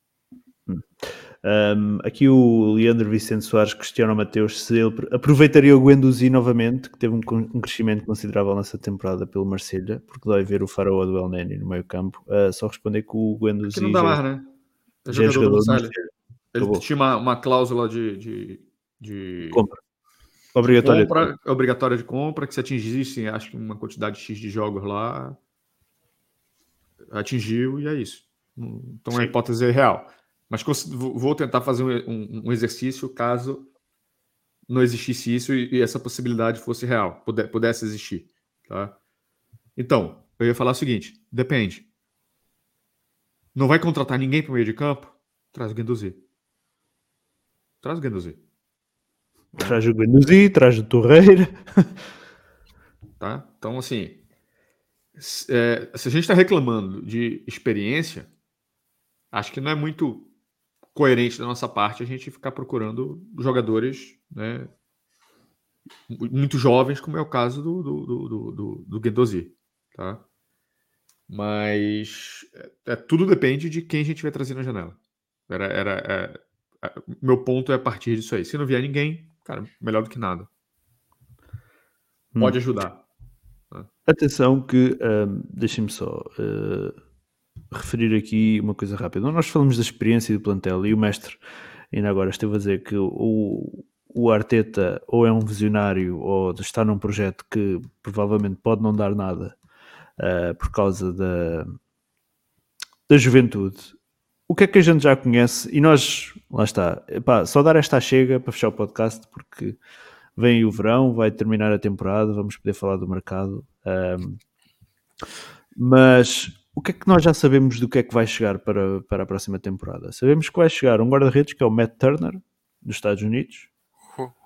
Um, aqui o Leandro Vicente Soares questiona o Mateus se ele aproveitaria o Guendouzi novamente, que teve um, um, crescimento considerável nessa temporada pelo Marselha, porque dói ver o Faraó do El Neni no meio campo. Uh, só responder que o Guendouzi... Que não dá mais, né? É já é jogador do Marselha. Ele tinha uma, uma cláusula de, de, de... Compra. Obrigatória. Compra, de... Obrigatória de compra, que se atingisse, acho que uma quantidade X de jogos lá, atingiu e é isso. Então Sim. a hipótese é real. Mas vou tentar fazer um, um exercício caso não existisse isso e, essa possibilidade fosse real, pudesse existir. Tá? Então, eu ia falar o seguinte: depende. Não vai contratar ninguém para o meio de campo? Traz o Guendouzi. Traz o Guendouzi. Traz o Guendouzi, traz o Torreira. *laughs* Tá? Então, assim, se, é, se a gente está reclamando de experiência, acho que não é muito coerente da nossa parte a gente ficar procurando jogadores né, muito jovens, como é o caso do, do, do, do, do Guendouzi, tá? Mas é, é, tudo depende de quem a gente vai trazer na janela. Era, era, é, é, meu ponto é a partir disso aí. Se não vier ninguém, cara, melhor do que nada. Pode hum. ajudar. Né? Atenção que, um, deixem-me só... Uh referir aqui uma coisa rápida. Nós falamos da experiência do plantel e o mestre ainda agora esteve a dizer que o, o Arteta ou é um visionário ou está num projeto que provavelmente pode não dar nada uh, por causa da, da juventude. O que é que a gente já conhece? E nós, lá está, epá, só dar esta chega para fechar o podcast porque vem o verão, vai terminar a temporada, vamos poder falar do mercado. Um, mas o que é que nós já sabemos do que é que vai chegar para, para a próxima temporada? Sabemos que vai chegar um guarda-redes que é o Matt Turner, dos Estados Unidos.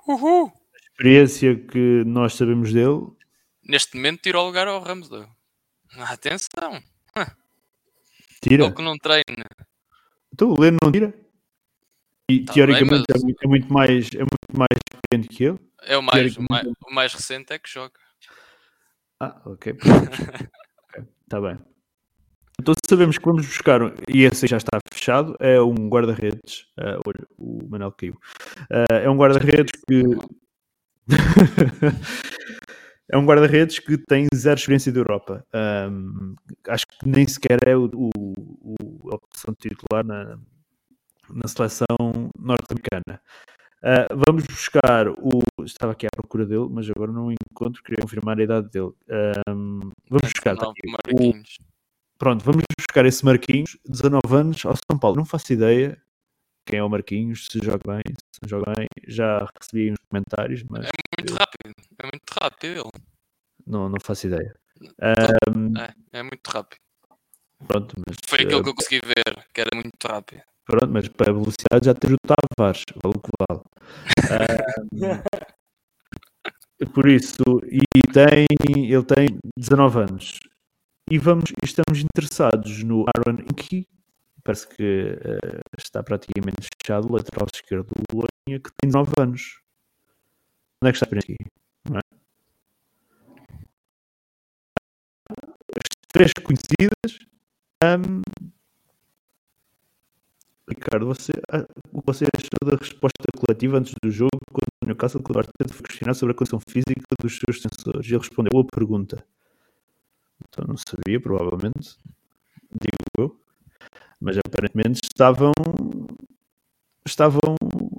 Uhul. A experiência que nós sabemos dele. Neste momento tirou o lugar ao Ramsdale. Atenção! Tira. Ele que não treina. Então o Leno não tira? E tá teoricamente bem, mas... é, muito, é, muito, mais, é muito mais experiente que ele. É o mais, o mais, o mais recente é que joga. Ah, ok. Está *laughs* bem. Então sabemos que vamos buscar, e esse já está fechado, é um guarda-redes. Uh, olha, o Manel caiu. Uh, é um guarda-redes que. *laughs* é um guarda-redes que tem zero experiência de Europa. Um, acho que nem sequer é o, o, o a opção titular na, na seleção norte-americana. Uh, vamos buscar o. Estava aqui à procura dele, mas agora não encontro, queria confirmar a idade dele. Um, vamos buscar. Tá o, Pronto, vamos buscar esse Marquinhos, 19 anos, ao São Paulo. Não faço ideia quem é o Marquinhos, se joga bem, se não joga bem. Já recebi uns comentários, mas. É muito eu... rápido, é muito rápido ele. Não, não faço ideia. Um... É, é muito rápido. Pronto, mas, Foi aquilo que eu consegui ver, que era muito rápido. Pronto, mas para a velocidade já tens o Tavares, vale o que vale. um... por isso, e tem, ele tem 19 anos e vamos, estamos interessados no Aaron Inky, parece que uh, está praticamente fechado o lateral esquerdo do Bolonha, que tem 9 anos. Onde é que está a? Não é? As três conhecidas. Um, Ricardo, você, ah, o que você achou da resposta coletiva antes do jogo quando o Newcastle que o Arteta foi questionado sobre a condição física dos seus sensores? Ele respondeu, boa pergunta. Então não sabia, provavelmente, digo eu, mas aparentemente estavam estavam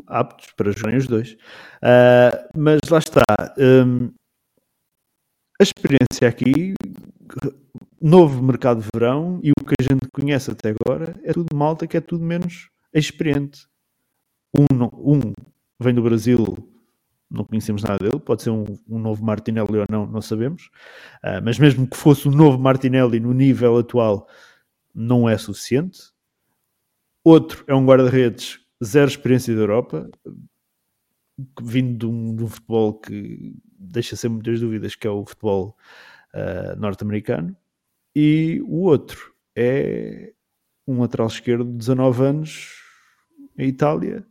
aptos para jogarem os dois. Uh, mas lá está. Um, a experiência aqui, novo mercado de verão e o que a gente conhece até agora é tudo malta que é tudo menos experiente. Um, um vem do Brasil, não conhecemos nada dele, pode ser um, um novo Martinelli ou não, não sabemos. Uh, mas mesmo que fosse um novo Martinelli no nível atual, não é suficiente. Outro é um guarda-redes zero experiência da Europa, vindo de um, de um, futebol que deixa sempre muitas dúvidas, que é o futebol uh, norte-americano. E o outro é um lateral esquerdo de 19 anos em Itália.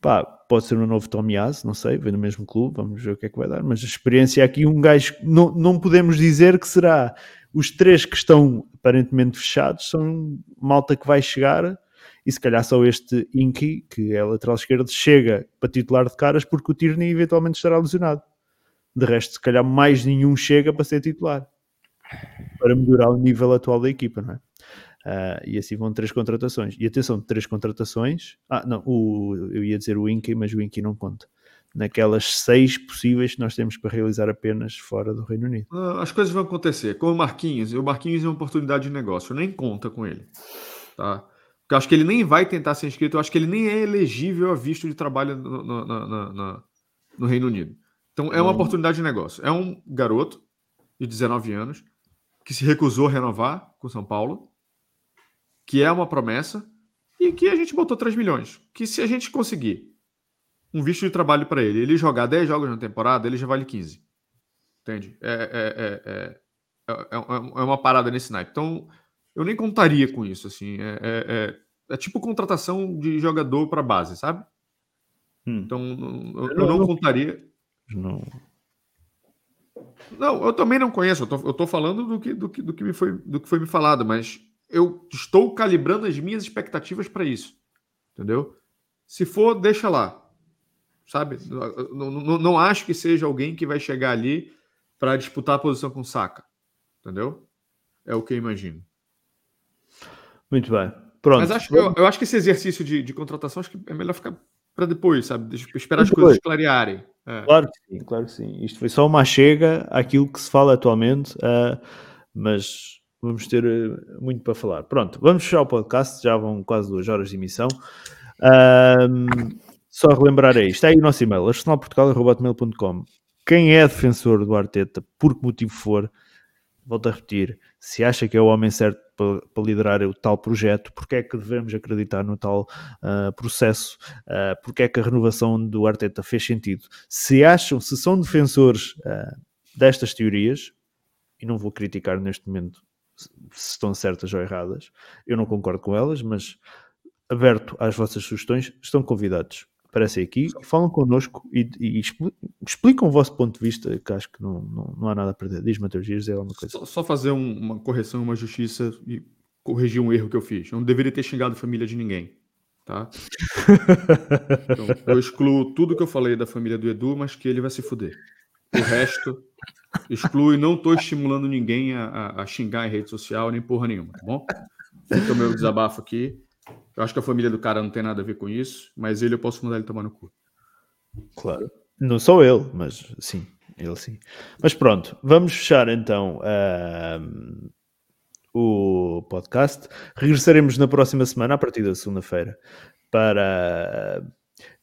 Pá, pode ser um novo Tomiás, não sei, vem do mesmo clube, vamos ver o que é que vai dar. Mas a experiência aqui, um gajo, não, não podemos dizer que será os três que estão aparentemente fechados, são malta que vai chegar e se calhar só este Inky, que é lateral esquerdo, chega para titular de caras porque o Tierney eventualmente estará lesionado. De resto, se calhar mais nenhum chega para ser titular. Para melhorar o nível atual da equipa, não é? Uh, e assim vão três contratações. E atenção, três contratações. Ah, não, o, eu ia dizer o Inky, mas o Inky não conta. Naquelas seis possíveis que nós temos para realizar apenas fora do Reino Unido. Uh, as coisas vão acontecer. Com o Marquinhos, o Marquinhos é uma oportunidade de negócio, nem conta com ele. Tá? Porque eu acho que ele nem vai tentar ser inscrito, eu acho que ele nem é elegível a visto de trabalho no, no, no, no Reino Unido. Então é uma oportunidade de negócio. É um garoto de 19 anos que se recusou a renovar com São Paulo, que é uma promessa e que a gente botou 3 milhões. Que se a gente conseguir um visto de trabalho para ele, ele jogar 10 jogos na temporada, ele já vale 15. Entende? É, é, é, é, uma parada nesse naipe. Então, eu nem contaria com isso, assim. É, é, é, é tipo contratação de jogador para base, sabe? Hum. Então, eu, eu não, não, contaria. Não. Não, eu também não conheço. Eu tô, eu tô falando do que, do, que, do, que me foi, do que foi me falado, mas eu estou calibrando as minhas expectativas para isso. Entendeu? Se for, deixa lá. Sabe? Não, não, não acho que seja alguém que vai chegar ali para disputar a posição com saca. Entendeu? É o que eu imagino. Muito bem. Pronto. Mas acho, eu, eu, acho que esse exercício de, de, contratação acho que é melhor ficar para depois, sabe? Esperar as coisas clarearem. É. Claro que sim, claro que sim. Isto foi só uma chega àquilo que se fala atualmente, uh, mas vamos ter uh, muito para falar. Pronto, vamos fechar o podcast, já vão quase duas horas de emissão. Uh, só relembrar aí, está aí o nosso e-mail, arsenalportugal.com. Quem é defensor do Arteta, por que motivo for, volto a repetir, se acha que é o homem certo para, para liderar o tal projeto, porque é que devemos acreditar no tal uh, processo, uh, porque é que a renovação do Arteta fez sentido. Se acham, se são defensores uh, destas teorias, e não vou criticar neste momento se estão certas ou erradas, eu não concordo com elas, mas aberto às vossas sugestões, estão convidados aparecem aqui, falam connosco e, e, explicam o vosso ponto de vista, que acho que não, não, não há nada a perder. Diz Matheus Dias, é alguma coisa. Só, só fazer um, uma correção, uma justiça e corrigir um erro que eu fiz. Eu não deveria ter xingado a família de ninguém. Tá? *laughs* então, eu excluo tudo que eu falei da família do Edu, mas que ele vai se fuder. O resto, excluo e não estou estimulando ninguém a, a, a, xingar em rede social nem porra nenhuma, tá bom? Fica o meu desabafo aqui. Eu acho que a família do cara não tem nada a ver com isso, mas ele eu posso mandar ele tomar no cu. Claro. Não sou eu, mas sim, ele sim. Mas pronto, vamos fechar então uh, o podcast. Regressaremos na próxima semana, a partir da segunda-feira, para.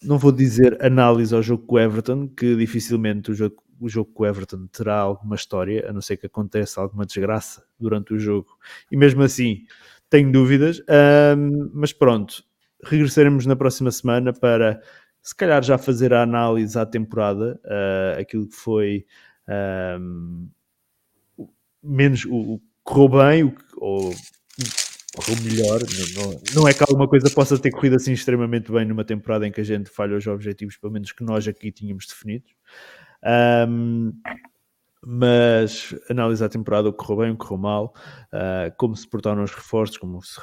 Não vou dizer análise ao jogo com o Everton, que dificilmente o jogo, o jogo com o Everton terá alguma história, a não ser que aconteça alguma desgraça durante o jogo. E mesmo assim, tenho dúvidas, um, mas pronto, regressaremos na próxima semana para se calhar já fazer a análise à temporada, uh, aquilo que foi um, menos o, o correu bem, o, ou correu melhor. Não, não, não, é que alguma coisa possa ter corrido assim extremamente bem numa temporada em que a gente falha os objetivos, pelo menos que nós aqui tínhamos definidos. Um, mas analisar a temporada, o que correu bem, o que correu mal, uh, como se portaram os reforços, como se,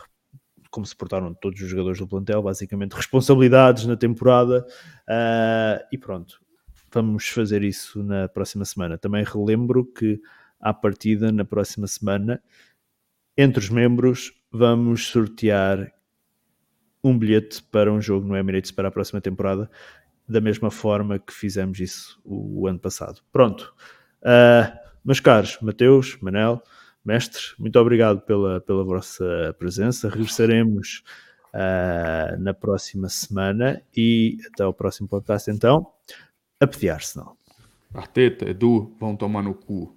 como se portaram todos os jogadores do plantel, basicamente responsabilidades na temporada uh, e pronto. Vamos fazer isso na próxima semana. Também relembro que à partida, na próxima semana, entre os membros, vamos sortear um bilhete para um jogo no Emirates para a próxima temporada, da mesma forma que fizemos isso o, o ano passado. Pronto. Uh, meus caros, Mateus, Manel, mestre, muito obrigado pela, pela vossa presença. Regressaremos uh, na próxima semana e até ao próximo podcast, então, a pedir Arsenal. Arteta, Edu, vão tomar no cu.